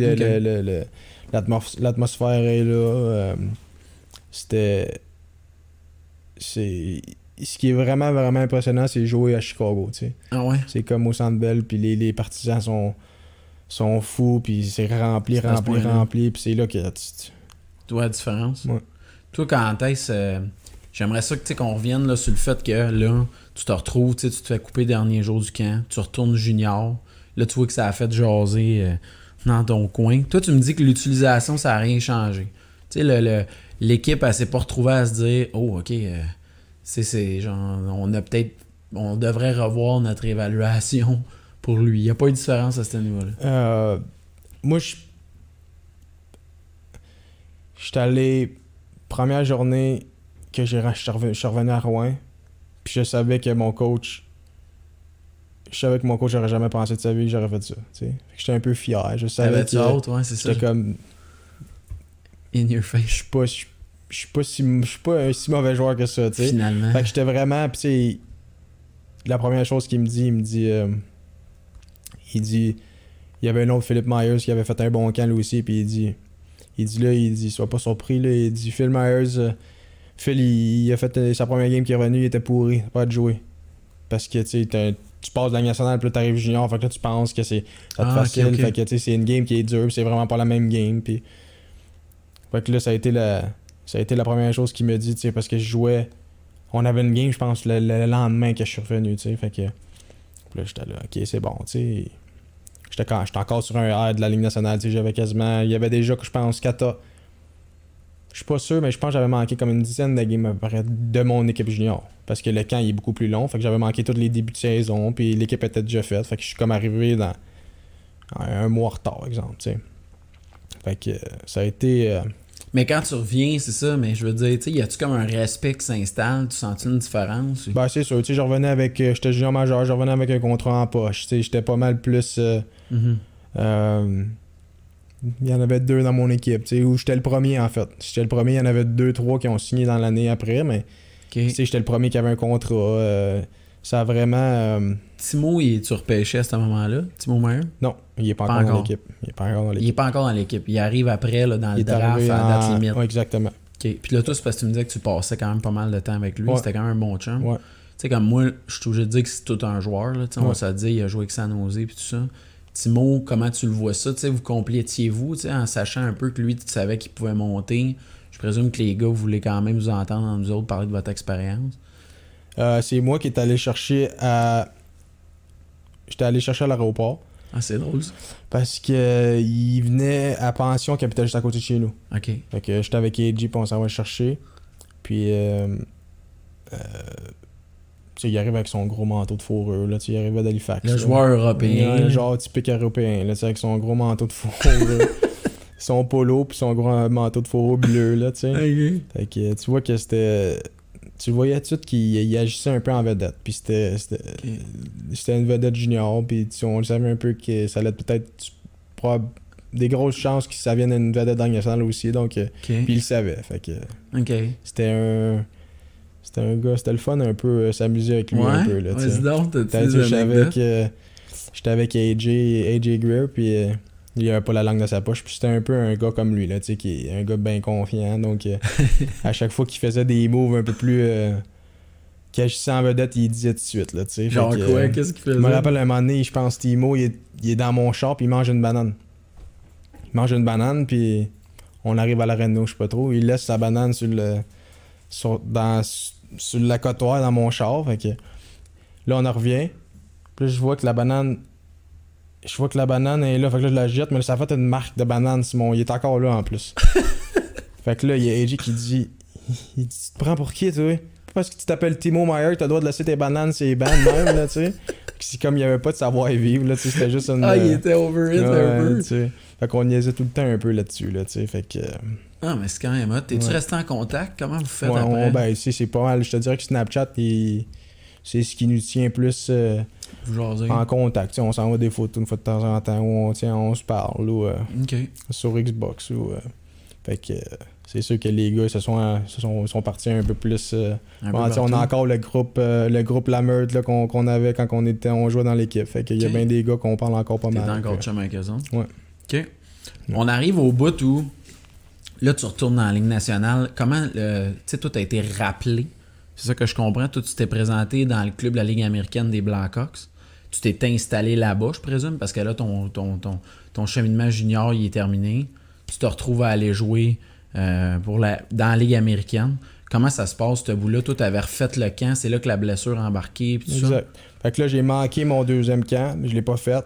L'atmosphère est là. euh, C'était. C'est. Ce qui est vraiment, vraiment impressionnant, c'est jouer à Chicago, tu sais. Ah ouais? C'est comme au Centre Bell, puis les, les partisans sont, sont fous, puis c'est rempli, rempli, rempli, puis c'est là que tu- vois la différence? Ouais. Toi, quand est-ce. euh, J'aimerais ça que, qu'on revienne là, sur le fait que là, tu te retrouves, tu te fais couper dernier jour du camp, tu retournes junior. Là, tu vois que ça a fait jaser euh, dans ton coin. Toi, tu me dis que l'utilisation, ça n'a rien changé. Tu sais, le- le- l'équipe, elle s'est pas retrouvée à se dire Oh, ok, euh, c'est genre, on a peut-être. On devrait revoir notre évaluation pour lui. Il n'y a pas eu de différence à ce niveau-là. Euh, moi, je. Je suis allé. Première journée que j'ai je suis revenu, je à Rouen. Puis je savais que mon coach. Je savais que mon coach j'aurais jamais pensé de sa vie que j'aurais fait ça. J'étais un peu fier. Je savais T'avais-tu que. hâte, ouais, c'est ça. J'étais comme. In your Je face. suis pas. Je je suis pas si. Je suis pas un si mauvais joueur que ça, tu sais. Finalement. Fait que j'étais vraiment. Puis, tu sais, la première chose qu'il me dit, il me dit. euh, il dit. Il y avait un autre Philip Myers qui avait fait un bon camp lui aussi, puis il dit. Il dit là, il dit, sois pas surpris, là. Il dit, Phil Myers. euh, Phil, il, il a fait euh, sa première game qui est revenu, il était pourri, pas de jouer. Parce que, tu sais, tu passes de la nationale, puis là, t'arrives junior, fait que là, tu penses que c'est ça te Ah, facile. Fait que, tu sais, c'est une game qui est dure, c'est vraiment pas la même game, puis. Fait que là, ça a été la. Ça a été la première chose qu'il me dit, tu sais, parce que je jouais. On avait une game, je pense, le, le lendemain que je suis revenu, tu sais. Fait que. Là, j'étais là, ok, c'est bon, tu sais. J'étais quand- j'étais encore sur un air de la Ligue nationale. J'avais quasiment. Il y avait déjà, que je pense, 14. Je suis pas sûr, mais je pense que j'avais manqué comme une dizaine de games de mon équipe junior. Parce que le camp il est beaucoup plus long. Fait que j'avais manqué tous les débuts de saison. Puis l'équipe était déjà faite. Fait que je suis comme arrivé dans un mois en retard, exemple. Fait que euh, ça a été. euh, Mais quand tu reviens, c'est ça, mais je veux dire, tu sais, y a-tu comme un respect qui s'installe? Tu sens-tu une différence? ou- Ben, c'est sûr. Tu sais, je revenais avec. euh, J'étais junior majeur, je revenais avec un contrat en poche. Tu sais, j'étais pas mal plus. euh, Mhm. euh, il y en avait deux dans mon équipe, tu sais, où j'étais le premier en fait. J'étais le premier, il y en avait deux, trois qui ont signé dans l'année après, mais tu sais, j'étais le premier qui avait un contrat. euh, ça a vraiment. Timo, il tu repêché à ce moment-là? Timo Meyer? non, il est pas, Pas encore dans l'équipe. Il est pas encore dans Il est l'équipe. pas encore dans l'équipe. Il arrive après, là, dans Il le est draft, à la date limite. Ouais, exactement. Ok. Puis là, toi, c'est parce que tu me disais que tu passais quand même pas mal de temps avec lui. Ouais. C'était quand même un bon chum. Ouais. Tu sais, comme moi, je suis obligé de dire que c'est tout un joueur. Là, On s'est dit, il a joué avec San Jose puis tout ça. Timo, comment tu le vois ça? Tu sais, vous complétiez-vous tu sais, en sachant un peu que lui, tu savais qu'il pouvait monter. Je présume que les gars voulaient quand même vous entendre, nous autres, parler de votre expérience. Euh, c'est moi qui est allé chercher à. J'étais allé chercher à l'aéroport Ah, c'est drôle ça. parce que euh, il venait à pension qui habitait juste à côté de chez nous. Ok. Fait que j'étais avec AJ puis on s'en va le chercher. Puis euh, euh, tu sais, il arrive avec son gros manteau de fourrure, là, tu sais, il arrivait d'Halifax. Le là. joueur européen. Ouais, genre typique européen, là, tu sais, avec son gros manteau de fourrure. son polo puis son gros manteau de fourrure bleu, là, tu sais. Ok. Fait que tu vois que c'était. Tu voyais tout de suite qu'il il agissait un peu en vedette. Puis c'était. C'était c'était une vedette junior. Puis tu- on le savait un peu que ça allait peut-être. Des grosses chances que ça vienne d'une vedette dans le national aussi. Donc. euh, Ok. Puis il le savait. Fait que c'était un. C'était un gars. C'était le fun un peu euh, s'amuser avec lui Ouais? un peu. Là. Vas-y donc, j'étais avec, euh, avec AJ, AJ Greer, puis euh, il avait pas la langue dans sa poche. Puis c'était un peu un gars comme lui, là, tu sais, qui est un gars bien confiant. Donc, euh, à chaque fois qu'il faisait des moves un peu plus. Euh, agissait en vedette, il disait tout de suite, là, tu sais. Genre que, quoi? euh, Qu'est-ce qu'il je faisait? me rappelle un moment donné, je pense, Timo, il est, il est dans mon char, puis il mange une banane. Il mange une banane, puis on arrive à l'arène, je sais pas trop. Il laisse sa banane sur le. Sur, dans, sur la cotoire dans mon char. Fait que là, on en revient. Puis là, je vois que la banane. Je vois que la banane est là. Fait que là, je la jette, mais ça a fait une marque de banane, Simon. Il est encore là en plus. fait que là, il y a AJ qui dit Il dit Tu te prends pour qui, toi Parce que tu t'appelles Timo Meyer, t'as le droit de laisser tes bananes les bandes, même, là, tu sais. C'est comme il y avait pas de savoir-vivre, là, tu sais. C'était juste une. Ah, il euh, était over it un peu. Fait qu'on niaisait tout le temps un peu là-dessus, là, tu sais. Fait que. euh, Ah, mais c'est quand même hot. T'es-tu Ouais. resté en contact? Comment vous faites Ouais, après? on- ben, ici, c'est pas mal. Je te dirais que Snapchat, il- c'est ce qui nous tient plus euh, en contact. On s'envoie des photos une fois de temps en temps où on, tiens, on se parle ou euh, sur Xbox. Ou, euh, fait que c'est sûr que les gars se sont, se sont, sont partis un peu plus. Un bon, peu tu sais, on a encore le groupe, le groupe La là, qu'on, qu'on avait quand on, était, on jouait dans l'équipe. Fait qu'il y a bien des gars qu'on parle encore pas T'es mal. encore avec eux? Ouais. Ok. On arrive au bout où là, tu retournes dans la Ligue nationale. Comment, tu sais, toi, tu as été rappelé. C'est ça que je comprends. Toi, tu t'es présenté dans le club de la Ligue américaine des Blackhawks. Tu t'es installé là-bas, je présume, parce que là, ton, ton, ton, ton cheminement junior, il est terminé. Tu te retrouves à aller jouer euh, pour la, dans la Ligue américaine. Comment ça se passe, ce bout-là? Toi, tu avais refait le camp. C'est là que la blessure a embarqué. Exact. Fait que là, j'ai manqué mon deuxième camp, je l'ai pas fait.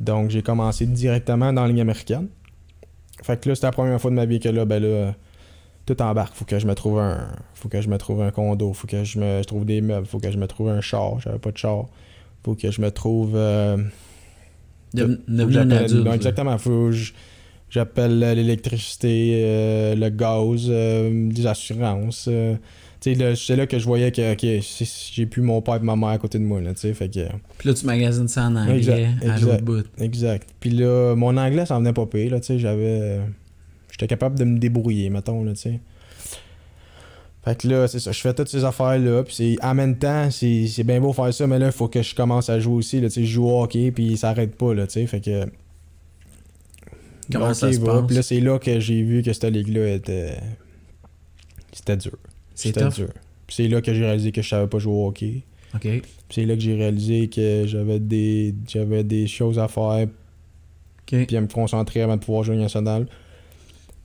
Donc, j'ai commencé directement dans la ligne américaine. Fait que là, c'était la première fois de ma vie que là, ben là, tout embarque. Faut que je me trouve un. Faut que je me trouve un condo. Faut que je me je trouve des meubles. Faut que je me trouve un char. J'avais pas de char. Faut que je me trouve. euh, De- un adulte. non, là. exactement. Faut que j'appelle euh, l'électricité, euh, le gaz, euh, les assurances. euh, c'est là que je voyais que ok, j'ai plus mon père et ma mère à côté de moi. Là, fait que, Puis là, tu magasines ça en anglais Exact, à l'autre bout. exact. Puis là, mon anglais, ça en venait pas pire. J'avais. J'étais capable de me débrouiller, mettons. Là, tu sais. Fait que là, c'est ça. Je fais toutes ces affaires-là. Puis en même temps, c'est c'est bien beau faire ça, mais là, il faut que je commence à jouer aussi. Là, tu sais, je joue au hockey, puis ça arrête pas. Là, tu sais, fait que. Comment ça se va, passe? Puis là, c'est là que j'ai vu que cette ligue-là était. C'était dur. C'était dur. Puis c'est là que j'ai réalisé que je savais pas jouer au hockey. OK. Puis c'est là que j'ai réalisé que j'avais des j'avais des choses à faire puis à me concentrer avant de pouvoir jouer au national.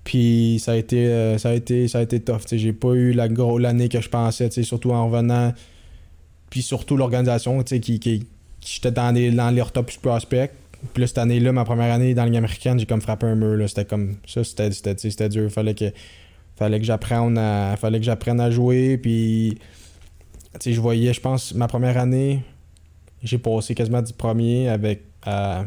Puis ça a été euh, ça a été ça a été tough, j'ai pas eu la gros l'année que je pensais, surtout en revenant puis surtout l'organisation, qui qui, qui j'étais dans les dans les top prospects. Puis là, cette année-là, ma première année dans la Ligue américaine, j'ai comme frappé un mur c'était comme ça c'était c'était dur, fallait que fallait que j'apprenne à fallait que j'apprenne à jouer puis je voyais, je pense, ma première année, j'ai passé quasiment du premier avec. euh,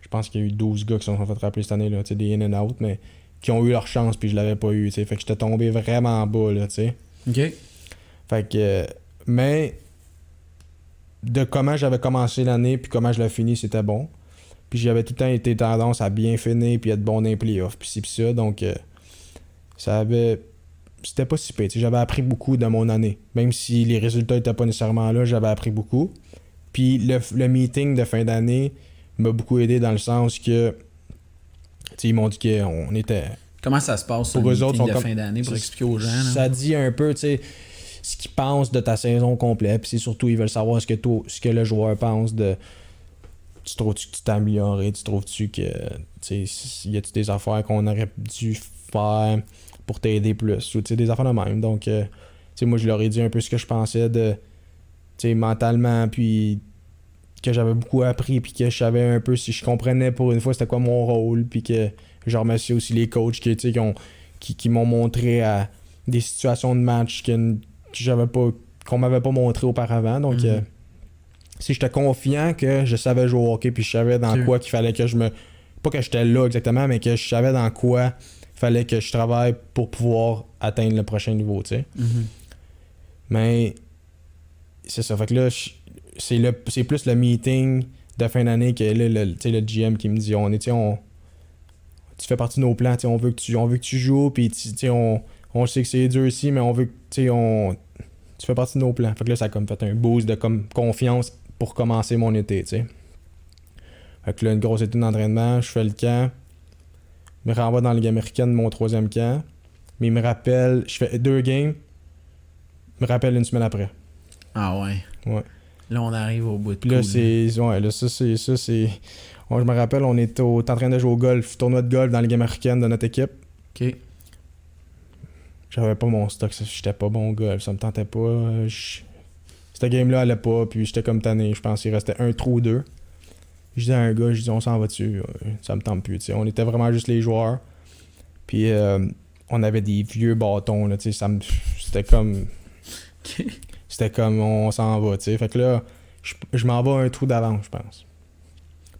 je pense qu'il y a eu 12 gars qui sont fait rappeler cette année-là, des in and out, mais qui ont eu leur chance, puis je l'avais pas eu, tu sais. Fait que j'étais tombé vraiment bas, là, tu sais. OK. Fait que. mais. De comment j'avais commencé l'année, puis comment je l'ai fini, c'était bon. Puis j'avais tout le temps été tendance à bien finir, puis être bon dans les playoffs, puis ci, puis ça. Donc, euh, ça avait. C'était pas si pire. J'avais appris beaucoup de mon année. Même si les résultats étaient pas nécessairement là, j'avais appris beaucoup. Puis le, le meeting de fin d'année m'a beaucoup aidé dans le sens que. Ils m'ont dit qu'on était Comment ça se passe Pour eux autres, de comme- fin d'année pour expliquer aux gens? là? ça dit un peu, tu sais, ce qu'ils pensent de ta saison complète. Puis c'est surtout, ils veulent savoir ce que, toi- ce que le joueur pense de. Tu trouves-tu que tu t'es amélioré? Tu trouves-tu que. Y a-tu des affaires qu'on aurait dû faire pour t'aider plus? Ou des affaires de même. Donc, euh, moi, je leur ai dit un peu ce que je pensais de. Mentalement, puis que j'avais beaucoup appris, puis que je savais un peu si je comprenais pour une fois c'était quoi mon rôle, puis que je remercie aussi les coachs qui, qui ont qui, qui m'ont montré à des situations de match que, j'avais pas qu'on m'avait pas montré auparavant donc Mhm. euh, si j'étais confiant que je savais jouer au hockey puis je savais dans quoi qu'il fallait que je me pas que j'étais là exactement mais que je savais dans quoi fallait que je travaille pour pouvoir atteindre le prochain niveau tu sais Mhm. mais c'est ça. Fait que là, je- c'est le c'est plus le meeting de fin d'année que là, le, le GM qui me dit on est tu sais, on tu fais partie de nos plans, on veut que tu on veut que tu joues puis tu tu sais, on, on sait que c'est dur aussi mais on veut que on tu fais partie de nos plans. Fait que là ça a comme fait un boost de comme confiance pour commencer mon été, tu sais. Fait que là une grosse été d'entraînement, je fais le camp. Je me renvoie dans la Ligue américaine mon troisième camp. Mais il me rappelle, je fais deux games. Il me rappelle une semaine après. Ah ouais. Ouais. Là, on arrive au bout de là, cool, c'est. Ouais, là, ça, c'est. Ça, c'est. Je me rappelle, on était au- en train de jouer au golf, tournoi de golf dans la Ligue américaine de notre équipe. OK. J'avais pas mon stock, j'étais pas bon au golf, ça me tentait pas. euh, je- Cette game-là allait pas, puis j'étais comme tanné. Je pense qu'il restait un trou ou deux. Je disais à un gars, je dis, on s'en va dessus, euh, ça me tente plus. On était vraiment juste les joueurs. Puis euh, on avait des vieux bâtons, là, ça me- C'était comme. C'était comme on s'en va, tu sais. Fait que là, je, je m'en vais un trou d'avance, je pense.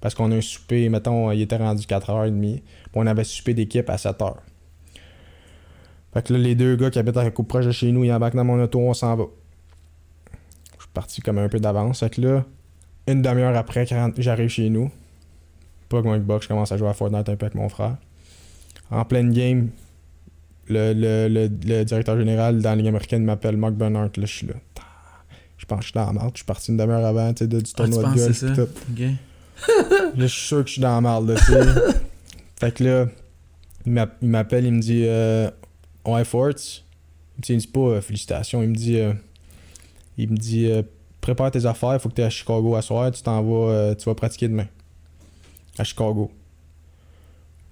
Parce qu'on a un souper, mettons, il était rendu 4h30. Puis on avait souper d'équipe à 7h. Fait que là, les deux gars qui habitent à coupe proche de chez nous, ils embarquent dans mon auto, on s'en va. Je suis parti comme un peu d'avance. Fait que là, une demi-heure après, j'arrive chez nous, pas que box, je commence à jouer à Fortnite un peu avec mon frère. En pleine game, le, le, le, le directeur général dans la Ligue américaine m'appelle Mark Bernhardt. Là, je suis là. Je pense que je suis dans la marde. Je suis parti une demi-heure avant tu sais, de- du Ah, tournoi de golf. ça? tout. Là, je suis sûr que je suis dans la marde, là, tu sais. Fait que là, il m'a- il m'appelle, il me dit euh, Ouais, Forts. Il me dit pas euh, félicitations. Il me dit euh, Il me dit euh, Prépare tes affaires, faut que tu à Chicago à soir, tu t'en vas, euh, tu vas pratiquer demain. À Chicago.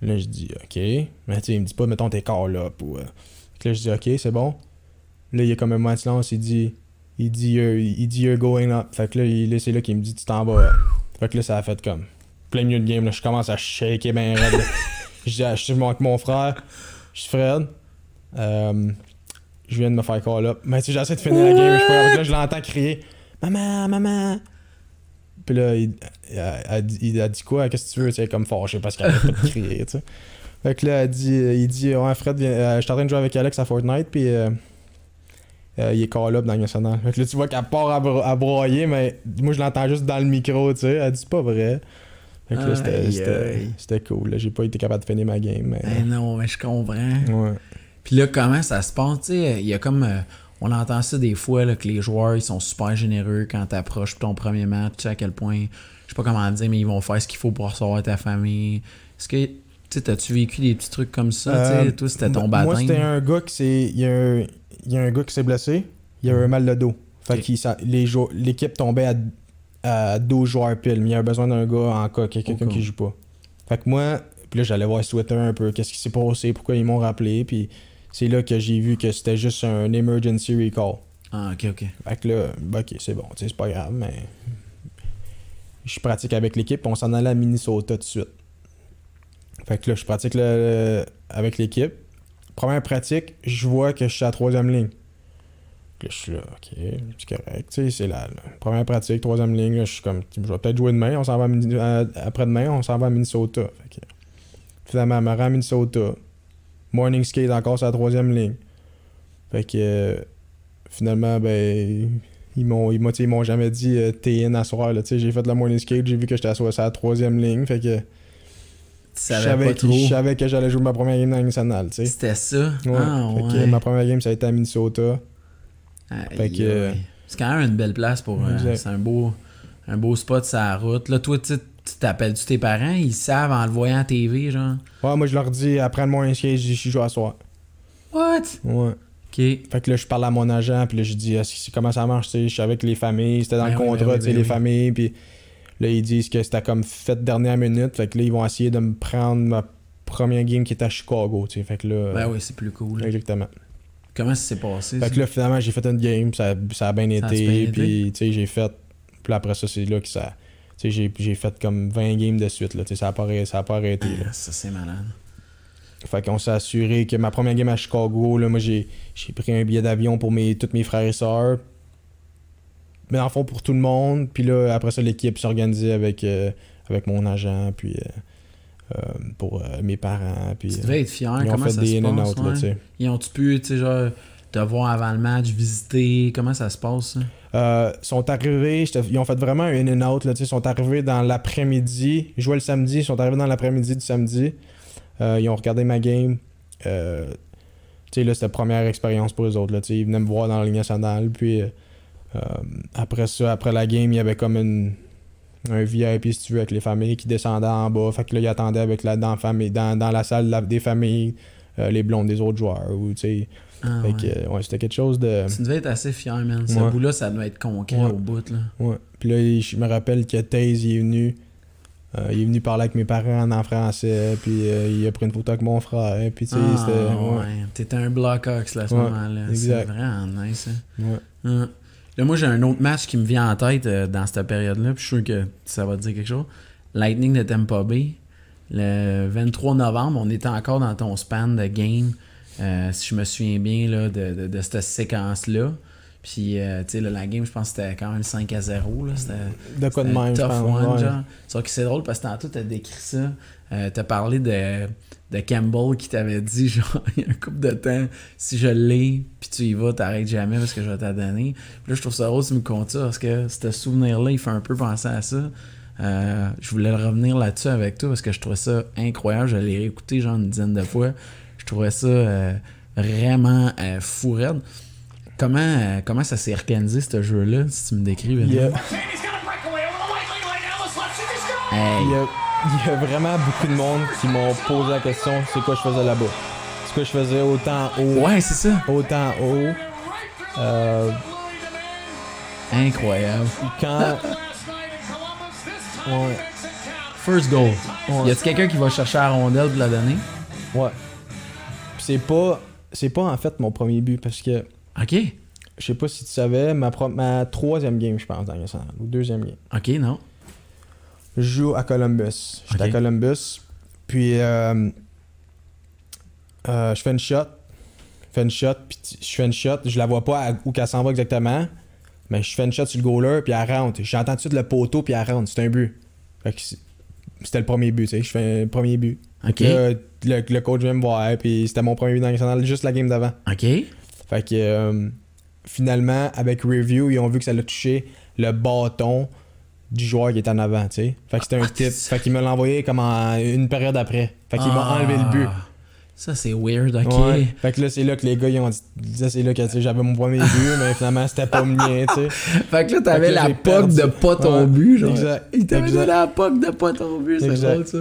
Là, je dis OK. Mais tu sais, il me dit pas, mettons tes corps là. Ou, là, je dis OK, c'est bon. Là, il y a comme un moment de silence, il dit il dit, il dit you're going up. Fait que là, c'est là qu'il me dit tu t'en vas. Fait que là, ça a fait comme plein milieu de game. Là, je commence à shaker ben raide. là. Je dis à- je suis avec mon frère. Je suis Fred. Euh, je viens de me faire call up. Mais tu sais, j'essaie de finir la game. Je, là, je l'entends crier Maman, maman. Puis là, il, a, dit- quoi? Qu'est-ce que tu veux? Sais, comme fâché parce qu'elle arrête pas de crier. Tu sais. Fait que là, elle dit, il dit Ouais, Fred, viens- euh, je suis en train de jouer avec Alex à Fortnite. Puis. euh, euh, il est call up dans le national. Fait que là, tu vois qu'elle part à, bro- à broyer, mais moi, je l'entends juste dans le micro, tu sais. Elle dit c'est pas vrai. Fait que là, c'était- cool. J'ai pas été capable de finir ma game, mais. Eh non, mais je comprends. Ouais. Puis là, comment ça se passe? Tu sais, il y a comme. euh, on entend ça des fois, là, que les joueurs, ils sont super généreux quand t'approches ton premier match, tu sais à quel point. Je sais pas comment dire, mais ils vont faire ce qu'il faut pour recevoir ta famille. Est-ce que. Tu t'as-tu vécu des petits trucs comme ça? Euh, toi, c'était ton baptême. Moi, c'était un gars qui s'est. Il y, a un... il y a un gars qui s'est blessé. Il a eu un mal de dos. Fait jou- l'équipe tombait à, à 12 joueurs pile. Mais il y avait besoin d'un gars en cas, quelqu'un Au cas qui joue pas. Fait que moi, puis là, j'allais voir sur Twitter un peu qu'est-ce qui s'est passé, pourquoi ils m'ont rappelé. Puis c'est là que j'ai vu que c'était juste un emergency recall. Ah, ok, ok. Fait que là, bah, ok, c'est bon, c'est pas grave, mais. Je pratique avec l'équipe, on s'en allait à Minnesota tout de suite. Fait que là, je pratique le- avec l'équipe. Première pratique, je vois que je suis à la troisième ligne. Là, je suis là, ok, c'est correct, tu sais, c'est la, première pratique, troisième ligne, là, je suis comme, je vais peut-être jouer demain, on s'en va à à- après-demain, on s'en va à Minnesota. Finalement, elle me rend à Minnesota. Morning skate encore sur la troisième ligne. Fait que, euh, finalement, ben, ils m'ont, jamais dit euh, in à soir. J'ai fait le morning skate, j'ai vu que j'étais à sur la troisième ligne. Fait que savais savais, pas que, trop. je savais que j'allais jouer ma première game dans la nationale. Tu sais. C'était ça? Ouais. Ah, Fait que ouais. ma première game, ça a été à Minnesota. Fait que. C'est quand même une belle place pour. euh, c'est un beau, un beau spot sur la route. Là, toi, tu tu t'appelles-tu tes parents? Ils savent en le voyant à TV, genre? Ouais, moi, je leur dis le morning skate, je joue à soir. What? Ouais. Ok. Fait que là, je parle à mon agent, puis là, je dis, Ah, comment ça marche, tu sais, je suis avec les familles, c'était dans Ben le oui, contrat, ben oui, tu sais, ben les oui. familles, puis là, ils disent que c'était comme fait dernière minute, fait que là, ils vont essayer de me prendre ma première game qui était à Chicago, tu sais, fait que là... Ben oui, c'est plus cool. Exactement. Comment ça s'est passé? Fait ça? que là, finalement, j'ai fait une game, ça, ça a bien Ça été, bien puis, tu sais, j'ai fait... Puis après ça, c'est là que ça... Tu sais, j'ai- fait comme 20 games de suite, là, tu sais, ça a pas, arrêté- ça a pas arrêté, là. Ah, ça, c'est malade. Fait qu'on s'est assuré que ma première game à Chicago, là, moi j'ai, j'ai pris un billet d'avion pour mes, tous mes frères et sœurs. Mais en fond pour tout le monde. Puis là, après ça, l'équipe s'organisait avec, euh, avec mon agent, puis euh, euh, pour euh, mes parents. Puis, Tu devais être fier. ils ont Comment fait ça des se in passe? out, là, tu sais. Ils ont-tu pu, tu sais, genre, te voir avant le match, visiter? Comment ça se passe, ça? Sont arrivés, ils ont fait vraiment un in and out, là, ils sont arrivés dans l'après-midi. Ils jouaient le samedi, ils sont arrivés dans l'après-midi du samedi. Ils ont regardé ma game. Euh, tu sais, là, c'était la première expérience pour eux autres, là, ils venaient me voir dans la Ligue nationale. Puis euh, après ça, après la game, il y avait comme une, un VIP, si tu veux, avec les familles qui descendaient en bas. Fait que là, ils attendaient avec la, dans, la famille, dans, dans la salle la- des familles, euh, les blondes des autres joueurs. Ou. Ah, fait ouais. que, euh, ouais, c'était quelque chose de. Tu devais être assez fier, man. Ce Ouais. bout-là, ça devait être Ouais. au bout, là. Ouais. Puis là, il- je me rappelle que Taze, il est venu. euh, il est venu parler avec mes parents en français. Puis euh, il a pris une photo avec mon frère. Puis tu sais, Ah, c'était. Ouais. ouais. T'étais un Blackhawks, là, à ce moment-là. C'est vraiment nice, hein. Ouais. Là, moi, j'ai un autre match qui me vient en tête euh, dans cette période-là, puis je suis sûr que ça va te dire quelque chose. Lightning de Tampa Bay. Le 23 novembre, on était encore dans ton span de game, euh, si je me souviens bien, là, de, de, de cette séquence-là. Puis, euh, tu sais, la game, je pense que c'était quand même 5 à 0. Là. C'était De quoi de même, je tough pense. one, ouais. genre. Sauf que c'est drôle parce que tantôt, t'as décrit ça. Euh, t'as parlé de, de Campbell qui t'avait dit, genre, il y a un couple de temps, si je l'ai, puis tu y vas, t'arrêtes jamais parce que je vais t'en donner. Puis là, je trouve ça drôle tu me comptes ça parce que ce souvenir-là, il fait un peu penser à ça. Euh, je voulais revenir là-dessus avec toi parce que je trouvais ça incroyable. Je l'ai réécouté genre une dizaine de fois. Je trouvais ça euh, vraiment euh, fou raide. Comment, euh, comment ça s'est organisé ce jeu-là, si tu me décris. Hey, il y a vraiment beaucoup de monde qui m'ont posé la question c'est quoi je faisais là-bas? C'est quoi je faisais autant haut, Ouais, c'est ça. autant haut. Euh, Incroyable. quand. Ouais. First goal. Ouais. Y a-tu quelqu'un qui va chercher la rondelle pour la donner? Ouais. Puis c'est pas. C'est pas en fait mon premier but parce que. Ok. Je sais pas si tu savais, ma, pro- ma troisième game, je pense, dans le national, ou deuxième game. Ok, non. Je joue à Columbus. J'étais Ok. à Columbus. Puis euh, euh, je fais une shot. Je fais une shot, puis je fais une shot. Je la vois pas où qu'elle s'en va exactement. Mais je fais une shot sur le goaler, puis elle rentre. J'entends tout de suite le poteau, puis elle rentre. C'est un but. Fait que c'est- c'était le premier but, tu sais. Je fais un premier but. Ok. Là, le, le coach vient me voir, puis c'était mon premier but dans le national, juste la game d'avant. Ok. Fait que euh, finalement, avec review, ils ont vu que ça l'a touché le bâton du joueur qui est en avant, tu sais. Fait que c'était un Ah, tip. c'est- Fait qu'il me l'a envoyé comme en une période après. Fait qu'il m'a Ah. enlevé le but. Ça, c'est weird, ok. Ouais. Fait que là, c'est là que les gars, ils ont dit. Ça, c'est là que j'avais mon premier but, mais finalement, c'était pas le mien, tu sais. Fait que là, t'avais la POC de pas ton Ouais. but, genre. Exact. Il t'avait donné la POC de pas ton but, c'est drôle, ça.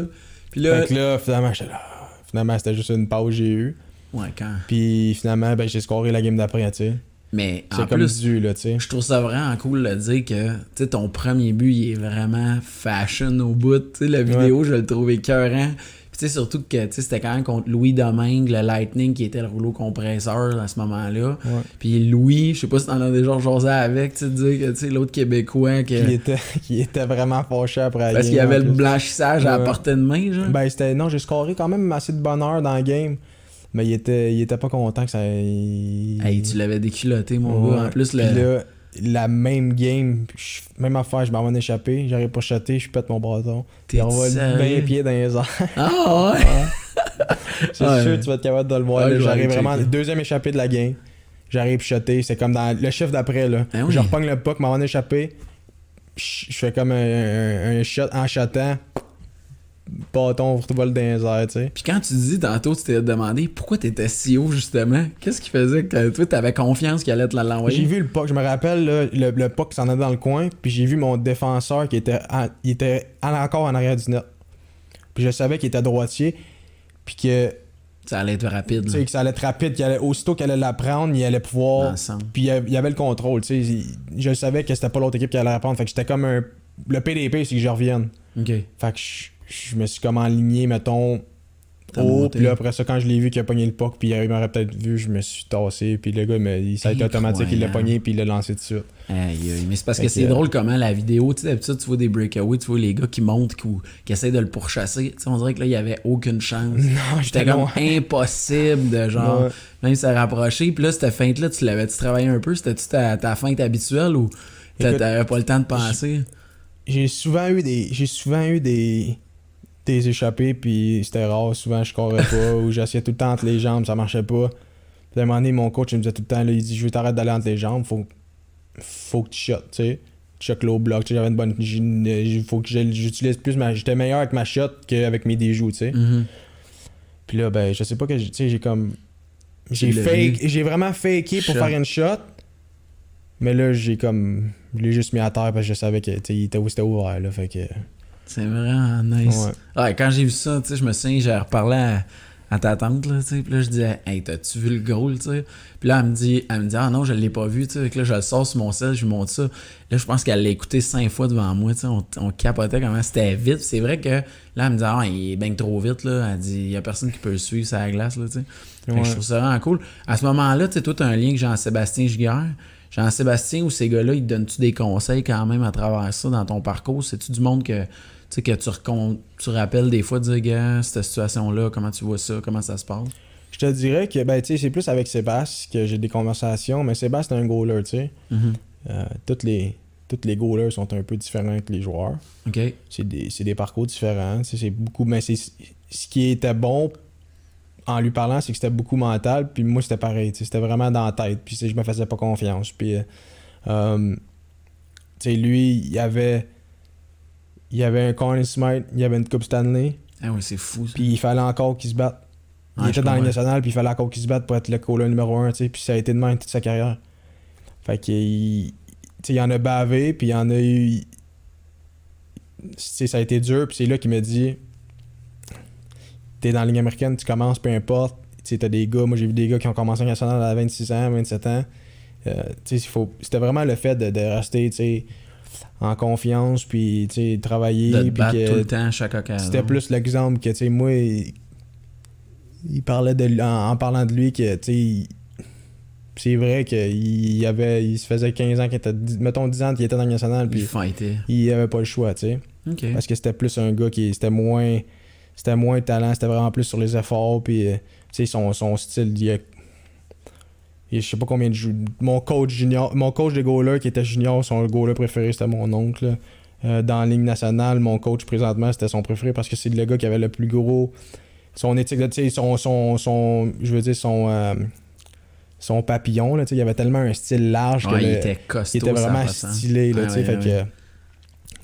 Puis là... Fait que là, finalement, j'étais là. Finalement, c'était juste une pause que j'ai eue. Ouais, quand... Puis finalement, ben, j'ai scoré la game d'après, tu sais. Mais en comme plus, dû, là, tu sais. je trouve ça vraiment cool de dire que tu sais, ton premier but, il est vraiment fashion au bout. Tu sais, la vidéo, je le trouvais écœurant. Puis tu sais, surtout que tu sais, c'était quand même contre Louis Domingue, le Lightning, qui était le rouleau compresseur à ce moment-là. Ouais. Puis Louis, je sais pas si t'en as déjà jasé avec, tu dire que tu sais, l'autre Québécois, que... Qui était, qui était vraiment fâché après parce qu'il y avait le blanchissage à la portée de main, genre. Ben, c'était. Non, j'ai scoré quand même assez de bonheur dans le game. Mais il était, il était pas content que ça. il- Hey, tu l'avais déculotté, mon Ouais. gars. En plus, le... là, la même game, même affaire, je m'en vais échapper. J'arrive pas à shotter, je pète mon bâton. T'es envoie sérieux? 20 pieds dans les airs. Ah ouais! C'est Ouais. sûr que tu vas être capable de le voir. Ouais, J'arrive vraiment. Deuxième échappé de la game. J'arrive shotter. C'est comme dans le chiffre d'après. là. Ben oui. Je repogne le puck, m'en vais échapper. Je je fais comme un, un- un shot en shotant. Bâton, vol dans les airs, tu sais. Puis quand tu dis tantôt, tu t'es demandé pourquoi t'étais si haut, justement. Qu'est-ce qui faisait que toi, t'avais confiance qu'il allait te l'envoyer? J'ai vu le puck, je me rappelle là, le, le puck s'en allait dans le coin, puis j'ai vu mon défenseur qui était, en- il était en- encore en arrière du net. Puis je savais qu'il était droitier, puis que, Ça allait être rapide. tu là. sais, que ça allait être rapide, qu'il allait, aussitôt qu'il allait la prendre, il allait pouvoir. Puis il y avait- le contrôle, tu sais. Je savais que c'était pas l'autre équipe qui allait la prendre, fait que j'étais comme un. Le PDP, c'est que je revienne. Ok. Fait que je, je me suis comme aligné, mettons. Haut, puis là après ça, quand je l'ai vu qu'il a pogné le puck, puis il m'aurait peut-être vu, je me suis tassé, puis le gars, il m'a- il- ça a été automatique, il l'a pogné, puis il l'a lancé tout de suite. Aïe, aïe. Mais c'est parce que que, c'est euh, drôle comment la vidéo, tu sais, d'habitude, tu vois des breakaways, tu vois les gars qui montent, qui, qui essayent de le pourchasser. Tu sais, on dirait que là, il y avait aucune chance. Non, j'étais comme loin. impossible de genre, Ouais. même se rapprocher. Puis là, cette feinte-là, tu l'avais-tu travaillé un peu? C'était-tu ta, ta feinte habituelle ou t'avais pas le temps de penser? J'ai souvent eu des. J'ai souvent eu des. Des échappées, puis c'était rare. Souvent, je courais pas, ou j'essayais tout le temps entre les jambes, ça marchait pas. Puis à un moment donné, mon coach, il me disait tout le temps, là, il dit Je veux t'arrêter d'aller entre les jambes, faut, faut que tu shottes, tu sais. Tu shottes low block, tu sais, j'avais une bonne. une- Il faut que j'utilise plus ma. J'étais meilleur avec ma shot qu'avec mes déjoues, tu sais. Mhm. Puis là, ben, je sais pas que. j'ai- Tu sais, j'ai comme. J'ai fake. J'ai vraiment faké pour Shot. faire une shot. Mais là, j'ai comme. Je l'ai juste mis à terre parce que je savais que. Tu sais, il était, c'était ouvert, là. Fait que. C'est vraiment nice. Ouais. Ouais, quand j'ai vu ça, tu sais, je me souviens, j'ai reparlé à, à ta tante, là, tu sais, puis là, je disais, hey, t'as-tu vu le goal, tu sais? Puis là, elle me dit, elle me dit, ah non, je l'ai pas vu, tu sais, que là, je le sors sur mon sel, je lui montre ça. Là, je pense qu'elle l'a écouté cinq fois devant moi, tu sais, on, on capotait comment c'était vite. C'est vrai que là, elle me dit, ah, il est bien trop vite, là. Elle dit, il y a personne qui peut le suivre sur la glace, là, tu sais. Que Ouais. je trouve ça vraiment cool. À ce moment-là, tu sais, toi, t'as un lien avec Jean-Sébastien Giguère. Jean-Sébastien, ou ces gars-là, ils te donnent-tu des conseils quand même à travers ça dans ton parcours? C'est-tu du monde que, sais, que tu, tu rappelles des fois, de dire, gars, cette situation-là, comment tu vois ça, comment ça se passe? Je te dirais que, ben, tu sais, c'est plus avec Sébastien que j'ai des conversations, mais Sébastien est un goaler, tu sais. Mhm. Euh, toutes les. Toutes les goalers sont un peu différents que les joueurs. OK. C'est des, c'est des parcours différents. tu C'est beaucoup. Mais c'est ce qui était bon en lui parlant, c'est que c'était beaucoup mental. Puis moi, c'était pareil. tu C'était vraiment dans la tête. Puis tu je me faisais pas confiance. Puis, euh, euh, tu lui, il y avait. Il y avait un Conn Smith, il y avait une Coupe Stanley. Ah oui, c'est fou, ça. Puis il fallait encore qu'il se batte. Il était dans la nationale, puis il fallait encore qu'il se batte pour être le caller numéro 1, tu sais. Puis ça a été de même toute sa carrière. Fait qu'il. Tu sais, il en a bavé, puis il en a eu. Tu c'est- ça a été dur, puis c'est là qu'il m'a dit T'es dans la ligne américaine, tu commences, peu importe. Tu sais, t'as des gars, moi j'ai vu des gars qui ont commencé en national à 26 ans, 27 ans. Euh, tu sais, faut- c'était vraiment le fait de, de rester, tu sais, en confiance, puis, tu sais, travailler, De te puis que- tout le temps à chaque occasion. c'était plus l'exemple que, tu sais, moi, il, il parlait de en, en parlant de lui que, tu sais, il- c'est vrai qu'il y avait, il se faisait 15 ans qu'il était, mettons 10 ans qu'il était dans le national, Il puis fightait. il avait pas le choix, tu sais. Parce que c'était plus un gars qui, c'était moins, c'était moins talent, c'était vraiment plus sur les efforts, puis, euh, tu sais, son, son style, il, a- il- je sais pas combien de jou- mon coach junior, mon coach de goaler qui était junior, son goaler préféré, c'était mon oncle. Euh, dans la ligne nationale, mon coach présentement, c'était son préféré parce que c'est le gars qui avait le plus gros. Son éthique, de- tu sais, son, son, son, je veux dire, son, euh, son papillon, là, tu sais, il avait tellement un style large que Ouais, il le- était costaud. il était vraiment stylé, là, Ouais, tu sais, ouais, fait ouais. que.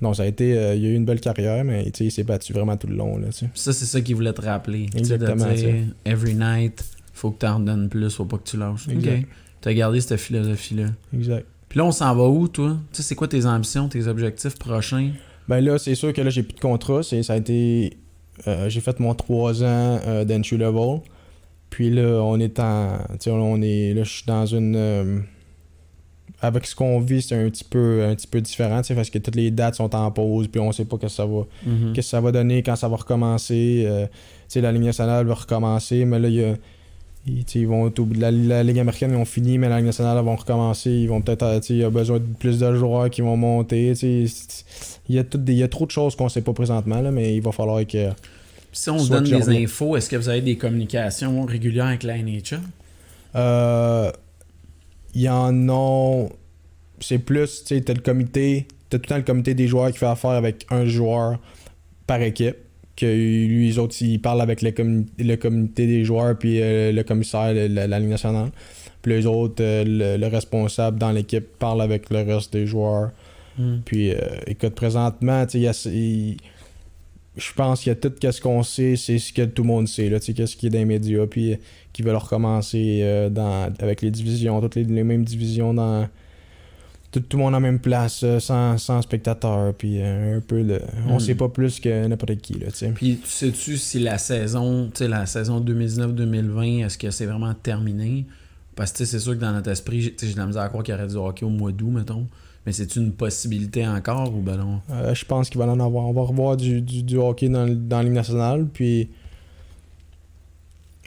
Non, ça a été. euh, il a eu une belle carrière, mais tu sais, il s'est battu vraiment tout le long, là. Ça, c'est ça qu'il voulait te rappeler. De Exactement, dire, every night, faut que t'en donnes plus, faut pas que tu lâches. Exact. Ok. T'as gardé cette philosophie-là. Exact. Puis là, on s'en va où, toi? Tu sais, c'est quoi tes ambitions, tes objectifs prochains? Ben là, c'est sûr que là, j'ai plus de contrat. C'est, ça a été. euh, j'ai fait mon 3 ans euh, d'entry level. Puis là, on est en. Tu sais, on est. Là, je suis dans une. euh, avec ce qu'on vit, c'est un petit peu, un petit peu différent, tu parce que toutes les dates sont en pause, puis on sait pas que ça va. Mhm. qu'est-ce que ça va donner quand ça va recommencer. euh, tu sais, la Ligue nationale va recommencer, mais là, il y a- ils, vont être au bout de la, la Ligue américaine, ils ont fini, mais la Ligue nationale, ils vont recommencer. Ils vont peut-être, euh, il y a besoin de plus de joueurs qui vont monter. Il y, a tout des- il y a trop de choses qu'on sait pas présentement, là, mais il va falloir que. Si on se Soit donne des infos, est-ce que vous avez des communications régulières avec la NHL? Euh, Il y en a. C'est plus, tu sais, t'as le comité. T'as tout le temps le comité des joueurs qui fait affaire avec un joueur par équipe. Que lui, les autres, ils parlent avec le, commu- le comité des joueurs, puis euh, le commissaire, le- la, la Ligue nationale. Puis les autres, euh, le, le responsable dans l'équipe parle avec le reste des joueurs. Hmm. Puis, euh, écoute, présentement, je pense qu'il y a tout ce qu'on sait, c'est ce que tout le monde sait, qu'est-ce qui est dans les médias, puis euh, qui veulent recommencer dans, avec les divisions, toutes les, les mêmes divisions dans. Tout, tout le monde en même place, euh, sans, sans spectateurs, puis euh, un peu de. On Mm. sait pas plus que n'importe qui, là, tu sais. Puis, sais-tu si la saison, tu sais, la saison 2019-2020, est-ce que c'est vraiment terminé? Parce que c'est sûr que dans notre esprit, j'ai de la misère à croire qu'il y aurait du hockey au mois d'août, mettons. Mais c'est une possibilité encore ou ben non? Euh, je pense qu'il va en avoir. On va revoir du, du, du hockey dans, le- dans la Ligue nationale. Puis.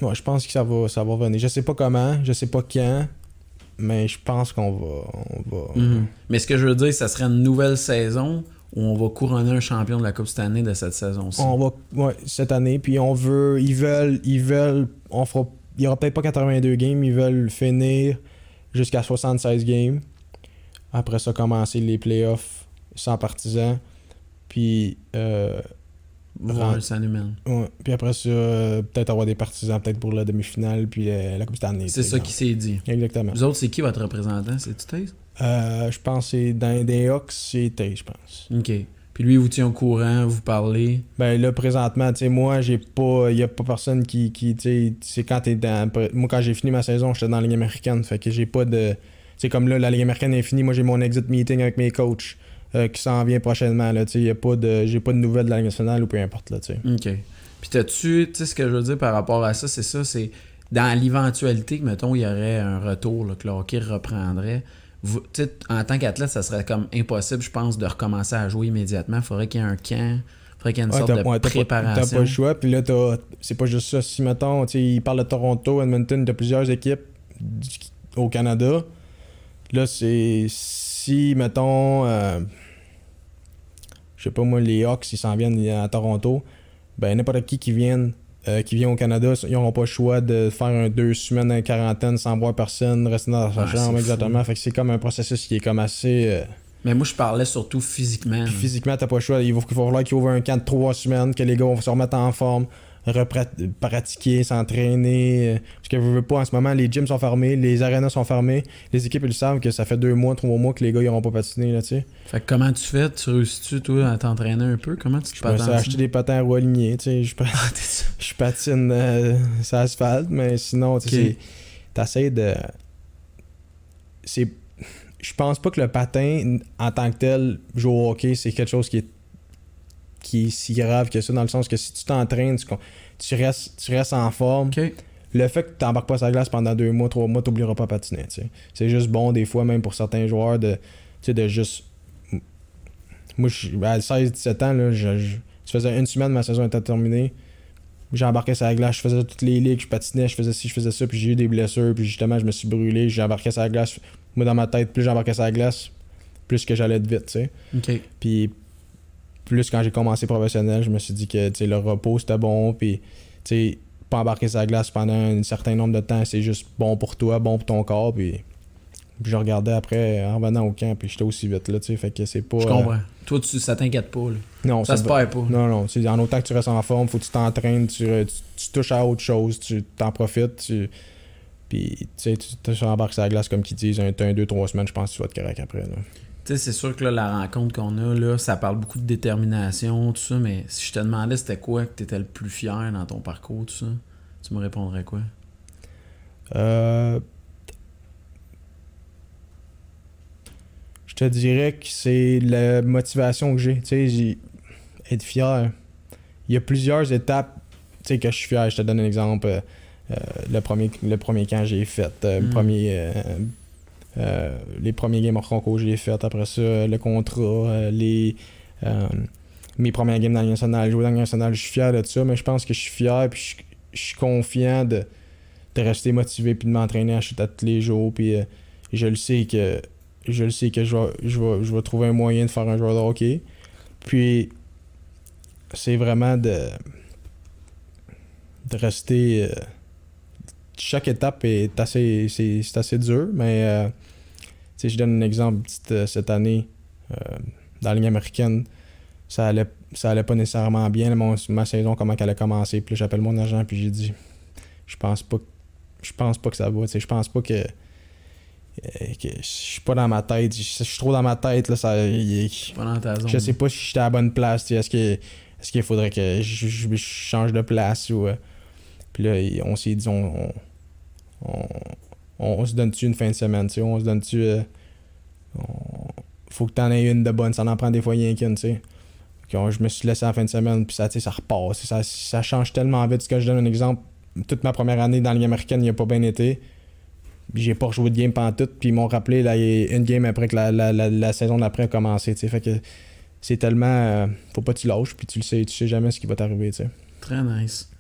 Ouais, je pense que ça va, ça va venir. Je sais pas comment, je sais pas quand, mais je pense qu'on va. On va Mhm. Mais ce que je veux dire, ça serait une nouvelle saison où on va couronner un champion de la Coupe cette année de cette saison-ci. on va. Ouais, cette année. Puis on veut. Ils veulent. Ils veulent. On fera. Il y aura peut-être pas 82 games. Ils veulent finir jusqu'à 76 games. Après ça, commencer les playoffs sans partisans. Puis. Euh, Voir le. Ouais. Puis après ça, euh, peut-être avoir des partisans, peut-être pour la demi-finale, puis euh, la Coupe Stanley. C'est ça qui s'est dit. Exactement. Vous autres, c'est qui votre représentant? C'est-tu Taze? Euh, je pense que c'est dans des Hawks, c'est Tay, je pense. OK. Puis lui, il vous tient au courant, vous parlez? Ben là, présentement, tu sais, moi, j'ai pas. Il y a pas personne qui. qui tu sais, c'est quand t'es dans. Moi, quand j'ai fini ma saison, j'étais dans la Ligue américaine. Fait que j'ai pas de. C'est comme là, la Ligue américaine est finie. Moi, j'ai mon exit meeting avec mes coachs euh, qui s'en vient prochainement. Là, y a pas de. J'ai pas de nouvelles de la Ligue nationale ou peu importe, là. OK. Puis t'as-tu, tu sais, ce que je veux dire par rapport à ça, c'est ça, c'est dans l'éventualité que, mettons, il y aurait un retour, là, que le hockey reprendrait, vous- en tant qu'athlète, ça serait comme impossible, je pense, de recommencer à jouer immédiatement. Il faudrait qu'il y ait un camp, il faudrait qu'il y ait une Ouais, sorte de pas, préparation. t'as pas le choix. Puis là, t'as- c'est pas juste ça. Si, mettons, tu sais, ils parlent de Toronto, Edmonton, t'as plusieurs équipes du- au Canada. Là, c'est. Si, mettons. euh, je sais pas moi, les Hawks, ils s'en viennent à Toronto. Ben, n'importe qui qui vienne. euh, qui vient au Canada, ils n'auront pas le choix de faire un deux semaines en quarantaine sans voir personne, rester dans sa Ah, chambre, fou. exactement. Fait que c'est comme un processus qui est comme assez. euh, Mais moi, je parlais surtout physiquement. puis physiquement, t'as pas le choix. Il va, falloir qu'il ouvre un camp de trois semaines, que les gars vont se remettre en forme, pratiquer, s'entraîner. euh, Parce que vous veux pas, en ce moment, les gyms sont fermés, les arénas sont fermés. Les équipes, ils savent que ça fait deux mois, trois mois que les gars, ils auront pas patiné, là, tu sais. Fait que comment tu fais? Tu réussis-tu, toi, à t'entraîner un peu? Comment tu te Je suis patentes acheté des patins à tu sais. Je, Ah, je patine euh, sur l'asphalte, mais sinon, tu sais, Ok. c'est- t'essayes de. C'est. Je pense pas que le patin, en tant que tel, jouer au hockey, c'est quelque chose qui est qui est si grave que ça, dans le sens que si tu t'entraînes, tu, tu, restes, tu restes en forme. Le fait que tu n'embarques pas sur la glace pendant deux mois, trois mois, tu n'oublieras pas à patiner. C'est juste bon, des fois, même pour certains joueurs, de, tu sais, de juste. Moi, à 16-17 ans, là, je, faisais une semaine, ma saison était terminée. J'embarquais sur la glace, je faisais toutes les ligues, je patinais, je faisais ci, je faisais ça, puis j'ai eu des blessures, puis justement, je me suis brûlé, j'embarquais sur la glace. Moi, dans ma tête, plus j'embarquais sur la glace, plus que j'allais être vite, tu sais. Puis plus quand j'ai commencé professionnel, je me suis dit que le repos c'était bon. Puis pas embarquer la glace pendant un certain nombre de temps, c'est juste bon pour toi, bon pour ton corps. Puis, puis je regardais après en revenant au camp, puis j'étais aussi vite là, tu sais. Fait que c'est pas. Je euh, comprends. Toi, tu, ça t'inquiète pas. Là. non, Ça se perd pas. Non, non. En autant que tu restes en forme, faut que tu t'entraînes, tu, tu, tu touches à autre chose, tu t'en profites. Tu, puis tu sais, tu sur la glace comme qu'ils disent, un, un, deux, trois semaines, je pense que tu vas être correct après. Là. Sais, c'est sûr que là, la rencontre qu'on a, là, ça parle beaucoup de détermination, tout ça, mais si je te demandais c'était quoi que tu étais le plus fier dans ton parcours, tout ça, tu me répondrais quoi? Euh, Je te dirais que c'est la motivation que j'ai. Tu sais, être fier. Il y a plusieurs étapes tu sais, que je suis fier. Je te donne un exemple. Euh, euh, le, premier, le premier camp que j'ai fait. euh, le Mm. premier, euh, euh, les premiers games hors concours que j'ai fait. Après ça, euh, le contrat, euh, les, mes premières games dans la Ligue nationale. Jouer dans je suis fier de ça, mais je pense que je suis fier puis je, je suis confiant de, de rester motivé puis de m'entraîner à chuter à tous les jours. Puis je le sais que je le sais que je vais, je, vais, je vais trouver un moyen de faire un joueur de hockey. Puis c'est vraiment de, de rester. chaque étape est assez, c'est, assez dur, mais sais, je donne un exemple. euh, cette année, euh, dans la ligne américaine, ça allait, ça allait pas nécessairement bien. Mon- ma saison, comment qu'elle a commencé. Puis j'appelle mon agent, puis j'ai dit Je pense pas, que- je pense pas que ça va. Je pense pas que. euh, que je suis pas dans ma tête. Je je suis trop dans ma tête. Là, ça, Pas dans ta zone. je sais pas si j'étais à la bonne place. Est-ce qu'il faudrait que je, je- je change de place ou. euh, Puis là, on s'est dit on, on, on, on se donne-tu une fin de semaine, tu sais, on se donne-tu. euh, faut que t'en aies une de bonne, ça en prend des fois rien qu'une, tu sais. Je me suis laissé en fin de semaine, puis ça, ça repart. Ça, ça change tellement vite. Que je donne un exemple, toute ma première année dans la Ligue américaine, il a pas bien été. J'ai pas rejoué de game pendant tout, puis ils m'ont rappelé là, une game après que la, la, la, saison d'après a commencé. tu sais. Fait que c'est tellement. euh, faut pas que tu lâches, puis tu le sais, tu sais jamais ce qui va t'arriver. Très nice.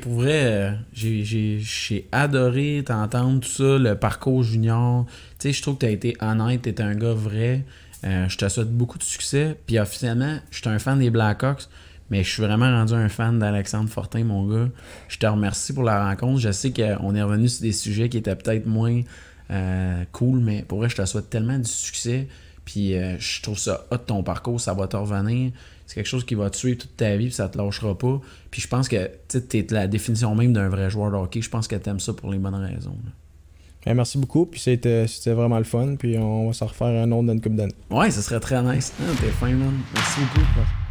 Pour vrai, euh, j'ai- adoré t'entendre tout ça, le parcours junior. Tu sais, je trouve que t'as été honnête, t'es un gars vrai. Euh, je te souhaite beaucoup de succès. Puis officiellement, je suis un fan des Blackhawks, mais je suis vraiment rendu un fan d'Alexandre Fortin, mon gars. Je te remercie pour la rencontre. Je sais qu'on est revenu sur des sujets qui étaient peut-être moins euh, cool, mais pour vrai, je te souhaite tellement du succès. Puis je trouve ça hot ton parcours, ça va te revenir. C'est quelque chose qui va te suivre toute ta vie, puis ça te lâchera pas. Puis je pense que tu es la définition même d'un vrai joueur de hockey. Je pense que t'aimes ça pour les bonnes raisons. merci beaucoup, puis c'était vraiment le fun, puis on va s'en refaire un autre dans une couple d'années. Ouais, ça serait très nice. Ah, T'es fin, man. Merci beaucoup.